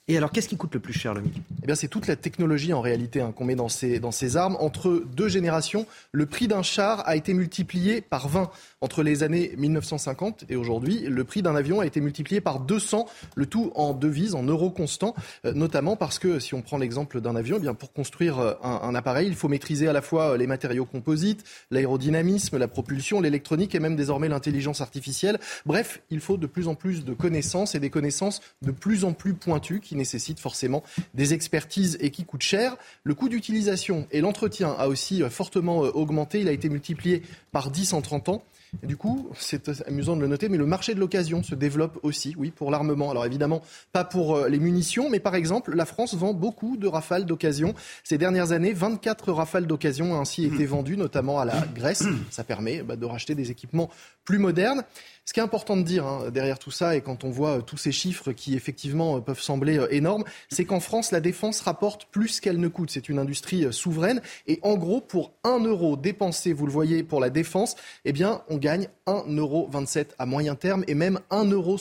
Et alors, qu'est-ce qui coûte le plus cher, le MIG Eh bien, c'est toute la technologie en réalité hein, qu'on met dans ces, dans ces armes. Entre deux générations, le prix d'un char a été multiplié par 20 entre les années 1950 et aujourd'hui. Le prix d'un avion a été multiplié par 200, le tout en devises, en euros constants, euh, notamment parce que si on prend l'exemple d'un avion, eh bien pour construire euh, un, un, appareil, il faut maîtriser à la fois euh, les matériaux composites, l'aérodynamisme, la propulsion, l'électronique et même désormais l'intelligence artificielle. Bref, il faut de plus en plus de connaissances et des connaissances de plus en plus pointues qui nécessite forcément des expertises et qui coûtent cher. Le coût d'utilisation et l'entretien a aussi fortement augmenté. Il a été multiplié par 10 en 30 ans. Et du coup, c'est amusant de le noter, mais le marché de l'occasion se développe aussi, oui, pour l'armement. Alors évidemment, pas pour euh, les munitions, mais par exemple, la France vend beaucoup de rafales d'occasion. Ces dernières années, 24 rafales d'occasion ont ainsi été vendues, notamment à la Grèce. Ça permet bah, de racheter des équipements plus modernes. Ce qui est important de dire hein, derrière tout ça, et quand on voit euh, tous ces chiffres qui effectivement euh, peuvent sembler euh, énormes, c'est qu'en France, la défense rapporte plus qu'elle ne coûte. C'est une industrie souveraine. Et en gros, pour 1 euro dépensé, vous le voyez, pour la défense, eh bien, on gagne 1,27 euro à moyen terme et même 1,69 euro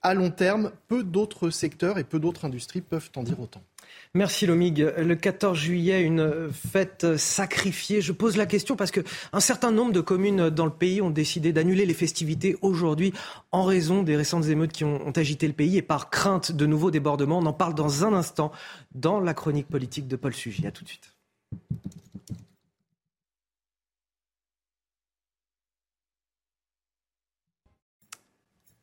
à long terme. Peu d'autres secteurs et peu d'autres industries peuvent en dire autant. Merci Lomig. Le 14 juillet, une fête sacrifiée. Je pose la question parce que un certain nombre de communes dans le pays ont décidé d'annuler les festivités aujourd'hui en raison des récentes émeutes qui ont, agité le pays et par crainte de nouveaux débordements. On en parle dans un instant dans la chronique politique de Paul Sugy. À tout de suite.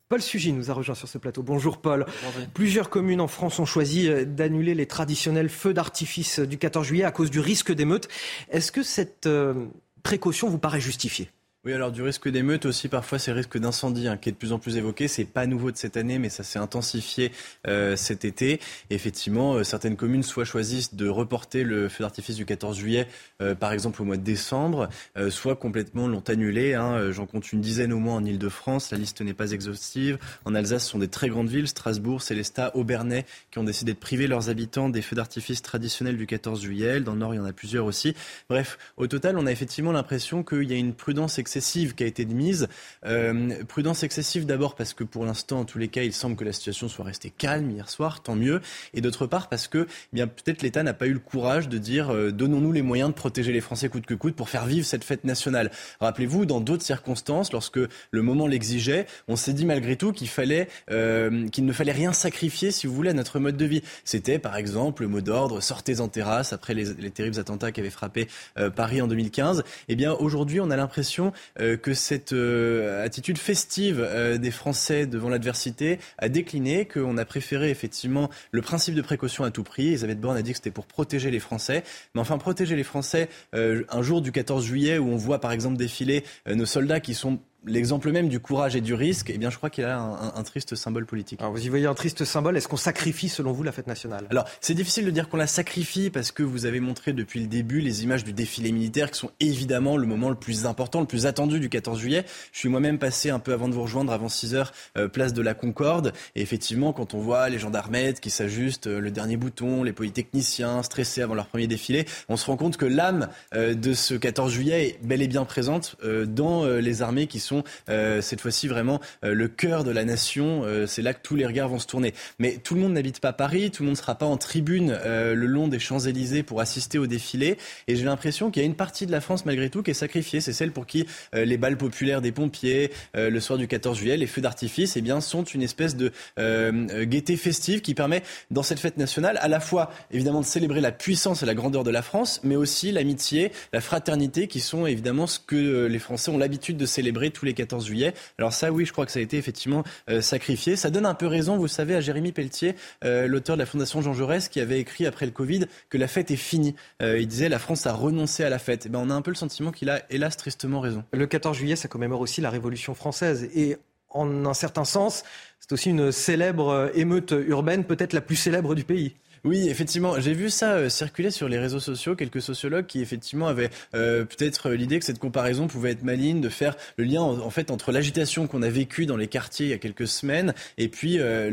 Paul Sugy nous a rejoint sur ce plateau. Bonjour Paul. Plusieurs communes en France ont choisi euh, d'annuler les traditionnels feux d'artifice du 14 juillet à cause du risque d'émeute. Est-ce que cette euh, précaution vous paraît justifiée? Oui, alors du risque d'émeute aussi, parfois c'est risque d'incendie hein, qui est de plus en plus évoqué. C'est pas nouveau de cette année, mais ça s'est intensifié euh, cet été. effectivement, euh, certaines communes soit choisissent de reporter le feu d'artifice du 14 juillet, euh, par exemple au mois de décembre, soit complètement l'ont annulé. Hein. J'en compte une dizaine au moins en Ile-de-France. La liste n'est pas exhaustive. En Alsace, ce sont des très grandes villes, Strasbourg, Célestat, Aubernais, qui ont décidé de priver leurs habitants des feux d'artifice traditionnels du 14 juillet. Dans le Nord, il y en a plusieurs aussi. Bref, au total, on a effectivement l'impression qu'il y a une prudence excessive qui a été de mise. Euh, prudence excessive d'abord parce que pour l'instant, en tous les cas, il semble que la situation soit restée calme hier soir, tant mieux. Et d'autre part parce que eh bien peut-être l'État n'a pas eu le courage de dire euh, donnons-nous les moyens de protéger les Français coûte que coûte pour faire vivre cette fête nationale. Rappelez-vous, dans d'autres circonstances, lorsque le moment l'exigeait, on s'est dit malgré tout qu'il fallait euh, qu'il ne fallait rien sacrifier, si vous voulez, à notre mode de vie. C'était par exemple le mot d'ordre sortez en terrasse après les, les terribles attentats qui avaient frappé Paris en 2015. Eh bien aujourd'hui, on a l'impression euh, que cette euh, attitude festive euh, des Français devant l'adversité a décliné, qu'on a préféré effectivement le principe de précaution à tout prix. Elisabeth Borne a dit que c'était pour protéger les Français. Mais enfin, protéger les Français un jour du 14 juillet où on voit par exemple défiler nos soldats qui sont l'exemple même du courage et du risque, eh bien, je crois qu'il a un, triste symbole politique. Alors, vous y voyez un triste symbole. Est-ce qu'on sacrifie, selon vous, la fête nationale? Alors, c'est difficile de dire qu'on la sacrifie parce que vous avez montré depuis le début les images du défilé militaire qui sont évidemment le moment le plus important, le plus attendu du 14 juillet. Je suis moi-même passé un peu avant de vous rejoindre, avant 6 heures, euh, place de la Concorde. Et effectivement, quand on voit les gendarmettes qui s'ajustent euh, le dernier bouton, les polytechniciens stressés avant leur premier défilé, on se rend compte que l'âme euh, de ce 14 juillet est bel et bien présente dans les armées qui sont euh, cette fois-ci vraiment euh, le cœur de la nation. Euh, c'est là que tous les regards vont se tourner. Mais tout le monde n'habite pas Paris, tout le monde ne sera pas en tribune le long des Champs-Élysées pour assister au défilé. Et j'ai l'impression qu'il y a une partie de la France malgré tout qui est sacrifiée. C'est celle pour qui les balles populaires des pompiers, le soir du 14 juillet, les feux d'artifice, eh bien, sont une espèce de gaieté festive qui permet, dans cette fête nationale, à la fois évidemment de célébrer la puissance et la grandeur de la France, mais aussi l'amitié, la fraternité, qui sont évidemment ce que les Français ont l'habitude de célébrer tous les 14 juillet. Alors ça, oui, je crois que ça a été effectivement euh, sacrifié. Ça donne un peu raison, vous savez, à Jérémy Pelletier, euh, l'auteur de la Fondation Jean Jaurès, qui avait écrit après le Covid que la fête est finie. Euh, il disait la France a renoncé à la fête. Eh ben, on a un peu le sentiment qu'il a, hélas, tristement raison. Le 14 juillet, ça commémore aussi la Révolution française. Et en un certain sens, c'est aussi une célèbre émeute urbaine, peut-être la plus célèbre du pays. Oui, effectivement, j'ai vu ça euh, circuler sur les réseaux sociaux, quelques sociologues qui effectivement avaient euh, peut-être l'idée que cette comparaison pouvait être maligne, de faire le lien en, fait entre l'agitation qu'on a vécue dans les quartiers il y a quelques semaines et puis euh,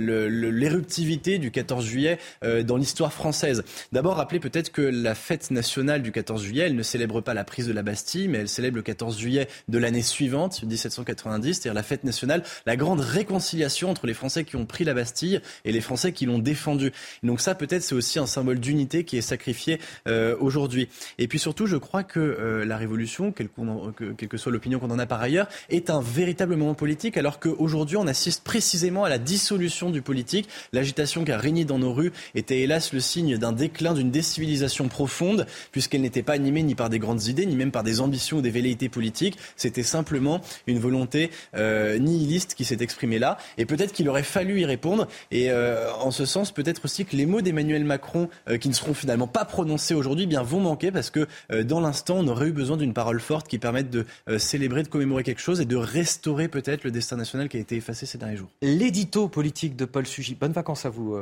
l'éruptivité du 14 juillet dans l'histoire française. D'abord, rappelez peut-être que la fête nationale du 14 juillet, elle ne célèbre pas la prise de la Bastille, mais elle célèbre le 14 juillet de l'année suivante, 1790, c'est-à-dire la fête nationale, la grande réconciliation entre les Français qui ont pris la Bastille et les Français qui l'ont défendue. Donc ça, peut-être c'est aussi un symbole d'unité qui est sacrifié euh, aujourd'hui. Et puis surtout, je crois que euh, la révolution, quelle, que, soit l'opinion qu'on en a par ailleurs, est un véritable moment politique, alors qu'aujourd'hui, on assiste précisément à la dissolution du politique. L'agitation qui a régné dans nos rues était hélas le signe d'un déclin, d'une décivilisation profonde, puisqu'elle n'était pas animée ni par des grandes idées, ni même par des ambitions ou des velléités politiques. C'était simplement une volonté euh, nihiliste qui s'est exprimée là. Et peut-être qu'il aurait fallu y répondre. Et en ce sens, peut-être aussi que les mots d'Emmanuel Emmanuel Macron, euh, qui ne seront finalement pas prononcés aujourd'hui, bien vont manquer parce que euh, dans l'instant, on aurait eu besoin d'une parole forte qui permette de euh, célébrer, de commémorer quelque chose et de restaurer peut-être le destin national qui a été effacé ces derniers jours. L'édito politique de Paul Sugy. Bonnes vacances à vous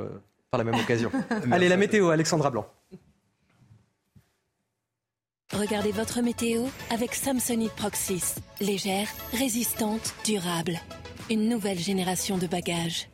par la même occasion. [laughs] Allez, la météo, Alexandra Blanc. Regardez votre météo avec Samsonite Proxys. Légère, résistante, durable. Une nouvelle génération de bagages.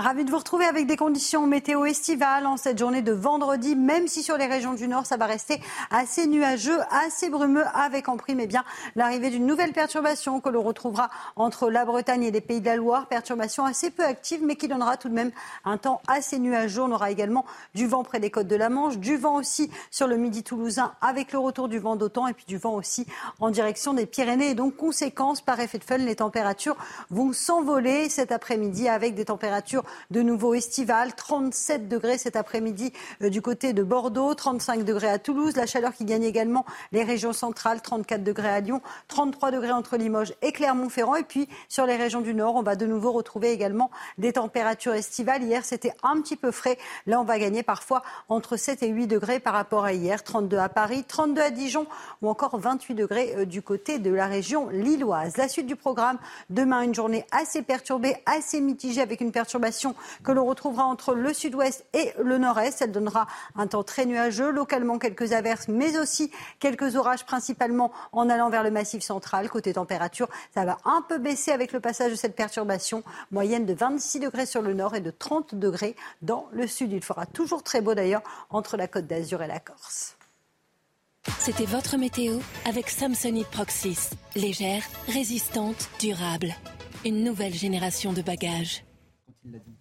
Ravi de vous retrouver avec des conditions météo estivales en cette journée de vendredi, même si sur les régions du Nord, ça va rester assez nuageux, assez brumeux, avec en prime eh bien l'arrivée d'une nouvelle perturbation que l'on retrouvera entre la Bretagne et les Pays de la Loire. Perturbation assez peu active, mais qui donnera tout de même un temps assez nuageux. On aura également du vent près des côtes de la Manche, du vent aussi sur le midi toulousain avec le retour du vent d'automne et puis du vent aussi en direction des Pyrénées. Et donc, conséquence, par effet de fun, les températures vont s'envoler cet après-midi avec des températures de nouveau estival. 37 degrés cet après-midi du côté de Bordeaux, 35 degrés à Toulouse. La chaleur qui gagne également les régions centrales, 34 degrés à Lyon, 33 degrés entre Limoges et Clermont-Ferrand. Et puis sur les régions du Nord, on va de nouveau retrouver également des températures estivales. Hier, c'était un petit peu frais. Là, on va gagner parfois entre 7 et 8 degrés par rapport à hier. 32 à Paris, 32 à Dijon ou encore 28 degrés euh, du côté de la région lilloise. La suite du programme, demain, une journée assez perturbée, assez mitigée avec une perturbation que l'on retrouvera entre le sud-ouest et le nord-est. Elle donnera un temps très nuageux, localement quelques averses, mais aussi quelques orages, principalement en allant vers le massif central. Côté température, ça va un peu baisser avec le passage de cette perturbation. Moyenne de 26 degrés sur le nord et de 30 degrés dans le sud. Il fera toujours très beau d'ailleurs entre la côte d'Azur et la Corse. C'était votre météo avec Samsonite Proxys. Légère, résistante, durable. Une nouvelle génération de bagages il l'a dit.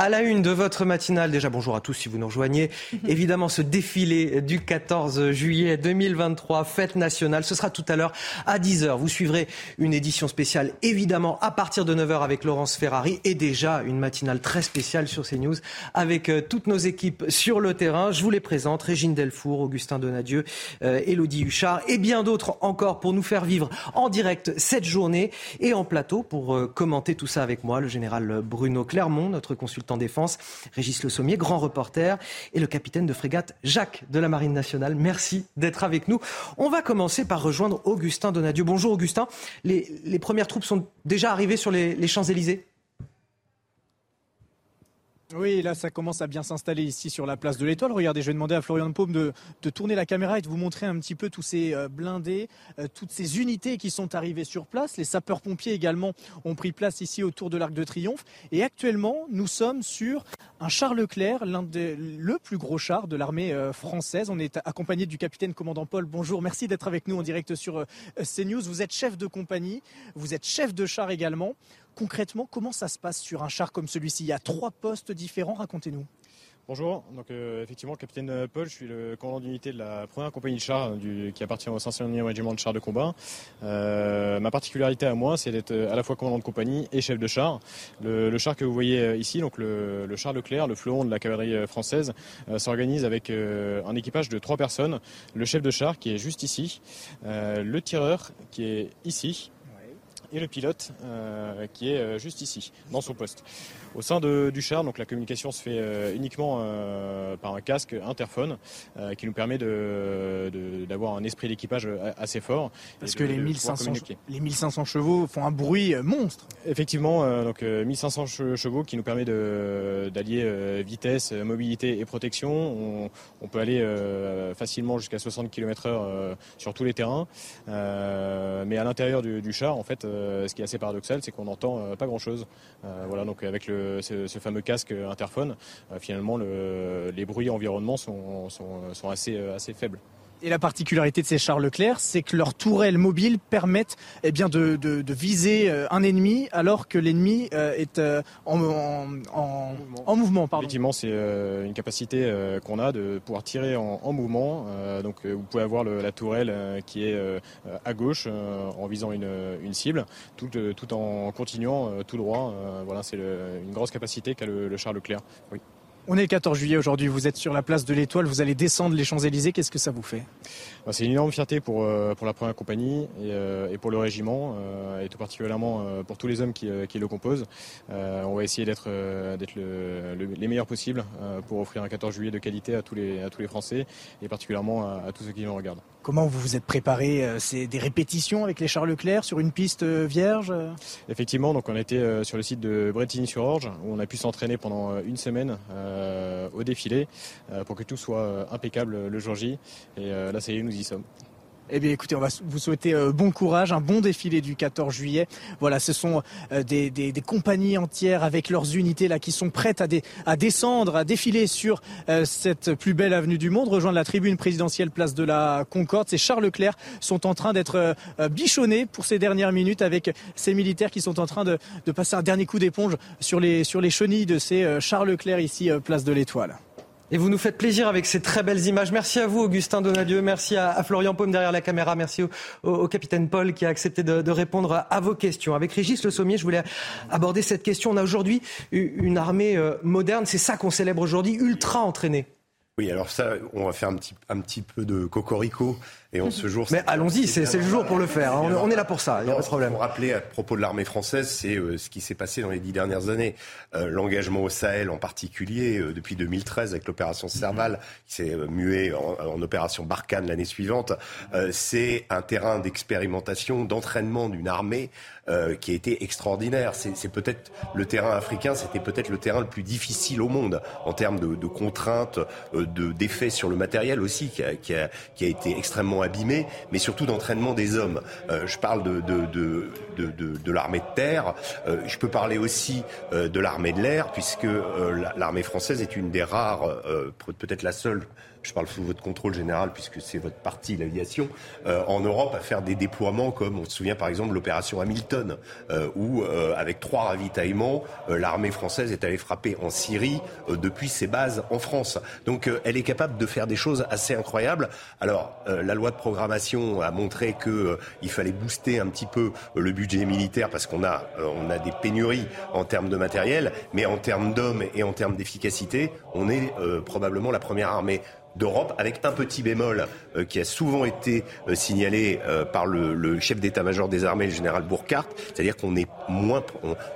À la une de votre matinale, déjà bonjour à tous si vous nous rejoignez. [laughs] Évidemment, ce défilé du 14 juillet 2023, fête nationale, ce sera tout à l'heure à 10h. Vous suivrez une édition spéciale, évidemment, à partir de 9h avec Laurence Ferrari et déjà une matinale très spéciale sur CNews avec euh, toutes nos équipes sur le terrain. Je vous les présente, Régine Delfour, Augustin Donadieu, euh, Elodie Huchard et bien d'autres encore pour nous faire vivre en direct cette journée et en plateau pour euh, commenter tout ça avec moi, le général Bruno Clermont, notre consultant en défense, Régis Le Sommier, grand reporter, et le capitaine de frégate Jacques de la Marine nationale. Merci d'être avec nous. On va commencer par rejoindre Augustin Donadieu. Bonjour Augustin. Les, premières troupes sont déjà arrivées sur les Champs-Élysées? Oui, là, ça commence à bien s'installer ici sur la place de l'Étoile. Regardez, je vais demander à Florian Paume de, tourner la caméra et de vous montrer un petit peu tous ces euh, blindés, euh, toutes ces unités qui sont arrivées sur place. Les sapeurs-pompiers également ont pris place ici autour de l'Arc de Triomphe. Et actuellement, nous sommes sur un char Leclerc, l'un des le plus gros char de l'armée euh, française. On est accompagné du capitaine commandant Paul. Bonjour, merci d'être avec nous en direct sur CNews. Vous êtes chef de compagnie, vous êtes chef de char également. Concrètement, comment ça se passe sur un char comme celui-ci? Il y a trois postes différents, racontez-nous. Bonjour, donc euh, effectivement, capitaine Paul, je suis le commandant d'unité de la première compagnie de chars qui appartient au 501e régiment de chars de combat. Euh, ma particularité à moi, c'est d'être à la fois commandant de compagnie et chef de char. Le, char que vous voyez euh, ici, donc le, le, char Leclerc, le fleuron de la cavalerie française, s'organise avec un équipage de trois personnes. Le chef de char qui est juste ici, le tireur qui est ici et le pilote euh, qui est euh, juste ici, dans son poste. Au sein de, du char, donc la communication se fait euh, uniquement par un casque interphone qui nous permet d'avoir de, un esprit d'équipage assez fort. Parce que les, 1500, les 1500 chevaux font un bruit monstre. Effectivement, donc 1500 chevaux qui nous permet d'allier vitesse, mobilité et protection. On, on peut aller facilement jusqu'à 60 km/h sur tous les terrains. mais à l'intérieur du, du, char, en fait, euh, ce qui est assez paradoxal, c'est qu'on n'entend euh, pas grand-chose. Euh, voilà, donc avec le, ce, fameux casque interphone, finalement, le, les bruits environnement sont, assez, assez faibles. Et la particularité de ces chars Leclerc, c'est que leurs tourelles mobiles permettent eh bien, de, de, de, viser euh, un ennemi alors que l'ennemi euh, est euh, en, en, en, mouvement. Pardon. Effectivement, c'est une capacité qu'on a de pouvoir tirer en, en mouvement. donc vous pouvez avoir le, la tourelle qui est à gauche en visant une, une cible, tout, tout, en continuant tout droit. voilà, c'est une grosse capacité qu'a le, le char Leclerc. Oui. On est le 14 juillet aujourd'hui, vous êtes sur la place de l'Étoile, vous allez descendre les Champs-Élysées, qu'est-ce que ça vous fait? Bah, C'est une énorme fierté pour, euh, pour la première compagnie et, euh, pour le régiment, euh, et tout particulièrement pour tous les hommes qui, qui le composent. on va essayer d'être d'être le, les meilleurs possibles pour offrir un 14 juillet de qualité à tous les, à tous les Français et particulièrement à, à tous ceux qui nous regardent. Comment vous vous êtes préparé C'est des répétitions avec les chars Leclerc sur une piste vierge Effectivement, donc on était sur le site de Bretigny-sur-Orge où on a pu s'entraîner pendant une semaine euh, au défilé euh, pour que tout soit euh, impeccable le jour J. Et là, ça y est, nous y sommes. Eh bien, écoutez, on va vous souhaiter bon courage, un bon défilé du 14 juillet. Voilà, ce sont des, des, des, compagnies entières avec leurs unités là qui sont prêtes à, à descendre, à défiler sur cette plus belle avenue du monde, rejoindre la tribune présidentielle place de la Concorde. Ces Charles Leclerc sont en train d'être bichonnés pour ces dernières minutes avec ces militaires qui sont en train de, de passer un dernier coup d'éponge sur les, sur les chenilles de ces Charles Leclerc ici, place de l'Étoile. Et vous nous faites plaisir avec ces très belles images. Merci à vous, Augustin Donadieu. Merci à, Florian Paume derrière la caméra. Merci au, capitaine Paul qui a accepté de, répondre à, vos questions. Avec Régis Le Sommier, je voulais aborder cette question. On a aujourd'hui une armée euh, moderne. C'est ça qu'on célèbre aujourd'hui, ultra entraînée. Oui, alors ça, on va faire un petit, un petit peu de cocorico. Et en ce jour, Mais allons-y, c'est le jour pour le faire. Hein. On, est là pour ça, il n'y a pas de problème. Pour rappeler à propos de l'armée française, c'est euh, ce qui s'est passé dans les dix dernières années. Euh, l'engagement au Sahel en particulier, euh, depuis 2013 avec l'opération Serval, qui s'est muée en, opération Barkhane l'année suivante, c'est un terrain d'expérimentation, d'entraînement d'une armée qui a été extraordinaire. C'est peut-être le terrain africain, c'était peut-être le terrain le plus difficile au monde en termes de, de contraintes, d'effets sur le matériel aussi, qui a, qui a, qui a été extrêmement abîmé, mais surtout d'entraînement des hommes. Euh, je parle de l'armée de terre, euh, je peux parler aussi euh, de l'armée de l'air, puisque l'armée française est une des rares, peut-être la seule je parle sous votre contrôle général puisque c'est votre parti, l'aviation, euh, en Europe à faire des déploiements comme on se souvient par exemple l'opération Hamilton, euh, où euh, avec trois ravitaillements, l'armée française est allée frapper en Syrie depuis ses bases en France. Donc elle est capable de faire des choses assez incroyables. Alors la loi de programmation a montré qu'il fallait booster un petit peu le budget militaire parce qu'on a, on a des pénuries en termes de matériel, mais en termes d'hommes et en termes d'efficacité, on est probablement la première armée d'Europe, avec un petit bémol euh, qui a souvent été euh, signalé euh, par le, chef d'état-major des armées, le général Burkhardt, c'est-à-dire qu'on est moins,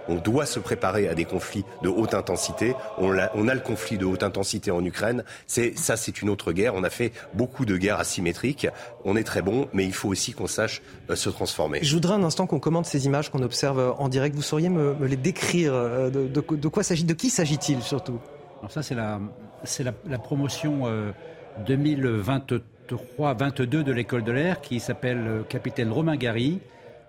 on, doit se préparer à des conflits de haute intensité. On a, on a le conflit de haute intensité en Ukraine. C'est ça, c'est une autre guerre. On a fait beaucoup de guerres asymétriques. On est très bon, mais il faut aussi qu'on sache se transformer. Je voudrais un instant qu'on commente ces images qu'on observe en direct. Vous sauriez me, les décrire de, de, quoi s'agit, de qui s'agit-il surtout? Alors ça, c'est la, c'est la, promotion. 2023-22 de l'école de l'air qui s'appelle euh, Capitaine Romain Gary,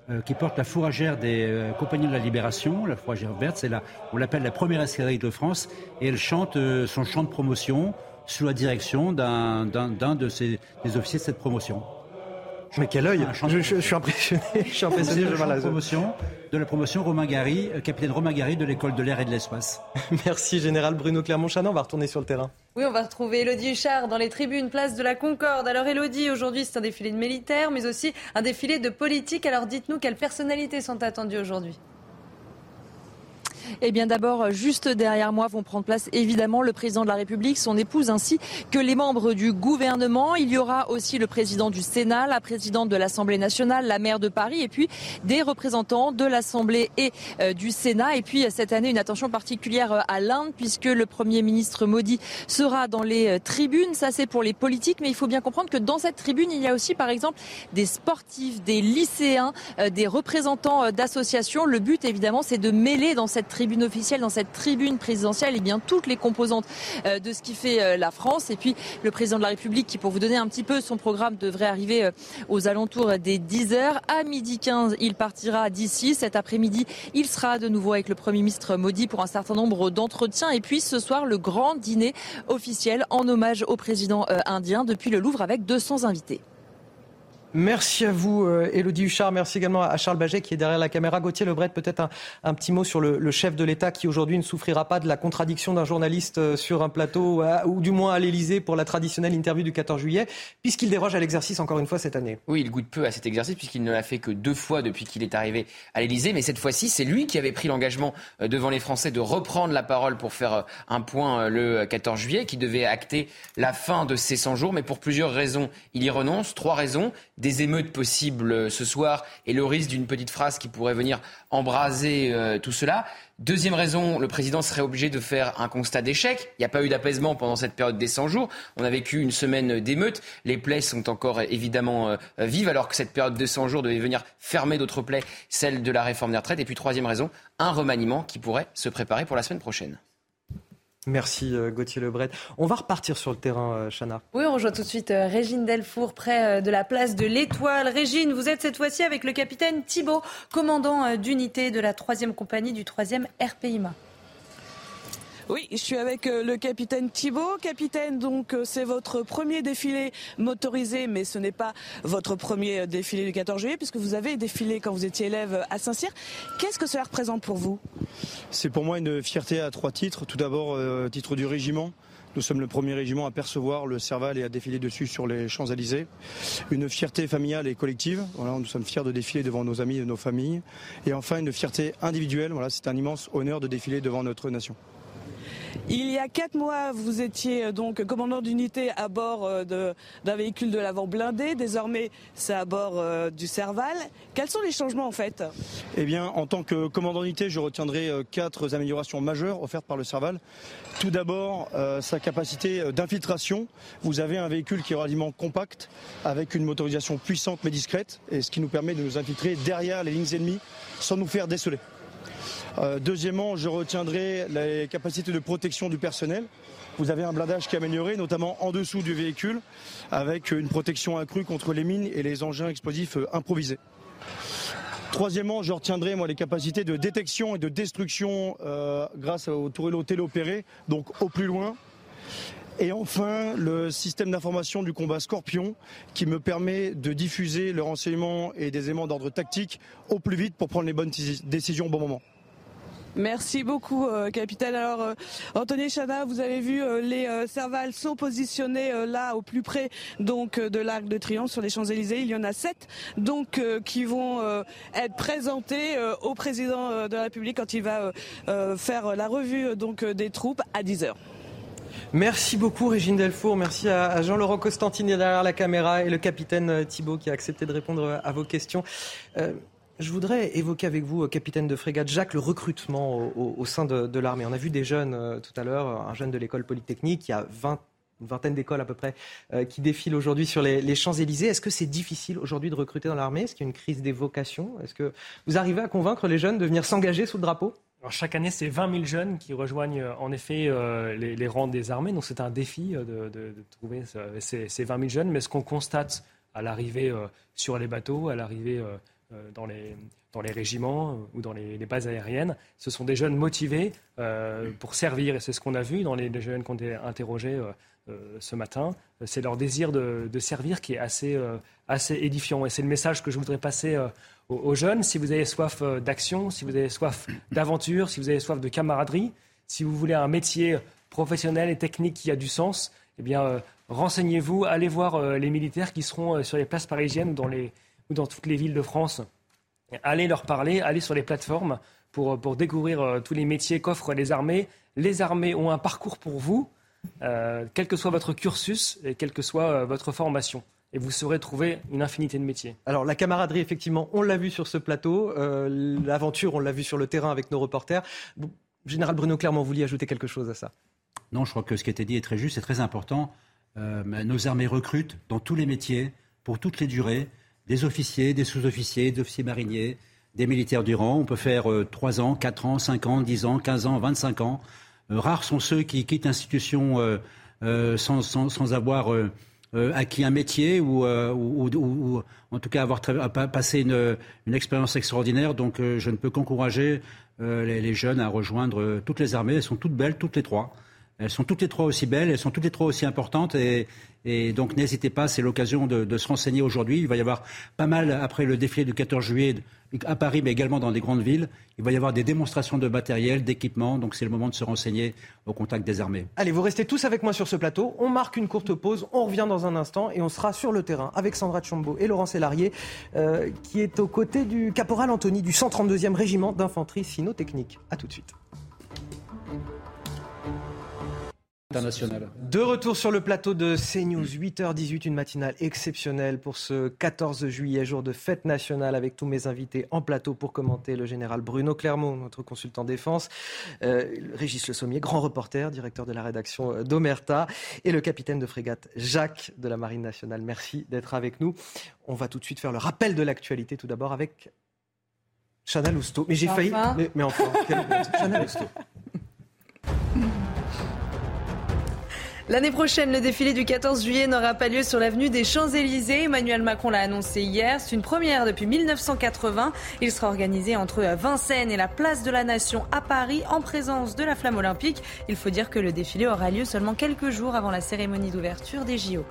euh, qui porte la fourragère des euh, compagnies de la Libération, la fourragère verte. C'est la, on l'appelle la première escadrille de France et elle chante son chant de promotion sous la direction d'un, des officiers de cette promotion. Mais quel œil je, suis impressionné. Je suis impressionné. de la promotion de la promotion Romain Gary, capitaine Romain Gary de l'école de l'air et de l'espace. [laughs] Merci général Bruno Clermont-Chanon. On va retourner sur le terrain. Oui, on va retrouver Elodie Huchard dans les tribunes, place de la Concorde. Alors Elodie, aujourd'hui c'est un défilé de militaires, mais aussi un défilé de politique. Alors dites-nous quelles personnalités sont attendues aujourd'hui? Eh bien d'abord, juste derrière moi vont prendre place évidemment le président de la République, son épouse ainsi que les membres du gouvernement. Il y aura aussi le président du Sénat, la présidente de l'Assemblée nationale, la maire de Paris et puis des représentants de l'Assemblée et euh, du Sénat. Et puis cette année, une attention particulière euh, à l'Inde puisque le Premier ministre Modi sera dans les euh, tribunes. Ça c'est pour les politiques, mais il faut bien comprendre que dans cette tribune, il y a aussi par exemple des sportifs, des lycéens, des représentants d'associations. Le but évidemment, c'est de mêler dans cette tribune officielle, dans cette tribune présidentielle, et eh bien toutes les composantes euh, de ce qui fait euh, la France. Et puis le président de la République, qui pour vous donner un petit peu son programme, devrait arriver euh, aux alentours des 10 heures. À midi 15, il partira d'ici. Cet après-midi, il sera de nouveau avec le Premier ministre Modi pour un certain nombre d'entretiens. Et puis ce soir, le grand dîner officiel en hommage au président indien depuis le Louvre avec 200 invités. Merci à vous, Elodie euh, Huchard. Merci également à Charles Baget qui est derrière la caméra. Gauthier Lebret, peut-être un, petit mot sur le, chef de l'État qui aujourd'hui ne souffrira pas de la contradiction d'un journaliste euh, sur un plateau ou du moins à l'Élysée pour la traditionnelle interview du 14 juillet, puisqu'il déroge à l'exercice encore une fois cette année. Oui, il goûte peu à cet exercice puisqu'il ne l'a fait que deux fois depuis qu'il est arrivé à l'Élysée. Mais cette fois-ci, c'est lui qui avait pris l'engagement euh, devant les Français de reprendre la parole pour faire un point le 14 juillet, qui devait acter la fin de ses 100 jours. Mais pour plusieurs raisons, il y renonce. Trois raisons des émeutes possibles ce soir et le risque d'une petite phrase qui pourrait venir embraser euh, tout cela. Deuxième raison, le président serait obligé de faire un constat d'échec. Il n'y a pas eu d'apaisement pendant cette période des 100 jours. On a vécu une semaine d'émeutes. Les plaies sont encore évidemment euh, vives alors que cette période de 100 jours devait venir fermer d'autres plaies, celle de la réforme des retraites. Et puis troisième raison, un remaniement qui pourrait se préparer pour la semaine prochaine. Merci euh, Gauthier Lebret. On va repartir sur le terrain, euh, Chana. Oui, on rejoint tout de suite euh, Régine Delfour, près de la place de l'Étoile. Régine, vous êtes cette fois-ci avec le capitaine Thibault, commandant d'unité de la 3e compagnie du 3e RPIMA. Oui, je suis avec euh, le capitaine Thibault. Capitaine, donc euh, c'est votre premier défilé motorisé, mais ce n'est pas votre premier euh, défilé du 14 juillet, puisque vous avez défilé quand vous étiez élève à Saint-Cyr. Qu'est-ce que cela représente pour vous? C'est pour moi une fierté à trois titres. Tout d'abord, titre du régiment, Nous sommes le premier régiment à percevoir le Serval et à défiler dessus sur les Champs-Élysées. Une fierté familiale et collective. Voilà, nous sommes fiers de défiler devant nos amis et nos familles. Et enfin, une fierté individuelle. Voilà, c'est un immense honneur de défiler devant notre nation. Il y a quatre mois, vous étiez euh, donc commandant d'unité à bord euh, d'un véhicule de l'avant blindé. Désormais, c'est à bord euh, du Serval. Quels sont les changements en fait? Eh bien, en tant que commandant d'unité, je retiendrai quatre améliorations majeures offertes par le Serval. Tout d'abord, sa capacité d'infiltration. Vous avez un véhicule qui est relativement compact, avec une motorisation puissante mais discrète, et ce qui nous permet de nous infiltrer derrière les lignes ennemies sans nous faire déceler. Euh, deuxièmement, je retiendrai les capacités de protection du personnel. Vous avez un blindage qui est amélioré, notamment en dessous du véhicule, avec une protection accrue contre les mines et les engins explosifs euh, improvisés. Troisièmement, je retiendrai moi les capacités de détection et de destruction euh, grâce au tourello téléopéré, donc au plus loin. Et enfin, le système d'information du combat Scorpion qui me permet de diffuser le renseignement et des éléments d'ordre tactique au plus vite pour prendre les bonnes décisions au bon moment. Merci beaucoup, euh, capitaine. Alors, euh, Anthony Chana, vous avez vu, euh, les Servals sont positionnés là, au plus près donc de l'Arc de Triomphe sur les Champs-Élysées. Il y en a sept, donc, qui vont être présentés au président de la République quand il va faire la revue donc des troupes à 10 heures. Merci beaucoup Régine Delfour, merci à Jean-Laurent Costantini derrière la caméra et le capitaine Thibault qui a accepté de répondre à vos questions. Je voudrais évoquer avec vous, capitaine de frégate Jacques, le recrutement au, sein de, l'armée. On a vu des jeunes euh, tout à l'heure, un jeune de l'école polytechnique, il y a 20 une vingtaine d'écoles à peu près euh, qui défilent aujourd'hui sur les, Champs-Élysées. Est-ce que c'est difficile aujourd'hui de recruter dans l'armée? Est-ce qu'il y a une crise des vocations? Est-ce que vous arrivez à convaincre les jeunes de venir s'engager sous le drapeau? Chaque année, c'est 20 000 jeunes qui rejoignent euh, en effet les, rangs des armées. Donc c'est un défi de, trouver ces, ces, 20 000 jeunes. Mais ce qu'on constate à l'arrivée sur les bateaux, à l'arrivée euh, dans les, dans les régiments euh, ou dans les, bases aériennes. Ce sont des jeunes motivés euh, pour servir, et c'est ce qu'on a vu dans les, jeunes qui ont été interrogés ce matin. C'est leur désir de, servir qui est assez, assez édifiant. Et c'est le message que je voudrais passer aux, jeunes. Si vous avez soif d'action, si vous avez soif [coughs] d'aventure, si vous avez soif de camaraderie, si vous voulez un métier professionnel et technique qui a du sens, eh bien, renseignez-vous, allez voir les militaires qui seront sur les places parisiennes ou dans les, ou dans toutes les villes de France. Allez leur parler, allez sur les plateformes pour, pour découvrir euh, tous les métiers qu'offrent les armées. Les armées ont un parcours pour vous, euh, quel que soit votre cursus et quelle que soit euh, votre formation et vous saurez trouver une infinité de métiers. Alors la camaraderie, effectivement, on l'a vu sur ce plateau. L'aventure, on l'a vu sur le terrain avec nos reporters. Général Bruno Clermont, vous vouliez ajouter quelque chose à ça? Non, je crois que ce qui a été dit est très juste, c'est très important. nos armées recrutent dans tous les métiers, pour toutes les durées des officiers, des sous-officiers, des officiers mariniers, des militaires du rang. On peut faire 3 euh, ans, 4 ans, 5 ans, 10 ans, 15 ans, 25 ans. Euh, rares sont ceux qui quittent l'institution euh, sans, sans, avoir acquis un métier ou, en tout cas avoir passé une, une expérience extraordinaire. Donc je ne peux qu'encourager les, les, jeunes à rejoindre toutes les armées. Elles sont toutes belles, toutes les trois. Elles sont toutes les trois aussi belles, elles sont toutes les trois aussi importantes et, donc n'hésitez pas, c'est l'occasion de, se renseigner aujourd'hui. Il va y avoir pas mal, après le défilé du 14 juillet à Paris, mais également dans des grandes villes, il va y avoir des démonstrations de matériel, d'équipement. Donc c'est le moment de se renseigner au contact des armées. Allez, vous restez tous avec moi sur ce plateau. On marque une courte pause, on revient dans un instant et on sera sur le terrain avec Sandra Chambaud et Laurent Sélarié, euh, qui est aux côtés du caporal Anthony du 132e régiment d'infanterie sino-technique. A tout de suite. De retour sur le plateau de CNews, 8h18, une matinale exceptionnelle pour ce 14 juillet, jour de fête nationale, avec tous mes invités en plateau pour commenter le général Bruno Clermont, notre consultant défense, euh, Régis Le Sommier, grand reporter, directeur de la rédaction euh, d'Omerta, et le capitaine de frégate Jacques de la Marine nationale. Merci d'être avec nous. On va tout de suite faire le rappel de l'actualité, tout d'abord avec Chana Lousteau. Mais j'ai failli. Mais, enfin, [laughs] Chana Lousteau. L'année prochaine, le défilé du 14 juillet n'aura pas lieu sur l'avenue des Champs-Élysées. Emmanuel Macron l'a annoncé hier. C'est une première depuis 1980. Il sera organisé entre Vincennes et la place de la Nation à Paris en présence de la flamme olympique. Il faut dire que le défilé aura lieu seulement quelques jours avant la cérémonie d'ouverture des JO.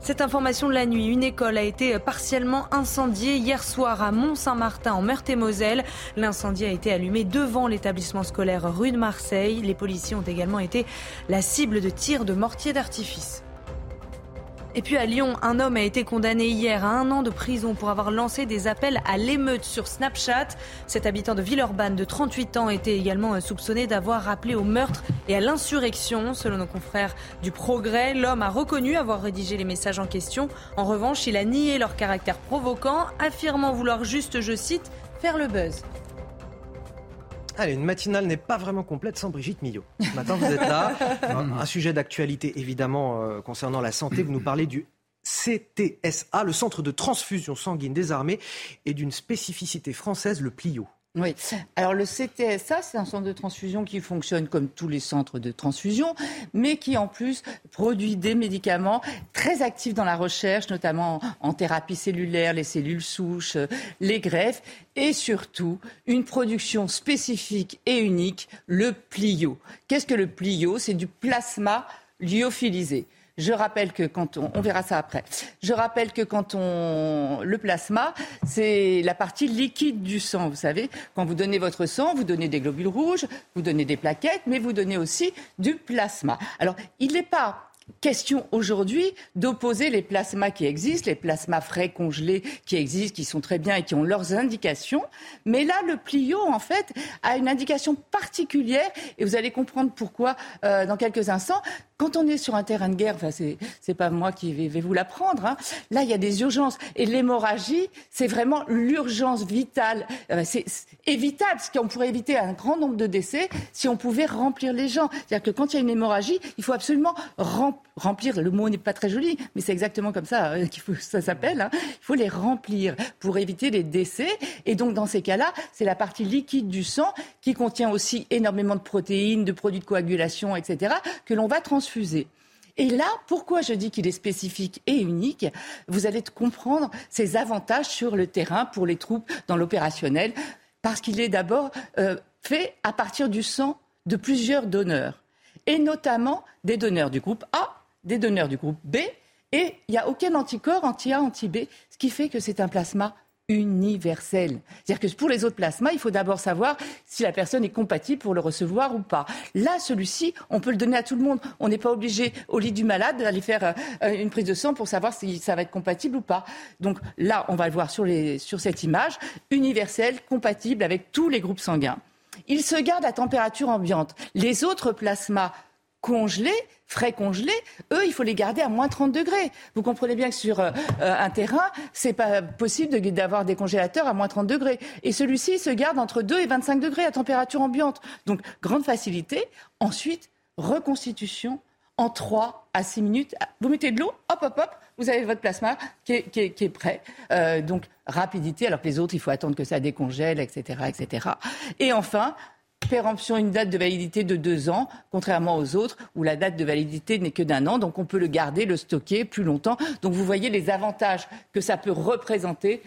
Cette information de la nuit, une école a été partiellement incendiée hier soir à Mont-Saint-Martin en Meurthe-et-Moselle. L'incendie a été allumé devant l'établissement scolaire rue de Marseille. Les policiers ont également été la cible de tirs de mortier d'artifice. Et puis à Lyon, un homme a été condamné hier à un an de prison pour avoir lancé des appels à l'émeute sur Snapchat. Cet habitant de Villeurbanne de 38 ans était également soupçonné d'avoir appelé au meurtre et à l'insurrection. Selon nos confrères du Progrès, l'homme a reconnu avoir rédigé les messages en question. En revanche, il a nié leur caractère provoquant, affirmant vouloir juste, je cite, faire le buzz. Allez, une matinale n'est pas vraiment complète sans Brigitte Millot. Ce matin, vous êtes là. [laughs] un, sujet d'actualité, évidemment, euh, concernant la santé. Vous nous parlez du CTSA, le centre de transfusion sanguine des armées, et d'une spécificité française, le Plio. Oui. Alors le CTSA, c'est un centre de transfusion qui fonctionne comme tous les centres de transfusion, mais qui en plus produit des médicaments très actifs dans la recherche, notamment en thérapie cellulaire, les cellules souches, les greffes, et surtout une production spécifique et unique, le plio. Qu'est-ce que le plio? C'est du plasma lyophilisé. Je rappelle que quand on, on verra ça après. Je rappelle que quand on, le plasma, c'est la partie liquide du sang. Vous savez, quand vous donnez votre sang, vous donnez des globules rouges, vous donnez des plaquettes, mais vous donnez aussi du plasma. Alors, il n'est pas question aujourd'hui d'opposer les plasmas qui existent, les plasmas frais congelés qui existent, qui sont très bien et qui ont leurs indications. Mais là, le Plio, en fait, a une indication particulière et vous allez comprendre pourquoi euh, dans quelques instants. Quand on est sur un terrain de guerre, enfin, c'est, pas moi qui vais, vous l'apprendre, hein, là, il y a des urgences. Et l'hémorragie, c'est vraiment l'urgence vitale. Euh, c'est, évitable, ce qu'on pourrait éviter un grand nombre de décès si on pouvait remplir les gens. C'est-à-dire que quand il y a une hémorragie, il faut absolument remplir. Le mot n'est pas très joli, mais c'est exactement comme ça euh, qu'il ça s'appelle. Hein. Il faut les remplir pour éviter les décès. Et donc, dans ces cas-là, c'est la partie liquide du sang qui contient aussi énormément de protéines, de produits de coagulation, etc., que l'on va transfuser. Et là, pourquoi je dis qu'il est spécifique et unique? Vous allez comprendre ses avantages sur le terrain pour les troupes dans l'opérationnel parce qu'il est d'abord euh, fait à partir du sang de plusieurs donneurs, et notamment des donneurs du groupe A, des donneurs du groupe B, et il n'y a aucun anticorps anti-A, anti-B, ce qui fait que c'est un plasma universel. C'est-à-dire que pour les autres plasmas, il faut d'abord savoir si la personne est compatible pour le recevoir ou pas. Là, celui-ci, on peut le donner à tout le monde. On n'est pas obligé, au lit du malade, d'aller faire euh, une prise de sang pour savoir si ça va être compatible ou pas. Donc là, on va le voir sur, cette image, universel, compatible avec tous les groupes sanguins. Il se garde à température ambiante. Les autres plasmas congelés, frais congelés, eux, il faut les garder à moins 30 degrés. Vous comprenez bien que sur euh, un terrain, c'est pas possible d'avoir des congélateurs à moins 30 degrés. Et celui-ci se garde entre 2 et 25 degrés à température ambiante. Donc, grande facilité. Ensuite, reconstitution en 3 à 6 minutes. Vous mettez de l'eau, hop, hop, hop, vous avez votre plasma qui est, prêt. Euh, donc, rapidité, alors que les autres, il faut attendre que ça décongèle, etc., etc. Et enfin, péremption, une date de validité de deux ans, contrairement aux autres où la date de validité n'est que d'un an. Donc on peut le garder, le stocker plus longtemps. Donc vous voyez les avantages que ça peut représenter.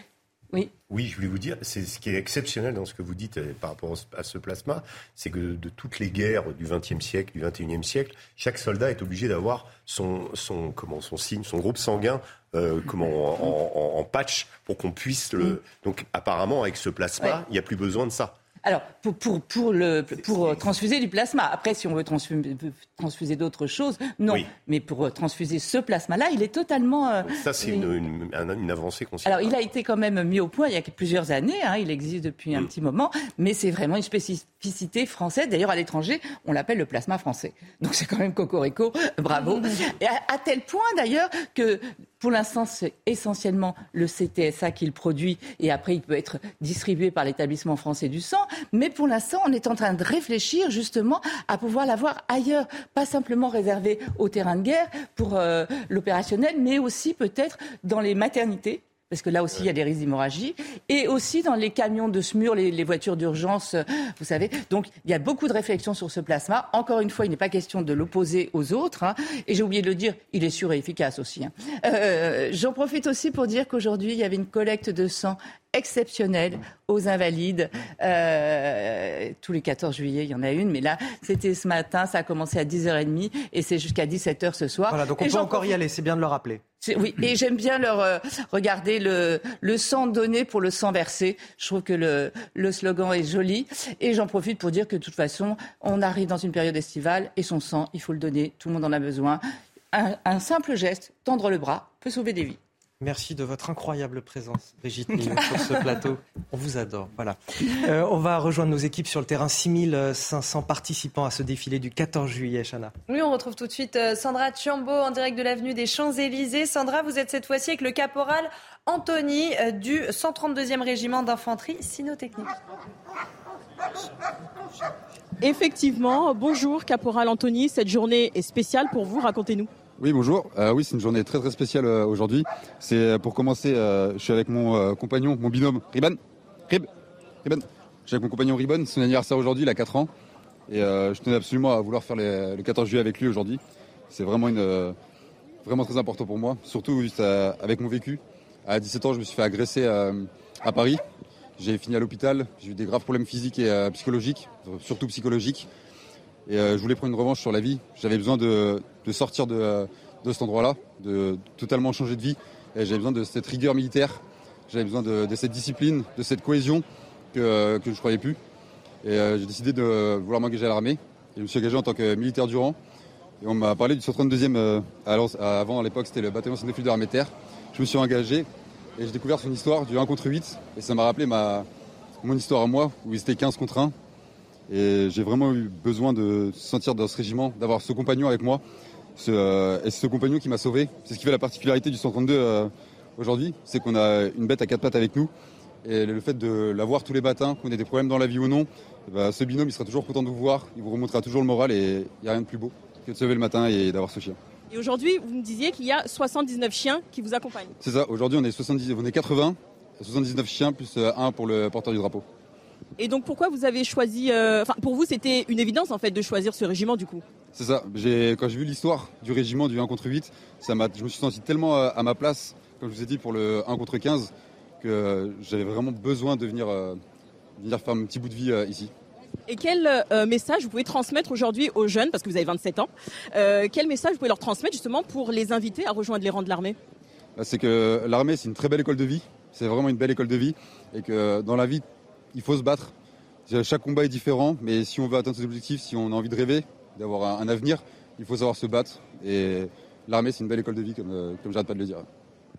Oui. Oui, je voulais vous dire, c'est ce qui est exceptionnel dans ce que vous dites euh, par rapport à ce plasma, c'est que de toutes les guerres du XXe siècle, du XXIe siècle, chaque soldat est obligé d'avoir son, son, comment, son signe, son groupe sanguin euh, comment, en, patch pour qu'on puisse le. Donc apparemment, avec ce plasma, il n'y a plus besoin de ça. Alors, pour, pour, pour, le, pour transfuser du plasma. Après, si on veut transfuser, transfuser d'autres choses, non. Mais pour transfuser ce plasma-là, il est totalement. Euh, ça, c'est une, une, une, avancée considérable. Alors, il a été quand même mis au point il y a plusieurs années. Hein, il existe depuis un mm. petit moment. Mais c'est vraiment une spécificité française. D'ailleurs, à l'étranger, on l'appelle le plasma français. Donc, c'est quand même cocorico. Bravo. Et à tel point, d'ailleurs, que pour l'instant, c'est essentiellement le CTSA qui le produit et après, il peut être distribué par l'établissement français du sang. Mais pour l'instant, on est en train de réfléchir justement à pouvoir l'avoir ailleurs, pas simplement réservé au terrain de guerre pour euh, l'opérationnel, mais aussi peut-être dans les maternités parce que là aussi il y a des risques d'hémorragie, et aussi dans les camions de SMUR, les, voitures d'urgence, euh, vous savez. Donc il y a beaucoup de réflexions sur ce plasma. Encore une fois, il n'est pas question de l'opposer aux autres, hein. et j'ai oublié de le dire, il est sûr et efficace aussi. Hein. Euh, j'en profite aussi pour dire qu'aujourd'hui il y avait une collecte de sang exceptionnelle aux invalides. Euh, tous les 14 juillet, il y en a une, mais là, c'était ce matin, ça a commencé à 10h30 et c'est jusqu'à 17h ce soir. Voilà, donc on Et peut encore y aller, c'est bien de le rappeler. Oui, et j'aime bien leur euh, regarder le, sang donné pour le sang versé. Je trouve que le, slogan est joli. Et j'en profite pour dire que de toute façon, on arrive dans une période estivale et son sang, il faut le donner. Tout le monde en a besoin. Un simple geste, tendre le bras, peut sauver des vies. Merci de votre incroyable présence, Brigitte sur ce [laughs] plateau. On vous adore. Voilà. Euh, on va rejoindre nos équipes sur le terrain. 6500 participants à ce défilé du 14 juillet, Chana. Oui, on retrouve tout de suite euh, Sandra Chiambo en direct de l'avenue des Champs-Élysées. Sandra, vous êtes cette fois-ci avec le caporal Anthony euh, du 132e régiment d'infanterie cynotechnique. Effectivement, bonjour Caporal Anthony, cette journée est spéciale pour vous, racontez-nous. Oui, bonjour. Euh, oui, c'est une journée très très spéciale euh, aujourd'hui. C'est euh, pour commencer, je suis avec mon compagnon, mon binôme Riban. Rib, Riban. Je suis avec mon compagnon Riban. C'est son anniversaire aujourd'hui, il a 4 ans. Et je tenais absolument à vouloir faire le 14 juillet avec lui aujourd'hui. C'est vraiment très important pour moi, surtout juste, avec mon vécu. À 17 ans, je me suis fait agresser à Paris. J'ai fini à l'hôpital. J'ai eu des graves problèmes physiques et psychologiques, surtout psychologiques. Et euh, je voulais prendre une revanche sur la vie. J'avais besoin de, sortir de, cet endroit-là, de totalement changer de vie. Et j'avais besoin de cette rigueur militaire. J'avais besoin de, cette discipline, de cette cohésion que, euh, je ne croyais plus. Et euh, j'ai décidé de vouloir m'engager à l'armée. Et je me suis engagé en tant que militaire durant. Et on m'a parlé du 132e. euh, à Lens- à- avant, à l'époque, c'était le bataillon Saint-Défil de l'armée terre. Je me suis engagé et j'ai découvert son histoire du 1 contre 8. Et ça m'a rappelé mon histoire à moi, où ils étaient 15 contre 1. Et j'ai vraiment eu besoin de se sentir dans ce régiment, d'avoir ce compagnon avec moi. Ce, euh, et c'est ce compagnon qui m'a sauvé. C'est ce qui fait la particularité du 132 euh, aujourd'hui, c'est qu'on a une bête à quatre pattes avec nous. Et le fait de l'avoir tous les matins, qu'on ait des problèmes dans la vie ou non, eh ben, ce binôme, il sera toujours content de vous voir, il vous remontera toujours le moral et il n'y a rien de plus beau que de se lever le matin et d'avoir ce chien. Et aujourd'hui, vous me disiez qu'il y a 79 chiens qui vous accompagnent. C'est ça, aujourd'hui on est 70, on est 80, 79 chiens plus euh, un pour le porteur du drapeau. Et donc pourquoi vous avez choisi, euh, enfin pour vous c'était une évidence en fait de choisir ce régiment du coup? C'est ça. J'ai, quand j'ai vu l'histoire du régiment du 1 contre 8, ça m'a, je me suis senti tellement euh, à ma place, comme je vous ai dit, pour le 1 contre 15, que j'avais vraiment besoin de venir, euh, venir faire mon petit bout de vie euh, ici. Et quel euh, message vous pouvez transmettre aujourd'hui aux jeunes, parce que vous avez 27 ans, quel message vous pouvez leur transmettre justement pour les inviter à rejoindre les rangs de l'armée? Bah, C'est que l'armée, c'est une très belle école de vie. C'est vraiment une belle école de vie. Et que dans la vie, il faut se battre. Chaque combat est différent, mais si on veut atteindre ses objectifs, si on a envie de rêver, d'avoir un, avenir, il faut savoir se battre. Et l'armée, c'est une belle école de vie, comme, euh, comme j'arrête pas de le dire.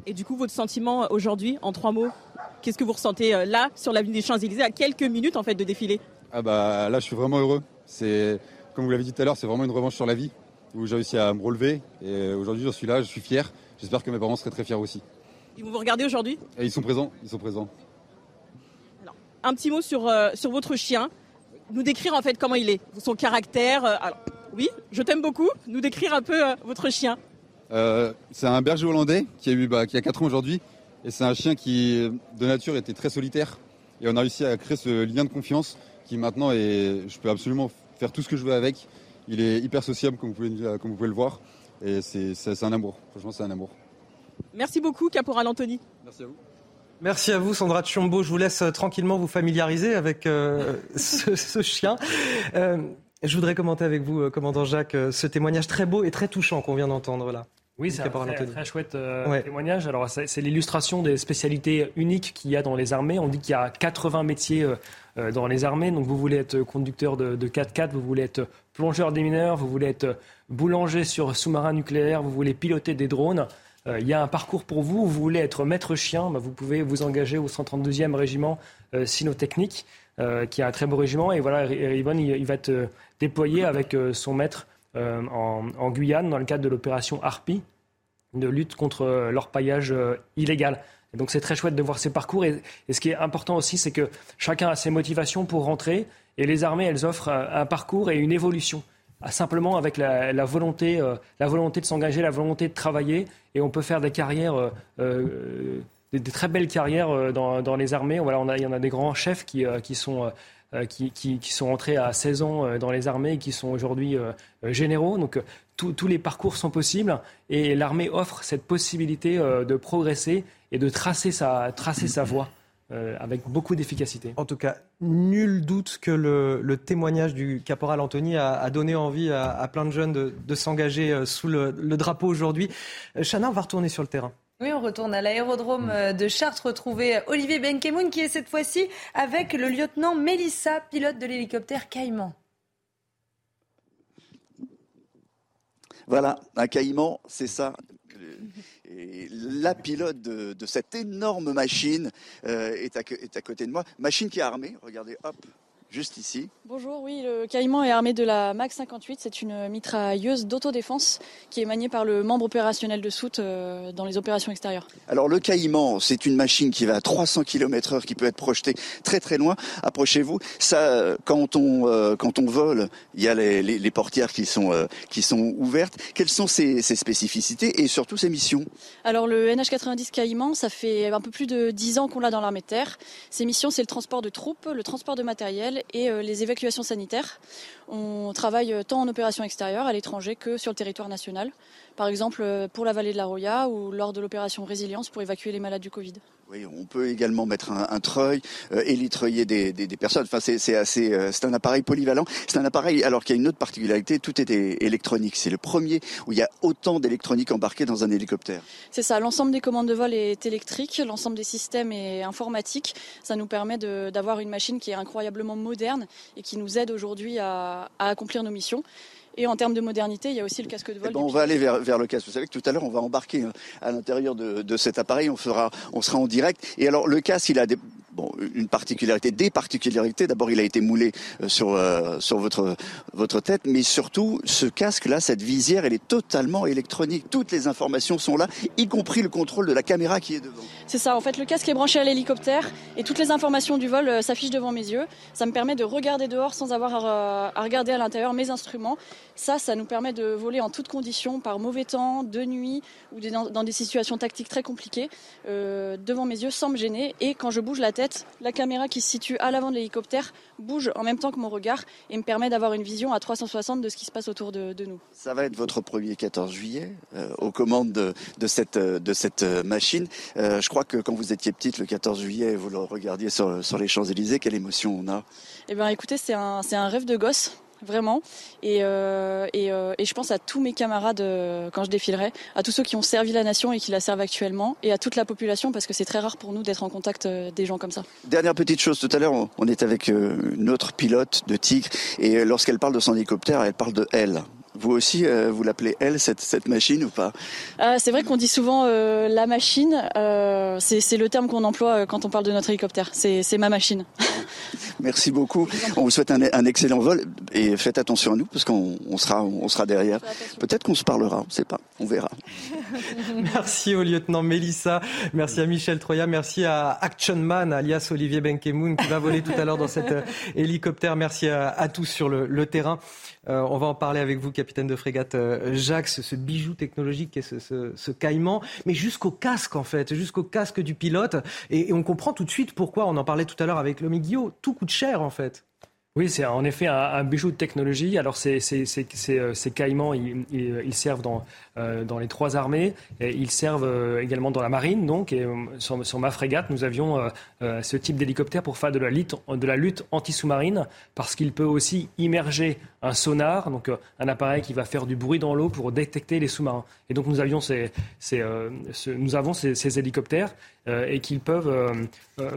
Et du coup, votre sentiment aujourd'hui, en trois mots, qu'est-ce que vous ressentez euh, là, sur l'avenue des Champs-Élysées, à quelques minutes en fait de défilé? Ah bah là, je suis vraiment heureux. C'est, comme vous l'avez dit tout à l'heure, c'est vraiment une revanche sur la vie, où j'ai réussi à me relever. Et aujourd'hui, je suis là, je suis fier. J'espère que mes parents seraient très fiers aussi. Ils vont vous regarder aujourd'hui? Ils sont présents, ils sont présents. Un petit mot sur, euh, sur votre chien, nous décrire en fait comment il est, son caractère. euh, alors, oui, je t'aime beaucoup, nous décrire un peu euh, votre chien. Euh, c'est un berger hollandais qui a, eu, bah, qui a 4 ans aujourd'hui. Et c'est un chien qui, de nature, était très solitaire. Et on a réussi à créer ce lien de confiance qui maintenant est. Je peux absolument faire tout ce que je veux avec. Il est hyper sociable, comme vous pouvez, comme vous pouvez le voir. Et c'est un amour. Franchement, c'est un amour. Merci beaucoup, Caporal Anthony. Merci à vous. Merci à vous, Sandra Tchombo. Je vous laisse euh, tranquillement vous familiariser avec euh, [laughs] ce, ce chien. Euh, je voudrais commenter avec vous, commandant Jacques, ce témoignage très beau et très touchant qu'on vient d'entendre là. Oui, c'est un très, chouette euh, Ouais. témoignage. Alors, c'est l'illustration des spécialités uniques qu'il y a dans les armées. On dit qu'il y a 80 métiers euh, dans les armées. Donc, vous voulez être conducteur de, de 4x4, vous voulez être plongeur des mineurs, vous voulez être boulanger sur sous-marin nucléaire, vous voulez piloter des drones. Euh, il y a un parcours pour vous. Vous voulez être maître chien, bah, vous pouvez vous engager au 132e régiment euh, cynotechnique, euh, qui est un très beau régiment. Et voilà, Ribon, il, va être euh, déployé avec euh, son maître euh, en, Guyane dans le cadre de l'opération Harpie de lutte contre euh, l'orpaillage euh, illégal. Et donc c'est très chouette de voir ces parcours. Et, ce qui est important aussi, c'est que chacun a ses motivations pour rentrer. Et les armées, elles offrent un parcours et une évolution. Simplement avec la, volonté, euh, la volonté de s'engager, la volonté de travailler. Et on peut faire des carrières, euh, euh, des, très belles carrières dans, les armées. Voilà, on a, il y en a des grands chefs qui, sont... qui, sont entrés à 16 ans dans les armées et qui sont aujourd'hui généraux. Donc tous- les parcours sont possibles et l'armée offre cette possibilité de progresser et de tracer sa voie. Avec beaucoup d'efficacité. En tout cas, nul doute que le, témoignage du caporal Anthony a, donné envie à, plein de jeunes de, s'engager sous le, drapeau aujourd'hui. Chana, on va retourner sur le terrain. Oui, on retourne à l'aérodrome de Chartres retrouver Olivier Benkemoun qui est cette fois-ci avec le lieutenant Mélissa, pilote de l'hélicoptère Caïman. Voilà, un caïman, c'est ça. La pilote de, cette énorme machine euh, est, à, côté de moi. Machine qui est armée, regardez, hop, juste ici. Bonjour, oui, le Caïman est armé de la MAC 58. C'est une mitrailleuse d'autodéfense qui est maniée par le membre opérationnel de Soute euh, dans les opérations extérieures. Alors le Caïman, c'est une machine qui va à 300 km heure, qui peut être projetée très très loin. Approchez-vous. Ça, quand on euh, quand on vole, il y a les, les, portières qui sont euh, qui sont ouvertes. Quelles sont ses, ses, spécificités et surtout ses missions? Alors le NH90 Caïman, ça fait un peu plus de 10 ans qu'on l'a dans l'armée de terre. Ses missions, c'est le transport de troupes, le transport de matériel et euh, les évacuations sanitaires. On travaille tant en opération extérieure à l'étranger que sur le territoire national. Par exemple, euh, pour la vallée de la Roya ou lors de l'opération Résilience pour évacuer les malades du Covid. Oui, on peut également mettre un, treuil, euh, élitreuiller des, des, des, personnes. Enfin, c'est assez, euh, c'est un appareil polyvalent. C'est un appareil alors qu'il y a une autre particularité, tout est électronique. C'est le premier où il y a autant d'électronique embarquée dans un hélicoptère. C'est ça. L'ensemble des commandes de vol est électrique, l'ensemble des systèmes est informatique. Ça nous permet d'avoir une machine qui est incroyablement moderne et qui nous aide aujourd'hui à, à accomplir nos missions. Et en termes de modernité, il y a aussi le casque de vol. Eh ben, on va aller vers, vers, le casque. Vous savez que tout à l'heure, on va embarquer hein, à l'intérieur de, de, cet appareil. On, fera, on sera en direct. Et alors, le casque, il a des, bon, une particularité, des particularités. D'abord, il a été moulé euh, sur euh, sur votre votre tête, mais surtout ce casque-là, cette visière, elle est totalement électronique. Toutes les informations sont là, y compris le contrôle de la caméra qui est devant. C'est ça. En fait, le casque est branché à l'hélicoptère et toutes les informations du vol euh, s'affichent devant mes yeux. Ça me permet de regarder dehors sans avoir à, regarder à l'intérieur mes instruments. Ça, ça nous permet de voler en toutes conditions, par mauvais temps, de nuit ou dans, des situations tactiques très compliquées, devant mes yeux, sans me gêner. Et quand je bouge la tête la caméra qui se situe à l'avant de l'hélicoptère bouge en même temps que mon regard et me permet d'avoir une vision à 360 de ce qui se passe autour de, nous. Ça va être votre premier 14 juillet euh, aux commandes de, cette, de cette euh, machine. Euh, je crois que quand vous étiez petite, le 14 juillet, vous le regardiez sur, sur les Champs-Élysées. Quelle émotion on a? Eh bien écoutez, c'est un, un rêve de gosse vraiment. Et, euh, euh, et, je pense à tous mes camarades euh, quand je défilerai, à tous ceux qui ont servi la nation et qui la servent actuellement, et à toute la population, parce que c'est très rare pour nous d'être en contact des gens comme ça. Dernière petite chose, tout à l'heure, on est avec une autre pilote de Tigre, et lorsqu'elle parle de son hélicoptère, elle parle de elle. Vous aussi, euh, vous l'appelez elle, cette, cette, machine ou pas euh, C'est vrai qu'on dit souvent euh, la machine. Euh, c'est le terme qu'on emploie euh, quand on parle de notre hélicoptère. C'est ma machine. [laughs] Merci beaucoup. On vous souhaite un, un, excellent vol et faites attention à nous parce qu'on on sera, on sera derrière. Peut-être qu'on se parlera, on ne sait pas. On verra. [laughs] Merci au lieutenant Mélissa. Merci à Michel Troya. Merci à Action Man, alias Olivier Benkemoun, qui va voler tout à l'heure dans cet hélicoptère. Merci à, à tous sur le, le terrain. On va en parler avec vous, capitaine de frégate euh, Jacques, ce bijou technologique est ce, caïman, mais jusqu'au casque en fait, jusqu'au casque du pilote. Et, on comprend tout de suite pourquoi, on en parlait tout à l'heure avec Guillot, tout coûte cher en fait. Oui, c'est en effet un, bijou de technologie. Alors, ces, ces, ces caïmans, ils, servent dans, euh, dans les trois armées. Et ils servent euh, également dans la marine. Donc, et, sur, sur, ma frégate, nous avions ce type d'hélicoptère pour faire de la lutte, de anti-sous-marine, parce qu'il peut aussi immerger un sonar, donc euh, un appareil qui va faire du bruit dans l'eau pour détecter les sous-marins. Et donc nous avions ces, euh, nous avons ces, hélicoptères euh, et qui peuvent,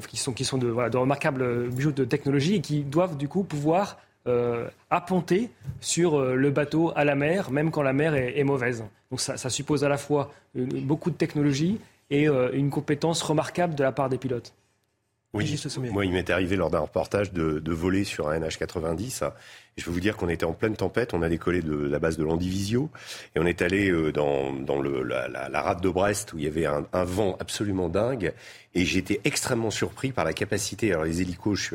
qui sont, qui sont de, voilà, de remarquables bijoux de technologie et qui doivent du coup pouvoir apponter sur le bateau à la mer, même quand la mer est, mauvaise. Donc ça, suppose à la fois beaucoup de technologie et une compétence remarquable de la part des pilotes. Oui, moi, il m'est arrivé lors d'un reportage de, de, voler sur un NH90 je peux vous dire qu'on était en pleine tempête. On a décollé de la base de Landivisio et on est allé euh, dans, dans le, la, la, la, rade de Brest où il y avait un, un vent absolument dingue. Et j'étais extrêmement surpris par la capacité. Alors les hélicos,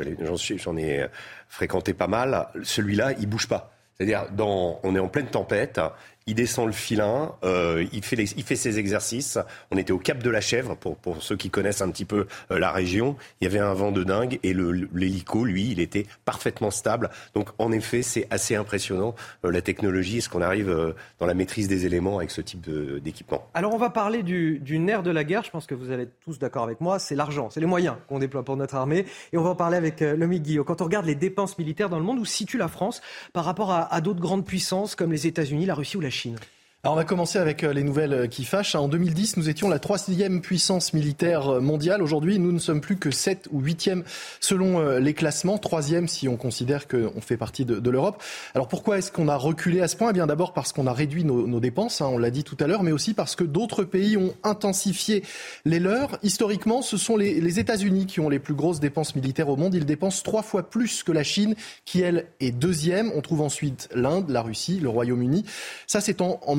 j'en ai euh, fréquenté pas mal. Celui-là, il bouge pas. C'est-à-dire, on est en pleine tempête il descend le filin, euh, il, fait ses exercices. On était au Cap de la Chèvre, pour, ceux qui connaissent un petit peu euh, la région. Il y avait un vent de dingue et l'hélico, lui, il était parfaitement stable. Donc en effet, c'est assez impressionnant euh, la technologie et ce qu'on arrive dans la maîtrise des éléments avec ce type d'équipement. Alors on va parler du, du, nerf de la guerre, je pense que vous allez tous d'accord avec moi, c'est l'argent, c'est les moyens qu'on déploie pour notre armée. Et on va en parler avec Lomi Guillaume. Quand on regarde les dépenses militaires dans le monde, où situe la France par rapport à d'autres grandes puissances comme les États-Unis, la Russie ou la Chine alors on va commencer avec euh, les nouvelles euh, qui fâchent. En 2010, nous étions la troisième puissance militaire euh, mondiale. Aujourd'hui, nous ne sommes plus que sept ou huitième selon les classements. Troisième si on considère qu'on fait partie de, l'Europe. Alors pourquoi est-ce qu'on a reculé à ce point? Eh bien d'abord parce qu'on a réduit nos, dépenses, hein, on l'a dit tout à l'heure, mais aussi parce que d'autres pays ont intensifié les leurs. Historiquement, ce sont les, les États-Unis qui ont les plus grosses dépenses militaires au monde. Ils dépensent trois fois plus que la Chine, qui elle est deuxième. On trouve ensuite l'Inde, la Russie, le Royaume-Uni. Ça c'est en, en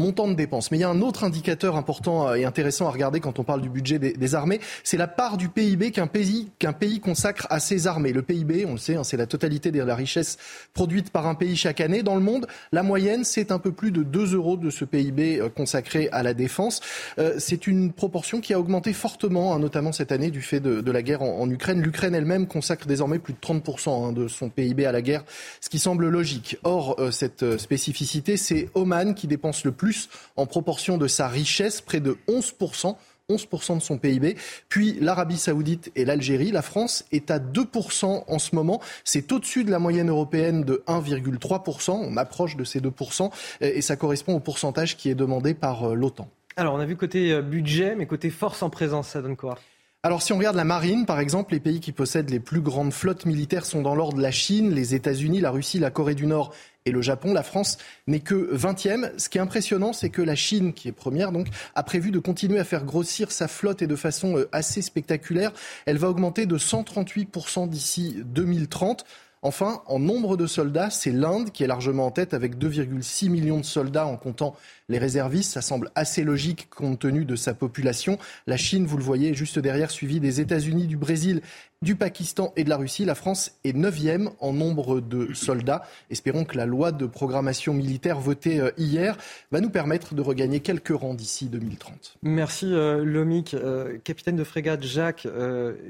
Mais il y a un autre indicateur important et intéressant à regarder quand on parle du budget des, armées, c'est la part du PIB qu'un pays, qu'un pays consacre à ses armées. Le PIB, on le sait, hein, c'est la totalité de la richesse produite par un pays chaque année. Dans le monde, la moyenne, c'est un peu plus de 2 euros de ce PIB euh, consacré à la défense. Euh, c'est une proportion qui a augmenté fortement, hein, notamment cette année, du fait de, la guerre en, Ukraine. L'Ukraine elle-même consacre désormais plus de 30% hein, de son PIB à la guerre, ce qui semble logique. Or, euh, cette spécificité, c'est Oman qui dépense le plus en proportion de sa richesse, près de 11%. 11% de son PIB. Puis l'Arabie saoudite et l'Algérie. La France est à 2% en ce moment. C'est au-dessus de la moyenne européenne de 1,3%. On approche de ces 2%. Et ça correspond au pourcentage qui est demandé par euh, l'OTAN. Alors on a vu côté euh, budget, mais côté force en présence, ça donne quoi? Alors si on regarde la marine, par exemple, les pays qui possèdent les plus grandes flottes militaires sont dans l'ordre la Chine, les États-Unis, la Russie, la Corée du Nord et le Japon. La France n'est que 20e. Ce qui est impressionnant, c'est que la Chine, qui est première, donc, a prévu de continuer à faire grossir sa flotte et de façon euh, assez spectaculaire. Elle va augmenter de 138% d'ici 2030. Enfin, en nombre de soldats, c'est l'Inde qui est largement en tête avec 2,6 millions de soldats en comptant les réservistes. Ça semble assez logique compte tenu de sa population. La Chine, vous le voyez, juste derrière, suivi des États-Unis, du Brésil, du Pakistan et de la Russie. La France est neuvième en nombre de soldats. Espérons que la loi de programmation militaire votée euh, hier va nous permettre de regagner quelques rangs d'ici 2030. Merci euh, Lomic. Euh, capitaine de frégate Jacques,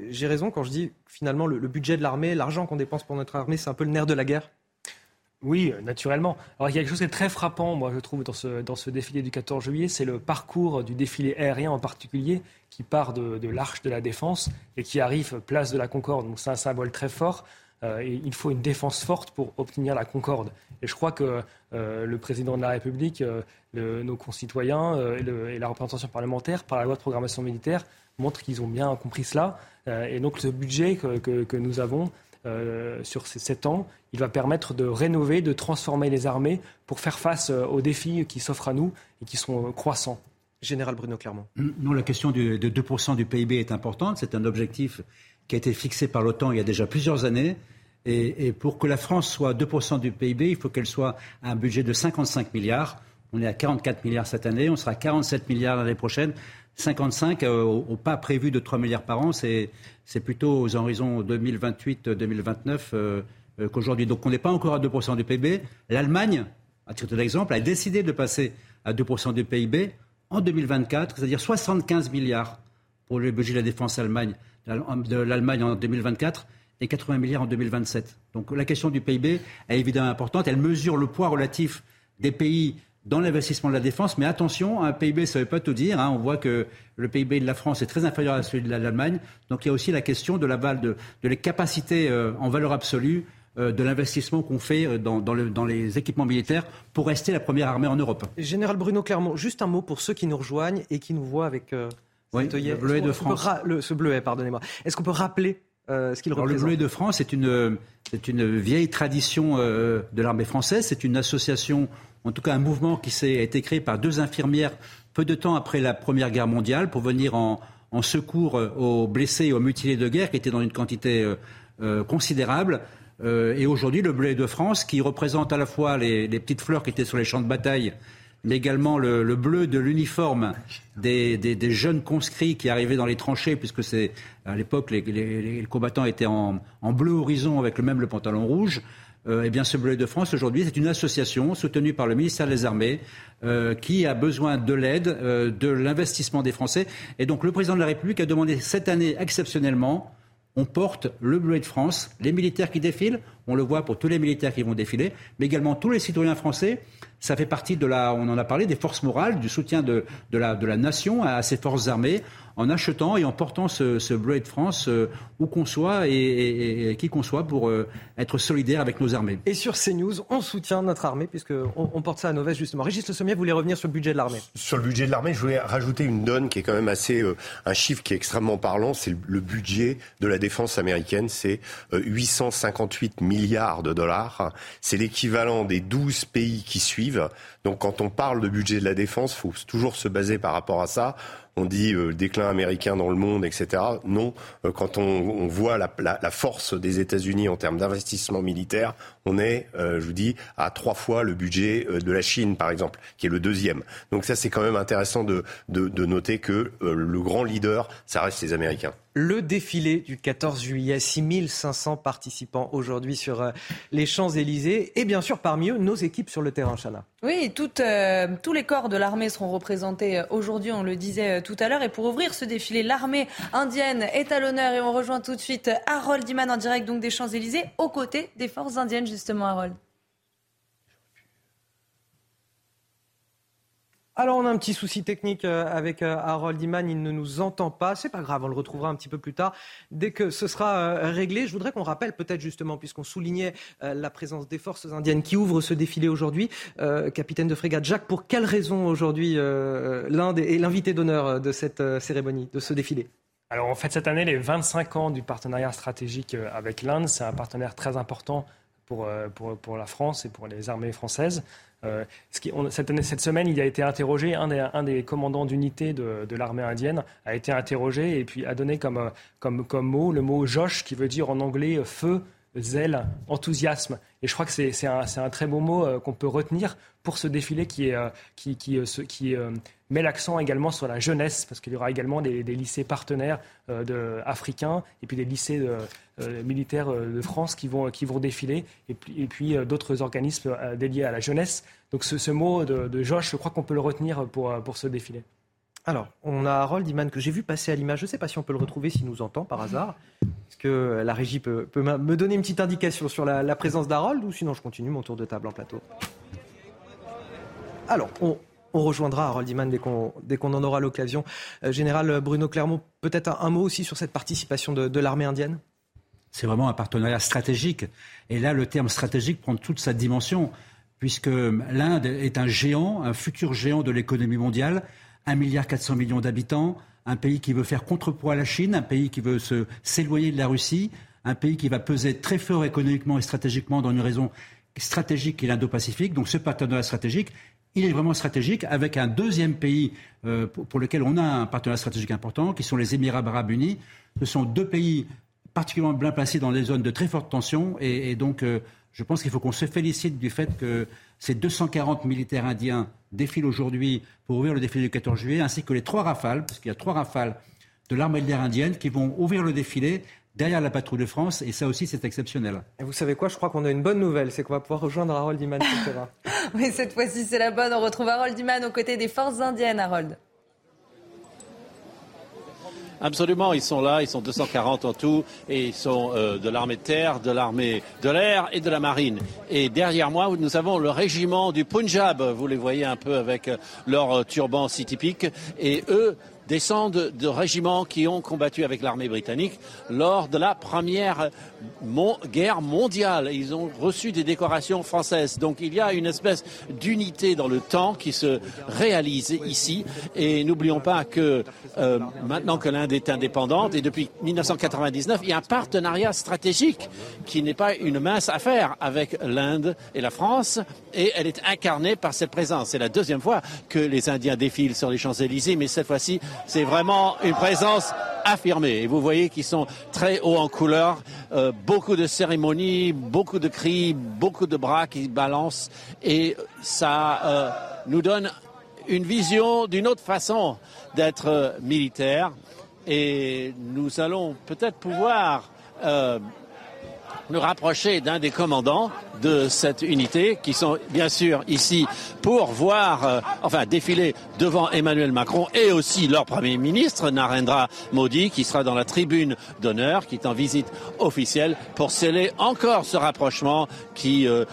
j'ai raison quand je dis finalement le, budget de l'armée, l'argent qu'on dépense pour notre armée, c'est un peu le nerf de la guerre? Oui, naturellement. Alors il y a quelque chose qui est très frappant, moi je trouve, dans ce, dans ce défilé du 14 juillet, c'est le parcours du défilé aérien en particulier, qui part de, l'Arche de la Défense et qui arrive place de la Concorde. Donc c'est un symbole très fort. Euh, et il faut une défense forte pour obtenir la Concorde. Et je crois que euh, le président de la République, euh, nos concitoyens et, la représentation parlementaire, par la loi de programmation militaire, montrent qu'ils ont bien compris cela. et donc ce budget que, que nous avons sur ces sept ans, il va permettre de rénover, de transformer les armées pour faire face aux défis qui s'offrent à nous et qui sont croissants. Général Bruno Clermont. Non, la question de 2% du PIB est importante. C'est un objectif qui a été fixé par l'OTAN il y a déjà plusieurs années. Et, pour que la France soit 2% du PIB, il faut qu'elle soit à un budget de 55 milliards. On est à 44 milliards cette année, on sera à 47 milliards l'année prochaine. 55 euh, au, pas prévu de 3 milliards par an, c'est plutôt aux horizons 2028-2029 euh, euh, qu'aujourd'hui. Donc on n'est pas encore à 2% du PIB. L'Allemagne, à titre d'exemple, a décidé de passer à 2% du PIB en 2024, c'est-à-dire 75 milliards pour le budget de la défense Allemagne, de l'Allemagne en 2024 et 80 milliards en 2027. Donc la question du PIB est évidemment importante. Elle mesure le poids relatif des pays dans l'investissement de la défense. Mais attention, un PIB, ça ne veut pas tout dire. Hein. On voit que le PIB de la France est très inférieur à celui de l'Allemagne. Donc il y a aussi la question de, la, de, de les capacités euh, en valeur absolue euh, de l'investissement qu'on fait euh, dans, dans, le, dans, les équipements militaires pour rester la première armée en Europe. Général Bruno Clermont, juste un mot pour ceux qui nous rejoignent et qui nous voient avec oui, le bleuet de France. ce bleuet, pardonnez-moi. Est-ce qu'on peut rappeler euh, ce qu'il représente Le bleuet de France, c'est une, c'est une vieille tradition euh, de l'armée française. C'est une association, en tout cas un mouvement qui s'est, a été créé par deux infirmières peu de temps après la Première Guerre mondiale pour venir en, en secours euh, aux blessés et aux mutilés de guerre qui étaient dans une quantité considérable. et aujourd'hui, le bleuet de France, qui représente à la fois les, les petites fleurs qui étaient sur les champs de bataille mais également le, bleu de l'uniforme des, jeunes conscrits qui arrivaient dans les tranchées, puisque c'est à l'époque les, combattants étaient en, bleu horizon avec le même le pantalon rouge. eh bien, ce bleuet de France, aujourd'hui, c'est une association soutenue par le ministère des Armées qui a besoin de l'aide, de l'investissement des Français. Et donc, le président de la République a demandé cette année, exceptionnellement, on porte le bleuet de France, les militaires qui défilent, on le voit pour tous les militaires qui vont défiler, mais également tous les citoyens français. Ça fait partie de la, on en a parlé, des forces morales, du soutien de, la, de la nation à ses forces armées en achetant et en portant ce, ce bleu de France euh, où qu'on soit et, qui qu'on soit pour euh, être solidaire avec nos armées. Et sur CNews, on soutient notre armée puisqu'on on porte ça à nos vestes justement. Régis Le Sommier voulait revenir sur le budget de l'armée. Sur le budget de l'armée, je voulais rajouter une donne qui est quand même assez, euh, un chiffre qui est extrêmement parlant, c'est le, budget de la défense américaine, c'est 858 milliards de dollars. C'est l'équivalent des 12 pays qui suivent. Donc quand on parle de budget de la défense, faut toujours se baser par rapport à ça on dit euh, déclin américain dans le monde, etc. Non, euh, quand on, voit la, force des États-Unis en termes d'investissement militaire, on est, euh, je vous dis, à trois fois le budget de la Chine, par exemple, qui est le deuxième. Donc ça, c'est quand même intéressant de, de noter que le grand leader, ça reste les Américains le défilé du 14 juillet. 6500 participants aujourd'hui sur euh, les Champs-Élysées. Et bien sûr, parmi eux, nos équipes sur le terrain, Chana. Oui, euh, tous les corps de l'armée seront représentés euh, aujourd'hui, on le disait tout à l'heure. Et pour ouvrir ce défilé, l'armée indienne est à l'honneur. Et on rejoint tout de suite Harold Iman en direct donc des Champs-Élysées, aux côtés des forces indiennes, justement, Harold. Alors on a un petit souci technique euh, avec euh, Harold Iman, il ne nous entend pas, c'est pas grave, on le retrouvera un petit peu plus tard dès que ce sera euh, réglé. Je voudrais qu'on rappelle peut-être justement, puisqu'on soulignait la présence des forces indiennes qui ouvrent ce défilé aujourd'hui, capitaine de frégate Jacques, pour quelle raison aujourd'hui l'Inde est l'invité d'honneur de cette cérémonie, de ce défilé? Alors en fait cette année, les 25 ans du partenariat stratégique avec l'Inde, c'est un partenaire très important pour, pour, pour la France et pour les armées françaises. Euh, cette, semaine, il a été interrogé, un des, commandants d'unité de, l'armée indienne a été interrogé et puis a donné comme, mot le mot Josh, qui veut dire en anglais euh, feu, zèle, enthousiasme. Et je crois que c'est un, très beau mot euh, qu'on peut retenir pour ce défilé qui, met l'accent également sur la jeunesse, parce qu'il y aura également des, lycées partenaires africains et puis des lycées militaires de France qui vont, défiler, et puis, d'autres organismes dédiés à la jeunesse. Donc ce, mot de, Josh, je crois qu'on peut le retenir pour, ce défilé. Alors, on a Harold Iman que j'ai vu passer à l'image. Je ne sais pas si on peut le retrouver, s'il nous entend par hasard. Est-ce que la régie peut, me donner une petite indication sur la, présence d'Harold ou sinon je continue mon tour de table en plateau Alors, on, rejoindra Harold Iman dès qu'on en aura l'occasion. Euh, Général Bruno Clermont, peut-être un, mot aussi sur cette participation de, l'armée indienne? C'est vraiment un partenariat stratégique. Et là, le terme stratégique prend toute sa dimension puisque l'Inde est un géant, un futur géant de l'économie mondiale, 1,4 milliard d'habitants, un pays qui veut faire contrepoids à la Chine, un pays qui veut s'éloigner de la Russie, un pays qui va peser très fort économiquement et stratégiquement dans une raison stratégique qui est l'Indo-Pacifique. Donc ce partenariat stratégique, il est vraiment stratégique avec un deuxième pays euh, pour, lequel on a un partenariat stratégique important, qui sont les Émirats arabes unis. Ce sont deux pays particulièrement bien placés dans des zones de très forte tension et, donc euh, je pense qu'il faut qu'on se félicite du fait que ces 240 militaires indiens défilent aujourd'hui pour ouvrir le défilé du 14 juillet, ainsi que les trois rafales, parce qu'il y a trois rafales de l'armée de l'air indienne qui vont ouvrir le défilé derrière la patrouille de France, et ça aussi c'est exceptionnel. Et vous savez quoi, je crois qu'on a une bonne nouvelle, c'est qu'on va pouvoir rejoindre Harold Iman. [laughs] oui, cette fois-ci c'est la bonne, on retrouve Harold Iman aux côtés des forces indiennes, Harold. Absolument, ils sont là, ils sont 240 en tout, et ils sont euh, de l'armée de terre, de l'armée de l'air et de la marine. Et derrière moi, nous avons le régiment du Punjab, vous les voyez un peu avec euh, leur euh, turban si typique, et eux descendent de régiments qui ont combattu avec l'armée britannique lors de la première guerre mondiale. Ils ont reçu des décorations françaises. Donc il y a une espèce d'unité dans le temps qui se réalise ici. Et n'oublions pas que euh, maintenant que l'Inde est indépendante et depuis 1999, il y a un partenariat stratégique qui n'est pas une mince affaire avec l'Inde et la France. Et elle est incarnée par cette présence. C'est la deuxième fois que les Indiens défilent sur les Champs-Élysées, mais cette fois-ci, c'est vraiment une présence affirmée. Et vous voyez qu'ils sont très hauts en couleur, euh, beaucoup de cérémonies, beaucoup de cris, beaucoup de bras qui balancent. Et ça euh, nous donne une vision d'une autre façon d'être euh, militaire. Et nous allons peut-être pouvoir nous rapprocher d'un des commandants de cette unité, qui sont bien sûr ici pour voir, euh, enfin, défiler devant Emmanuel Macron et aussi leur Premier ministre, Narendra Modi, qui sera dans la tribune d'honneur, qui est en visite officielle pour sceller encore ce rapprochement qui euh,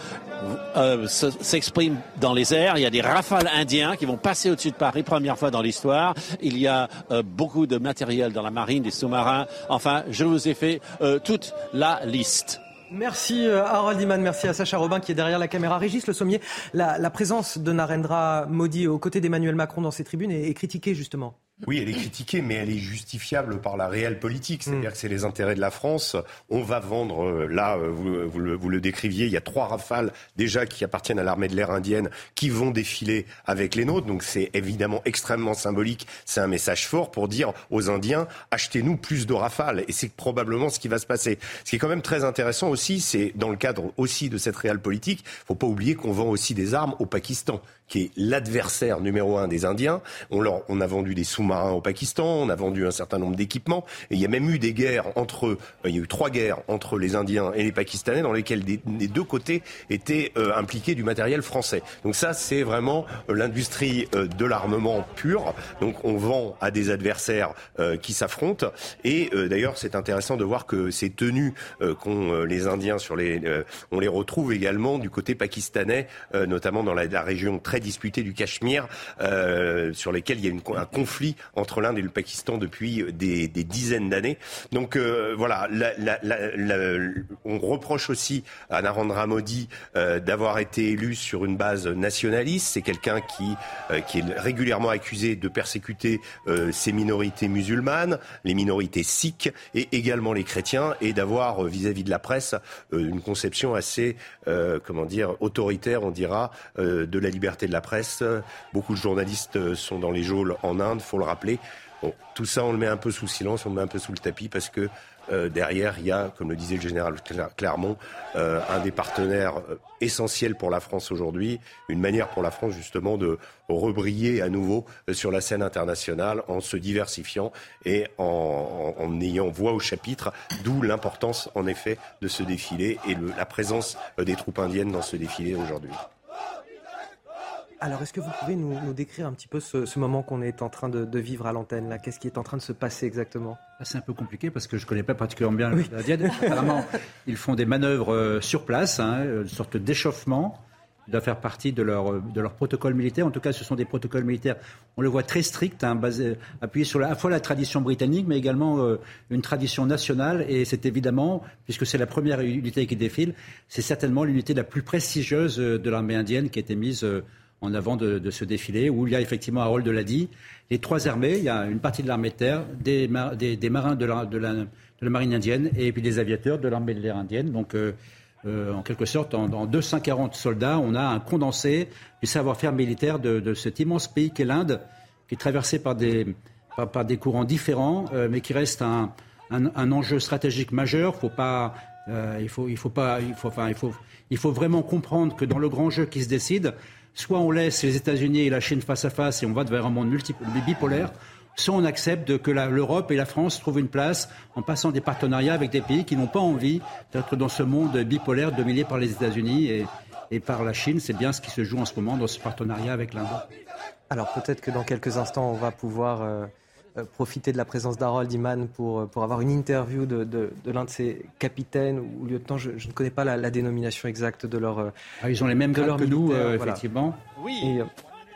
euh, s'exprime dans les airs. Il y a des rafales indiens qui vont passer au-dessus de Paris, première fois dans l'histoire. Il y a euh, beaucoup de matériel dans la marine, des sous-marins. Enfin, je vous ai fait euh, toute la liste. Merci Harold Iman, merci à Sacha Robin qui est derrière la caméra. Régis Le Sommier, la, présence de Narendra Modi aux côtés d'Emmanuel Macron dans ces tribunes est critiquée justement. Oui, elle est critiquée, mais elle est justifiable par la réelle politique. C'est-à-dire mm. que c'est les intérêts de la France. On va vendre, euh, là, euh, vous, le, vous, le, décriviez, il y a trois rafales déjà qui appartiennent à l'armée de l'air indienne qui vont défiler avec les nôtres. Donc c'est évidemment extrêmement symbolique. C'est un message fort pour dire aux Indiens, achetez-nous plus de rafales. Et c'est probablement ce qui va se passer. Ce qui est quand même très intéressant aussi, c'est dans le cadre aussi de cette réelle politique, il faut pas oublier qu'on vend aussi des armes au Pakistan qui est l'adversaire numéro un des Indiens. On, leur, on a vendu des sous-marins au Pakistan, on a vendu un certain nombre d'équipements, il y a même eu des guerres entre, euh, il y a eu trois guerres entre les Indiens et les Pakistanais dans lesquelles les deux côtés étaient euh, impliqués du matériel français. Donc ça, c'est vraiment euh, l'industrie de l'armement pur. Donc on vend à des adversaires qui s'affrontent. Et d'ailleurs, c'est intéressant de voir que ces tenues qu'ont les Indiens sur les, on les retrouve également du côté pakistanais, notamment dans la région très disputées du Cachemire, euh, sur lesquelles il y a un conflit entre l'Inde et le Pakistan depuis des, dizaines d'années. Donc euh, voilà, on reproche aussi à Narendra Modi euh, d'avoir été élu sur une base nationaliste. C'est quelqu'un qui, est régulièrement accusé de persécuter ces minorités musulmanes, les minorités sikhs et également les chrétiens, et d'avoir vis-à-vis de la presse une conception assez, comment dire, autoritaire, on dira, de la liberté de la presse. Beaucoup de journalistes euh, sont dans les geôles en Inde, faut le rappeler. tout ça, on le met un peu sous silence, on le met un peu sous le tapis parce que euh, derrière, il y a, comme le disait le général Clermont, euh, un des partenaires essentiels pour la France aujourd'hui, une manière pour la France justement de rebriller à nouveau sur la scène internationale en se diversifiant et en, ayant voix au chapitre, d'où l'importance en effet de ce défilé et la présence des troupes indiennes dans ce défilé aujourd'hui. Alors, est-ce que vous pouvez nous, décrire un petit peu ce, moment qu'on est en train de, vivre à l'antenne là? Qu'est-ce qui est en train de se passer exactement? Ah, C'est un peu compliqué parce que je ne connais pas particulièrement bien la Diade. Apparemment, ils font des manœuvres euh, sur place, hein, une sorte d'échauffement doit faire partie de leur, euh, de leur protocole militaire. En tout cas, ce sont des protocoles militaires, on le voit très stricts, hein, appuyés sur la, à la fois la tradition britannique, mais également euh, une tradition nationale. Et c'est évidemment, puisque c'est la première unité qui défile, c'est certainement l'unité la plus prestigieuse de l'armée indienne qui a été mise en avant de, ce défilé, où il y a effectivement, Harold l'a dit, les trois armées, il y a une partie de l'armée de terre, des, marins de la, de, la, marine indienne et puis des aviateurs de l'armée de l'air indienne. Donc, euh, euh, en quelque sorte, en, 240 soldats, on a un condensé du savoir-faire militaire de, cet immense pays qu'est l'Inde, qui est traversé par des, par, des courants différents, euh, mais qui reste un, un, enjeu stratégique majeur. Faut pas, il, faut, il, faut pas, il, faut, enfin, il, faut, il faut vraiment comprendre que dans le grand jeu qui se décide, Soit on laisse les États-Unis et la Chine face à face et on va vers un monde bipolaire, soit on accepte que l'Europe et la France trouvent une place en passant des partenariats avec des pays qui n'ont pas envie d'être dans ce monde bipolaire dominé par les États-Unis et, par la Chine. C'est bien ce qui se joue en ce moment dans ce partenariat avec l'Inde. Alors peut-être que dans quelques instants, on va pouvoir euh, profiter de la présence d'Harold Iman pour, euh, pour avoir une interview de, de, l'un de ses capitaines ou lieutenants. Je, je ne connais pas la, dénomination exacte de leur. Euh, ah, ils ont les mêmes grades que nous, effectivement. Oui.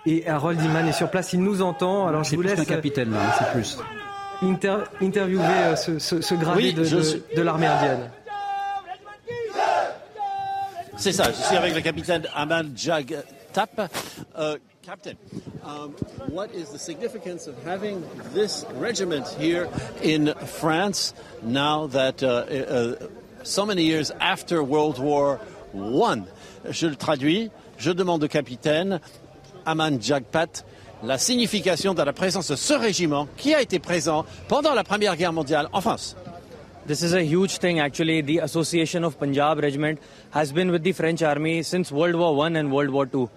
Et, Harold Iman est sur place, il nous entend. Alors je vous laisse. un capitaine, là, c'est plus. interviewer ce, ce, ce gradé de, de, l'armée indienne. C'est ça, je suis avec le capitaine Aman Jag Tap. Captain, um, what is the significance of having this regiment here in France now that uh, uh, so many years after World War I? Je le traduis. Je demande au capitaine Aman Jagpat la signification de la présence de ce régiment qui a été présent pendant la Première Guerre mondiale en France. This is a huge thing actually. The Association of Punjab Regiment has been with the French Army since World War I and World War II.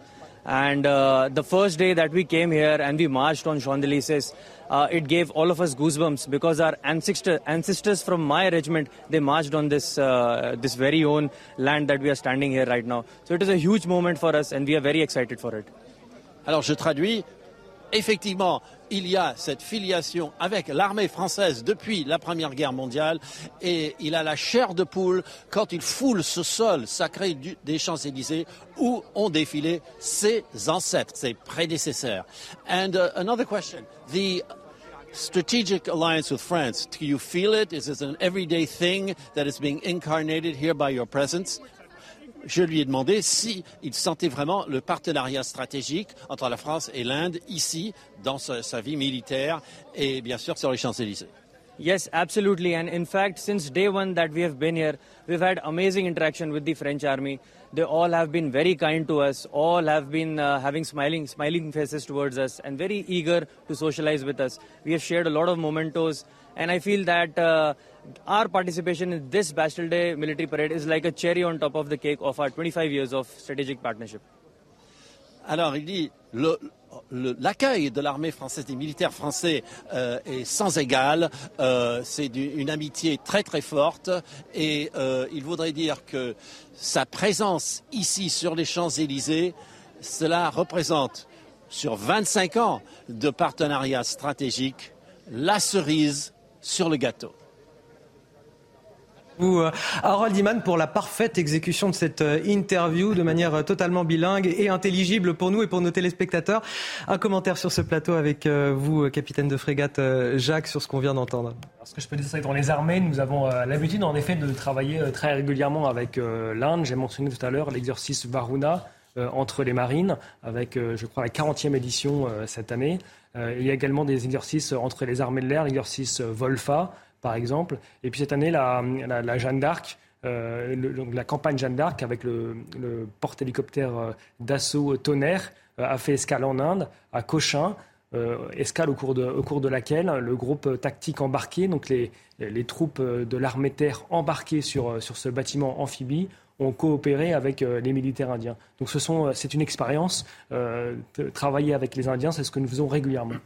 And uh, the first day that we came here and we marched on Champs-Élysées, uh, it gave all of us goosebumps because our ancestor, ancestors from my regiment, they marched on this, uh, this very own land that we are standing here right now. So it is a huge moment for us and we are very excited for it. Alors je traduis. Effectivement, il y a cette filiation avec l'armée française depuis la Première Guerre mondiale et il a la chair de poule quand il foule ce sol sacré du, des Champs-Élysées où ont défilé ses ancêtres, ses prédécesseurs. And uh, another question, the strategic alliance with France, do you feel it? Is this an everyday thing that is being incarnated here by your presence? Je lui ai demandé s'il il sentait vraiment le partenariat stratégique entre la France et l'Inde ici, dans sa, sa, vie militaire et bien sûr sur les Champs-Élysées. Yes, absolutely. And in fact, since day one that we have been here, we've had amazing interaction with the French army. They all have been very kind to us. All have been uh, having smiling, smiling faces towards us and very eager to socialize with us. We have shared a lot of mementos, and I feel that uh, our participation in this Bastille Day military parade is like a cherry on top of the cake of our 25 years of strategic partnership. Alors, il dit l'accueil de l'armée française, des militaires français euh, est sans égal. Euh, c'est une amitié très très forte et euh, il voudrait dire que sa présence ici sur les Champs-Élysées, cela représente sur 25 ans de partenariat stratégique la cerise sur le gâteau vous, euh, Harold Iman, pour la parfaite exécution de cette euh, interview de manière euh, totalement bilingue et intelligible pour nous et pour nos téléspectateurs. Un commentaire sur ce plateau avec vous, capitaine de frégate Jacques, sur ce qu'on vient d'entendre. Ce que je peux dire, c'est que dans les armées, nous avons l'habitude, en effet, de travailler très régulièrement avec l'Inde. J'ai mentionné tout à l'heure l'exercice Varuna entre les marines, avec, je crois, la 40e édition cette année. il y a également des exercices entre les armées de l'air, l'exercice Volfa, par exemple. Et puis cette année, la, Jeanne d'Arc, euh, la campagne Jeanne d'Arc avec le, porte-hélicoptère euh, d'assaut Tonnerre euh, a fait escale en Inde, à Cochin. escale au cours, de, laquelle le groupe tactique embarqué, donc les, les troupes de l'armée terre embarquées sur, ce bâtiment amphibie, ont coopéré avec les militaires indiens. Donc ce c'est une expérience. travailler avec les Indiens, c'est ce que nous faisons régulièrement.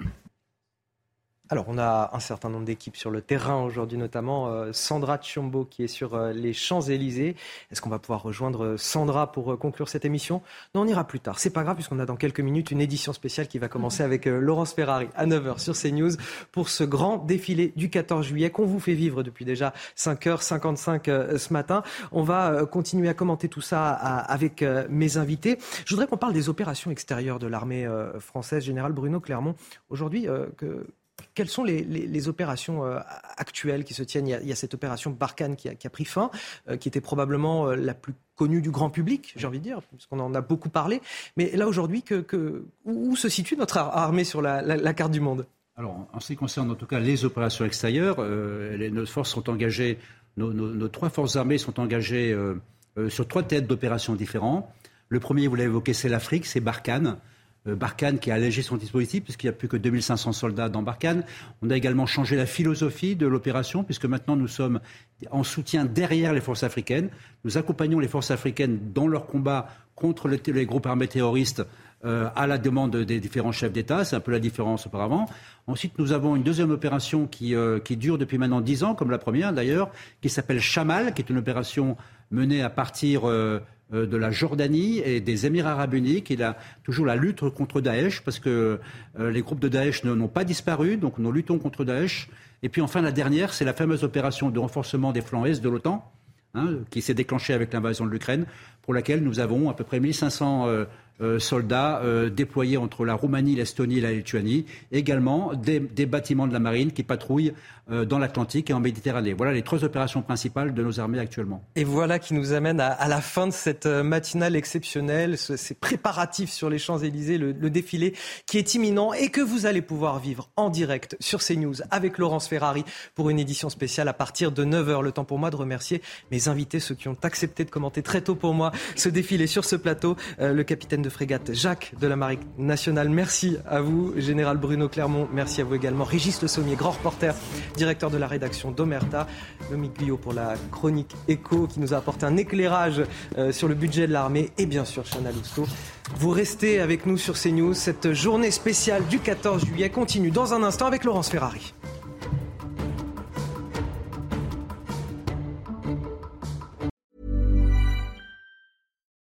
Alors, on a un certain nombre d'équipes sur le terrain aujourd'hui, notamment euh, Sandra Tchombo qui est sur euh, les Champs-Élysées. Est-ce qu'on va pouvoir rejoindre euh, Sandra pour conclure cette émission? Non, on ira plus tard. C'est pas grave puisqu'on a dans quelques minutes une édition spéciale qui va commencer avec Laurence Ferrari à 9h sur CNews pour ce grand défilé du 14 juillet qu'on vous fait vivre depuis déjà 5h55 ce matin. On va continuer à commenter tout ça avec mes invités. Je voudrais qu'on parle des opérations extérieures de l'armée française. Général Bruno Clermont, aujourd'hui, que quelles sont les, opérations euh, actuelles qui se tiennent? Il y, a, cette opération Barkhane qui a, pris fin, euh, qui était probablement euh, la plus connue du grand public, j'ai envie de dire, puisqu'on en a beaucoup parlé. Mais là, aujourd'hui, où, se situe notre armée sur la, carte du monde? Alors, en ce qui concerne en tout cas les opérations extérieures, nos forces sont engagées, nos, trois forces armées sont engagées sur trois têtes d'opérations différents. Le premier, vous l'avez évoqué, c'est l'Afrique, c'est Barkhane. Euh, Barkhane qui a allégé son dispositif puisqu'il n'y a plus que 2500 soldats dans Barkhane. On a également changé la philosophie de l'opération puisque maintenant nous sommes en soutien derrière les forces africaines. Nous accompagnons les forces africaines dans leur combat contre les, groupes armés terroristes euh, à la demande des différents chefs d'État. C'est un peu la différence auparavant. Ensuite, nous avons une deuxième opération qui, euh, qui dure depuis maintenant dix ans, comme la première d'ailleurs, qui s'appelle Chamal, qui est une opération menée à partir euh, de la Jordanie et des Émirats arabes unis. Il a toujours la lutte contre Daesh, parce que euh, les groupes de Daesh n'ont pas disparu, donc nous luttons contre Daesh. Et puis enfin, la dernière, c'est la fameuse opération de renforcement des flancs est de l'OTAN, hein, qui s'est déclenchée avec l'invasion de l'Ukraine, pour laquelle nous avons à peu près 1500 euh, euh, soldats euh, déployés entre la Roumanie, l'Estonie et la Lituanie. Également des, bâtiments de la marine qui patrouillent euh, dans l'Atlantique et en Méditerranée. Voilà les trois opérations principales de nos armées actuellement. Et voilà qui nous amène à, la fin de cette matinale exceptionnelle, ces préparatifs sur les Champs-Élysées, le, défilé qui est imminent et que vous allez pouvoir vivre en direct sur CNews avec Laurence Ferrari pour une édition spéciale à partir de 9h. Le temps pour moi de remercier mes invités, ceux qui ont accepté de commenter très tôt pour moi ce défilé sur ce plateau, le capitaine de frégate Jacques de la Marine nationale. Merci à vous, Général Bruno Clermont. Merci à vous également, Régis Le Sommier, grand reporter, directeur de la rédaction d'Omerta. Lomic Guillot pour la chronique Écho qui nous a apporté un éclairage euh, sur le budget de l'armée. Et bien sûr, Chana Lousteau. Vous restez avec nous sur CNews. Cette journée spéciale du 14 juillet continue dans un instant avec Laurence Ferrari.